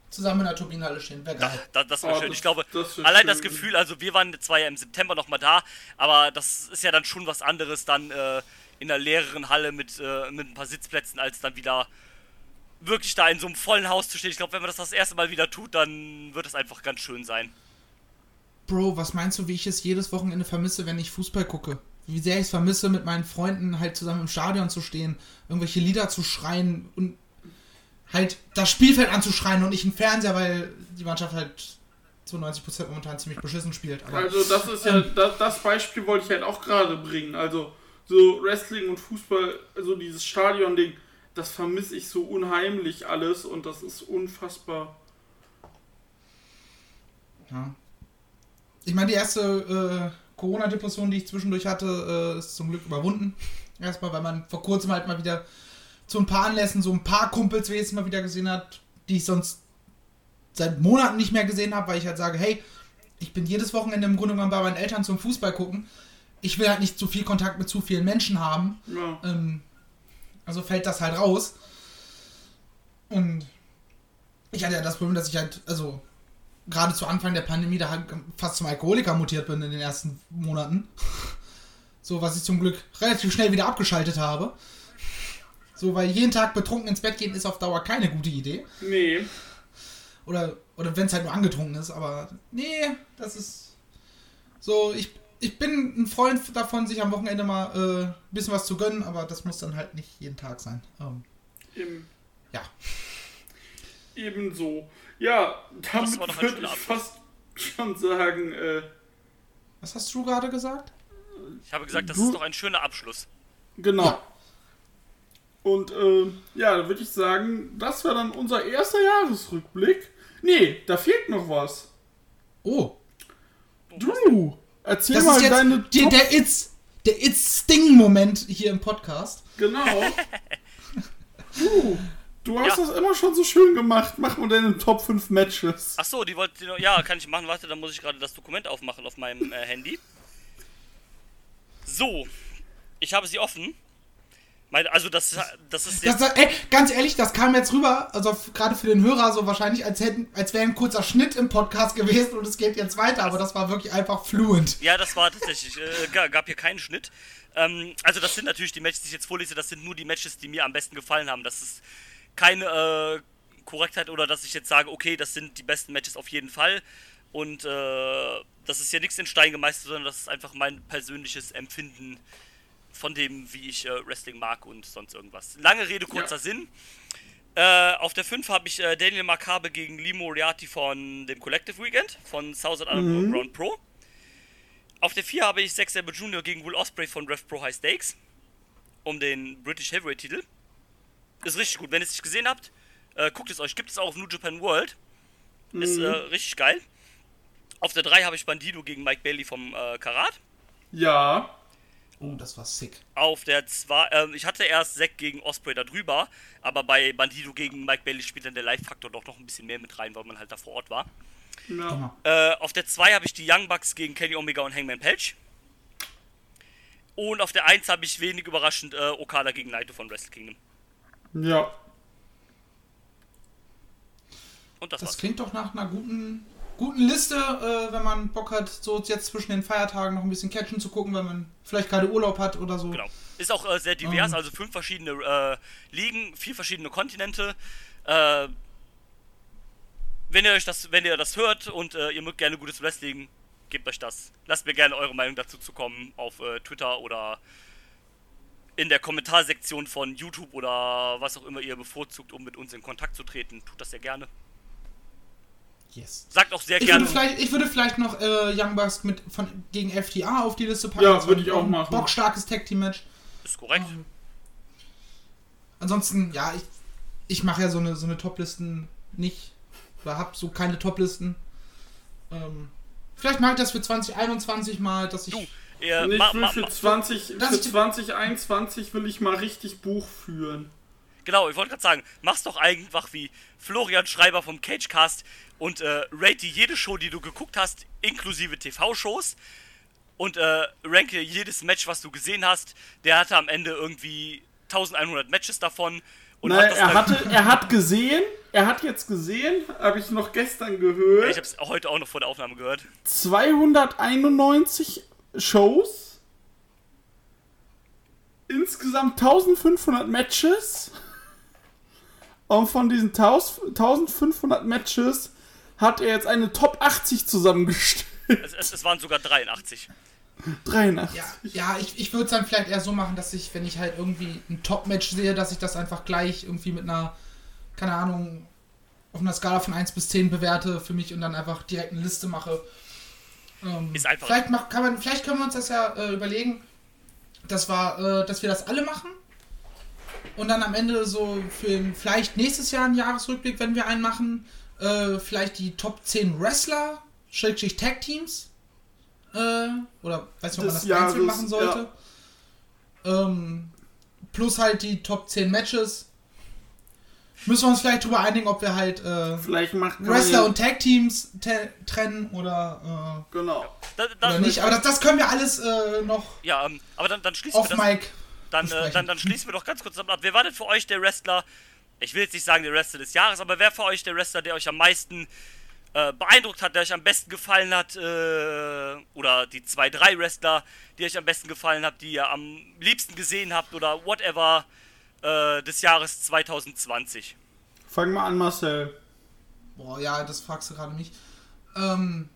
zusammen in der Turbinenhalle stehen. Wäre Da, geil. da, das wäre Oh, schön. das- Ich glaube, das allein das schön. Gefühl, also wir waren zwar ja im September nochmal da, aber das ist ja dann schon was anderes dann äh, in einer leeren Halle mit, äh, mit ein paar Sitzplätzen, als dann wieder wirklich da in so einem vollen Haus zu stehen. Ich glaube, wenn man das das erste Mal wieder tut, dann wird es einfach ganz schön sein. Bro, was meinst du, wie ich es jedes Wochenende vermisse, wenn ich Fußball gucke? Wie sehr ich es vermisse, mit meinen Freunden halt zusammen im Stadion zu stehen, irgendwelche Lieder zu schreien und halt das Spielfeld anzuschreien und nicht im Fernseher, weil die Mannschaft halt zu 90% momentan ziemlich beschissen spielt. Aber Also das ist ja, das, das Beispiel wollte ich halt auch gerade bringen. Also so Wrestling und Fußball, also dieses Stadion-Ding, das vermisse ich so unheimlich alles und das ist unfassbar. Ja. Ich meine, die erste äh, Corona-Depression, die ich zwischendurch hatte, äh, ist zum Glück überwunden. Erstmal, weil man vor kurzem halt mal wieder zu ein paar Anlässen so ein paar Kumpels wenigstens mal wieder gesehen hat, die ich sonst seit Monaten nicht mehr gesehen habe, weil ich halt sage, hey, ich bin jedes Wochenende im Grunde genommen bei meinen Eltern zum Fußball gucken. Ich will halt nicht zu viel Kontakt mit zu vielen Menschen haben. Ja. Ähm, also fällt das halt raus. Und ich hatte ja das Problem, dass ich halt, also gerade zu Anfang der Pandemie da halt fast zum Alkoholiker mutiert bin in den ersten Monaten. [laughs] So, was ich zum Glück relativ schnell wieder abgeschaltet habe. So, weil jeden Tag betrunken ins Bett gehen ist auf Dauer keine gute Idee. Nee. Oder, oder wenn es halt nur angetrunken ist, aber nee, das ist so, ich, ich bin ein Freund davon, sich am Wochenende mal äh, ein bisschen was zu gönnen, aber das muss dann halt nicht jeden Tag sein. Ähm, Im, ja. ebenso. Ja, damit würde ich Abschluss. fast schon sagen, äh, Was hast du gerade gesagt? Ich habe gesagt, das Du- ist doch ein schöner Abschluss. genau. Ja. Und äh, ja, da würde ich sagen, das wäre dann unser erster Jahresrückblick. Nee, da fehlt noch was. Oh, Drew, erzähl das mal ist jetzt deine die, Top- der It's, der It's Sting-Moment hier im Podcast. Genau. [laughs] Drew, du hast Ja. das immer schon so schön gemacht. Mach mal deine Top 5 Matches. Ach so, die wollte die noch- ja, kann ich machen. Warte, dann muss ich gerade das Dokument aufmachen auf meinem äh, Handy. So, ich habe sie offen. Also das, das ist Das, jetzt, ey, ganz ehrlich, das kam jetzt rüber, also gerade für den Hörer so wahrscheinlich, als, hätten, als wäre ein kurzer Schnitt im Podcast gewesen und es geht jetzt weiter, aber das war wirklich einfach fluent. ja, das war tatsächlich, äh, ga- gab hier keinen Schnitt. Ähm, also das sind natürlich die Matches, die ich jetzt vorlese, das sind nur die Matches, die mir am besten gefallen haben. Das ist keine äh, Korrektheit oder dass ich jetzt sage, okay, das sind die besten Matches auf jeden Fall. Und äh, das ist ja nichts in Stein gemeißelt, sondern das ist einfach mein persönliches Empfinden von dem, wie ich äh, Wrestling mag und sonst irgendwas. Lange Rede, kurzer Ja. Sinn. Äh, auf der 5 habe ich äh, Daniel Makabe gegen Lee Moriarty von dem Collective Weekend von Southern Underground Pro. Auf der 4 habe ich Zack Sabre Jr. gegen Will Ospreay von Rev Pro High Stakes um den British Heavyweight Titel. Ist richtig gut. Wenn ihr es nicht gesehen habt, äh, guckt es euch. Gibt es auch auf New Japan World. Ist äh, richtig geil. Auf der 3 habe ich Bandido gegen Mike Bailey vom äh, Karat. Ja. Oh, das war sick. Auf der 2, ähm, ich hatte erst Zack gegen Osprey da drüber, aber bei Bandido gegen Mike Bailey spielt dann der Live-Faktor doch noch ein bisschen mehr mit rein, weil man halt da vor Ort war. ja. Äh, auf der 2 habe ich die Young Bucks gegen Kenny Omega und Hangman Page. Und auf der 1 habe ich wenig überraschend äh, Okada gegen Naito von Wrestle Kingdom. Ja. Und das, Das war's. klingt doch nach einer guten, guten Liste, äh, wenn man Bock hat, so jetzt zwischen den Feiertagen noch ein bisschen Catchen zu gucken, wenn man vielleicht gerade Urlaub hat oder so. Genau. Ist auch äh, sehr divers, Ähm. also fünf verschiedene äh, Ligen, vier verschiedene Kontinente. Äh, wenn ihr euch das, wenn ihr das hört und äh, ihr mögt gerne gutes Wrestling, gebt euch das. Lasst mir gerne eure Meinung dazu zukommen auf äh, Twitter oder in der Kommentarsektion von YouTube oder was auch immer ihr bevorzugt, um mit uns in Kontakt zu treten. Tut das sehr gerne. Yes. Sagt auch sehr Ich gerne. würde, vielleicht, ich würde vielleicht noch äh, Young Bucks mit von, gegen FTA auf die Liste packen. Ja, Das würde ich auch ein machen. Bockstarkes Tag-Team-Match. Ist korrekt. Ähm, Ansonsten, ja, ich, ich mache ja so eine, so eine Top-Listen nicht. Oder hab so keine Top-Listen. Ähm, vielleicht mache ich das für 2021 mal, dass ich. Du, Und ich will für, ma, 20, Das für ist die- 2021 will ich mal richtig Buch führen. Genau, ich wollte gerade sagen, mach's doch einfach wie Florian Schreiber vom Cagecast und äh, rate jede Show, die du geguckt hast, inklusive TV-Shows und äh, ranke jedes Match, was du gesehen hast. Der hatte am Ende irgendwie 1100 Matches davon und Nein, hat er hatte, er hat gesehen, er hat jetzt gesehen, habe ich noch gestern gehört. ich hab's heute auch noch vor der Aufnahme gehört. 291 Shows, insgesamt 1500 Matches. Und von diesen 1000 1500 Matches hat er jetzt eine Top 80 zusammengestellt. Es, es, es waren sogar 83. 83. Ja, ja ich, ich würde es dann vielleicht eher so machen, dass ich, wenn ich halt irgendwie ein Top-Match sehe, dass ich das einfach gleich irgendwie mit einer, keine Ahnung, auf einer Skala von 1 bis 10 bewerte für mich und dann einfach direkt eine Liste mache. Ähm, Ist einfach- Vielleicht, mach, kann man, vielleicht können wir uns das ja äh, überlegen, dass, wir, äh, dass wir das alle machen. Und dann am Ende so für den- vielleicht nächstes Jahr einen Jahresrückblick, wenn wir einen machen, äh, vielleicht die Top 10 Wrestler, Schrägstrich Tag Teams. Äh, oder weiß nicht, ob man das Jahres, einzeln machen sollte. Ähm, plus halt die Top 10 Matches. Müssen wir uns vielleicht drüber einigen, ob wir halt äh, Vielleicht macht Wrestler und Tag Teams te- trennen oder, Genau. Da, äh, da, oder nicht. Aber das, das können wir alles äh, noch Ja, ähm, aber dann, dann schließen auf wir das. Mike. Dann, äh, dann, dann schließen wir doch ganz kurz ab. Wer war denn für euch der Wrestler? Ich will jetzt nicht sagen der Wrestler des Jahres, aber wer für euch der Wrestler, der euch am meisten äh, beeindruckt hat, der euch am besten gefallen hat, äh, oder die zwei, drei Wrestler, die euch am besten gefallen habt, die ihr am liebsten gesehen habt oder whatever äh, des Jahres 2020. Fang mal an, Marcel. Boah, ja, das fragst du gerade nicht. Ähm,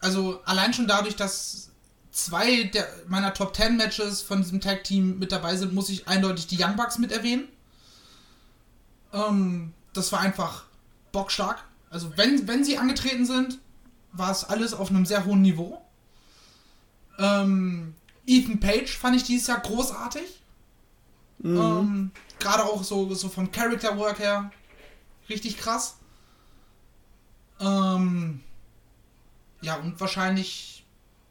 also allein schon dadurch, dass zwei der, meiner Top 10 Matches von diesem Tag Team mit dabei sind, muss ich eindeutig die Young Bucks mit erwähnen. Ähm, das war einfach bockstark. Also wenn, wenn sie angetreten sind, war es alles auf einem sehr hohen Niveau. Ähm, Ethan Page fand ich dieses Jahr großartig. Ähm, Gerade auch so, so vom Character Work her richtig krass. Ähm, ja, und wahrscheinlich,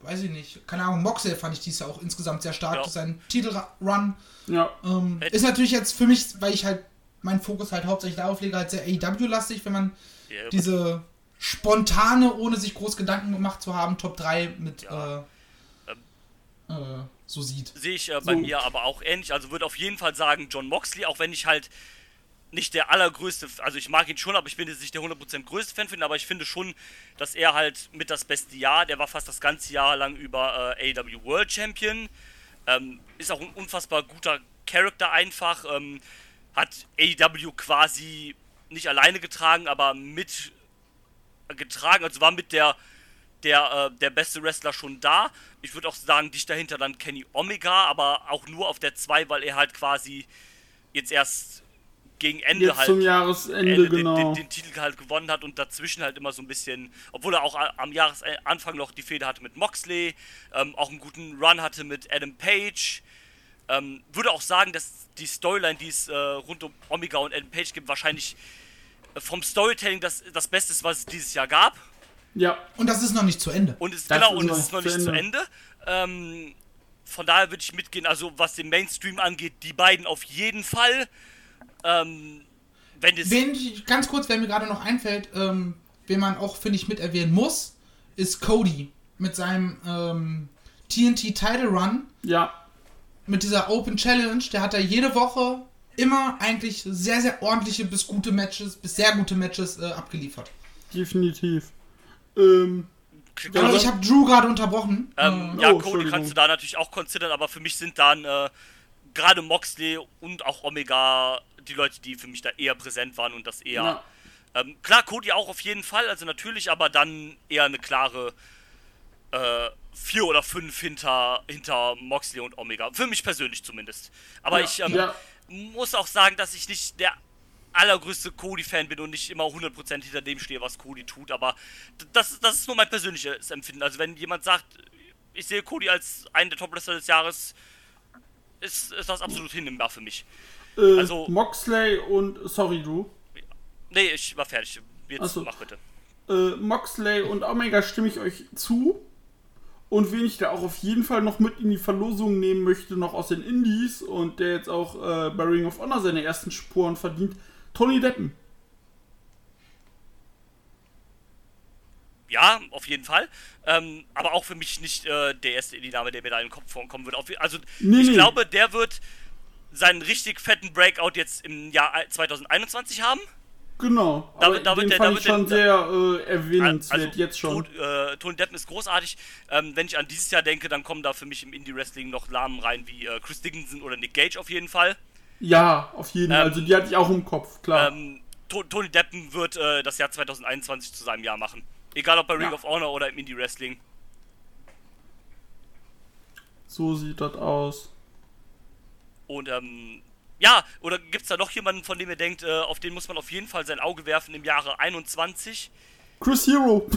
weiß ich nicht, keine Ahnung, Moxley fand ich dieses Jahr auch insgesamt sehr stark. Ja. Sein Titelrun Ja. ähm, ist natürlich jetzt für mich, weil ich halt meinen Fokus halt hauptsächlich darauf lege, halt sehr AEW-lastig, wenn man Ja, diese spontane, ohne sich groß Gedanken gemacht zu haben, Top 3 mit Ja. äh, äh, so sieht. Sehe ich äh, bei So. mir aber auch ähnlich. Also würde auf jeden Fall sagen John Moxley, auch wenn ich halt nicht der allergrößte, also ich mag ihn schon, aber ich bin jetzt nicht der 100% größte Fan finde, aber ich finde schon, dass er halt mit das beste Jahr, der war fast das ganze Jahr lang über äh, AEW World Champion, ähm, ist auch ein unfassbar guter Charakter einfach, ähm, hat AEW quasi nicht alleine getragen, aber mit getragen, also war mit der der, äh, der beste Wrestler schon da. Ich würde auch sagen, dicht dahinter dann Kenny Omega, aber auch nur auf der 2, weil er halt quasi jetzt erst gegen Ende Jetzt halt zum Jahresende, Ende den, genau. den, den Titel halt gewonnen hat und dazwischen halt immer so ein bisschen, obwohl er auch am Jahresanfang noch die Fehde hatte mit Moxley, ähm, auch einen guten Run hatte mit Adam Page. Ähm, würde auch sagen, dass die Storyline, die es äh, rund um Omega und Adam Page gibt, wahrscheinlich äh, vom Storytelling das, das Beste ist, was es dieses Jahr gab. Ja. Und das ist noch nicht zu Ende. Und es, Das genau, ist und noch es ist noch zu nicht zu Ende. Ende. Ähm, von daher würde ich mitgehen, also was den Mainstream angeht, die beiden auf jeden Fall. Ähm, wenn es. Wen ich, ganz kurz, wer mir gerade noch einfällt, ähm, wen man auch, finde ich, mit erwähnen muss, ist Cody mit seinem ähm, TNT Title Run, Ja. mit dieser Open Challenge. Der hat da jede Woche immer eigentlich sehr, sehr ordentliche bis gute Matches, bis sehr gute Matches äh, abgeliefert. Definitiv. Ähm, Aber ich habe Drew gerade unterbrochen. ähm, Äh, ja, oh, Cody kannst du da natürlich auch considern, aber für mich sind dann äh, gerade Moxley und auch Omega die Leute, die für mich da eher präsent waren und das eher. ja. Ähm, klar, Cody auch auf jeden Fall, also natürlich, aber dann eher eine klare äh, vier oder fünf hinter, hinter Moxley und Omega. Für mich persönlich zumindest. Aber Ja, ich ähm, ja. muss auch sagen, dass ich nicht der allergrößte Cody-Fan bin und nicht immer 100% hinter dem stehe, was Cody tut. Aber das, das ist nur mein persönliches Empfinden. Also wenn jemand sagt, ich sehe Cody als einen der Top-Wrestler des Jahres, ist, ist das absolut hinnehmbar für mich. Äh, also- Moxley und. Sorry, du. Nee, ich war fertig. Jetzt so. mach bitte. Äh, Moxley und Omega stimme ich euch zu. Und wen ich da auch auf jeden Fall noch mit in die Verlosung nehmen möchte, noch aus den Indies und der jetzt auch äh, bei Ring of Honor seine ersten Spuren verdient, Tony Deppen. Ja, auf jeden Fall. Ähm, aber auch für mich nicht äh, der erste Indie-Name, der mir da in den Kopf vorkommen wird. Auf, also, Nee, ich nee. glaube, der wird seinen richtig fetten Breakout jetzt im Jahr 2021 haben. Genau. Da Aber wird- da wird den der- fand da wird schon der- sehr äh, erwähnenswert Also, jetzt schon. Tod, äh, Tony Deppen ist großartig. Ähm, wenn ich an dieses Jahr denke, dann kommen da für mich im Indie-Wrestling noch Namen rein wie äh, Chris Dickinson oder Nick Gage auf jeden Fall. Ja, auf jeden Fall. Ähm, Also die hatte ich auch im Kopf, klar. Ähm, To- Tony Deppen wird äh, das Jahr 2021 zu seinem Jahr machen. Egal ob bei Ring Ja. of Honor oder im Indie-Wrestling. so sieht das aus. Und ähm, ja, oder gibt es da noch jemanden, von dem ihr denkt, äh, auf den muss man auf jeden Fall sein Auge werfen im Jahre 21? Chris Hero.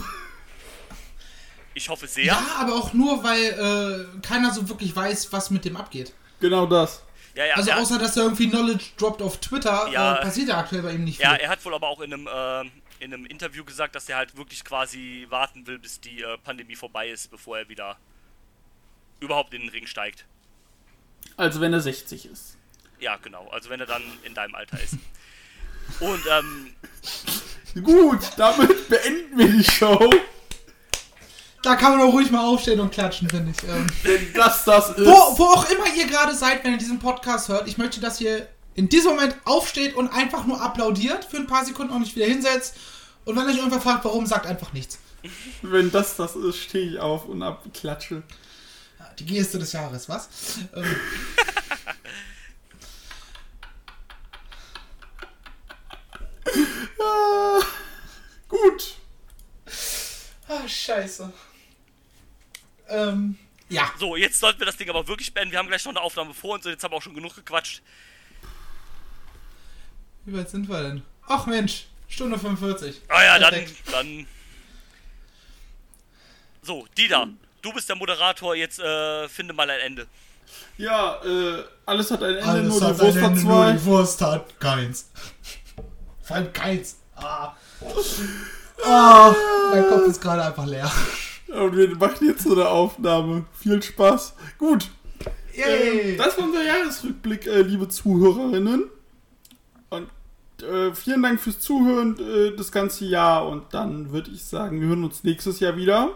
Ich hoffe sehr. ja, aber auch nur, weil äh, keiner so wirklich weiß, was mit dem abgeht. genau das. Ja, ja, Also er, außer, dass da irgendwie Knowledge droppt auf Twitter, Ja. äh, passiert ja aktuell bei ihm nicht viel. ja, er hat wohl aber auch in einem, äh, in einem Interview gesagt, dass er halt wirklich quasi warten will, bis die äh, Pandemie vorbei ist, bevor er wieder überhaupt in den Ring steigt. Also wenn er 60 ist. Ja, genau. Also wenn er dann in deinem Alter ist. Und ähm, Gut, damit beenden wir die Show. Da kann man auch ruhig mal aufstehen und klatschen, finde ich. Ähm, Wenn das das ist. wo, wo auch immer ihr gerade seid, wenn ihr diesen Podcast hört, ich möchte, dass ihr in diesem Moment aufsteht und einfach nur applaudiert für ein paar Sekunden und euch wieder hinsetzt Und wenn euch irgendwer fragt, warum, sagt einfach nichts. Wenn das das ist, stehe ich auf und abklatsche. Ja, Die Geste des Jahres, was? Ähm, [laughs] Ah, gut. ah, scheiße. Ähm, ja. So, jetzt sollten wir das Ding aber wirklich beenden. Wir haben gleich noch eine Aufnahme vor uns und jetzt haben wir auch schon genug gequatscht. Wie weit sind wir denn? Ach Mensch, Stunde 45. Ah ja, dann, dann. So, Dida, du bist der Moderator, jetzt äh, finde mal ein Ende. Ja, äh, alles hat ein Ende, Alles nur die hat Wurst ein hat Ende, nur zwei. Die Wurst hat keins. Vor allem keins. Ah. Ah, mein Kopf ist gerade einfach leer. Und wir machen jetzt so eine Aufnahme. Viel Spaß. Gut. Yay. Ähm, das war unser Jahresrückblick, äh, liebe Zuhörerinnen. Äh, vielen Dank fürs Zuhören äh, das ganze Jahr. Und dann würde ich sagen, wir hören uns nächstes Jahr wieder.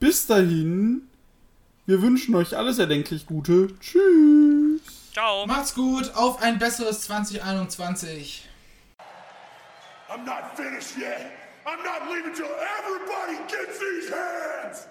Bis dahin, wir wünschen euch alles erdenklich Gute. Tschüss. Ciao. Macht's gut, auf ein besseres 2021. I'm not finished yet. I'm not leaving till everybody gets these hands.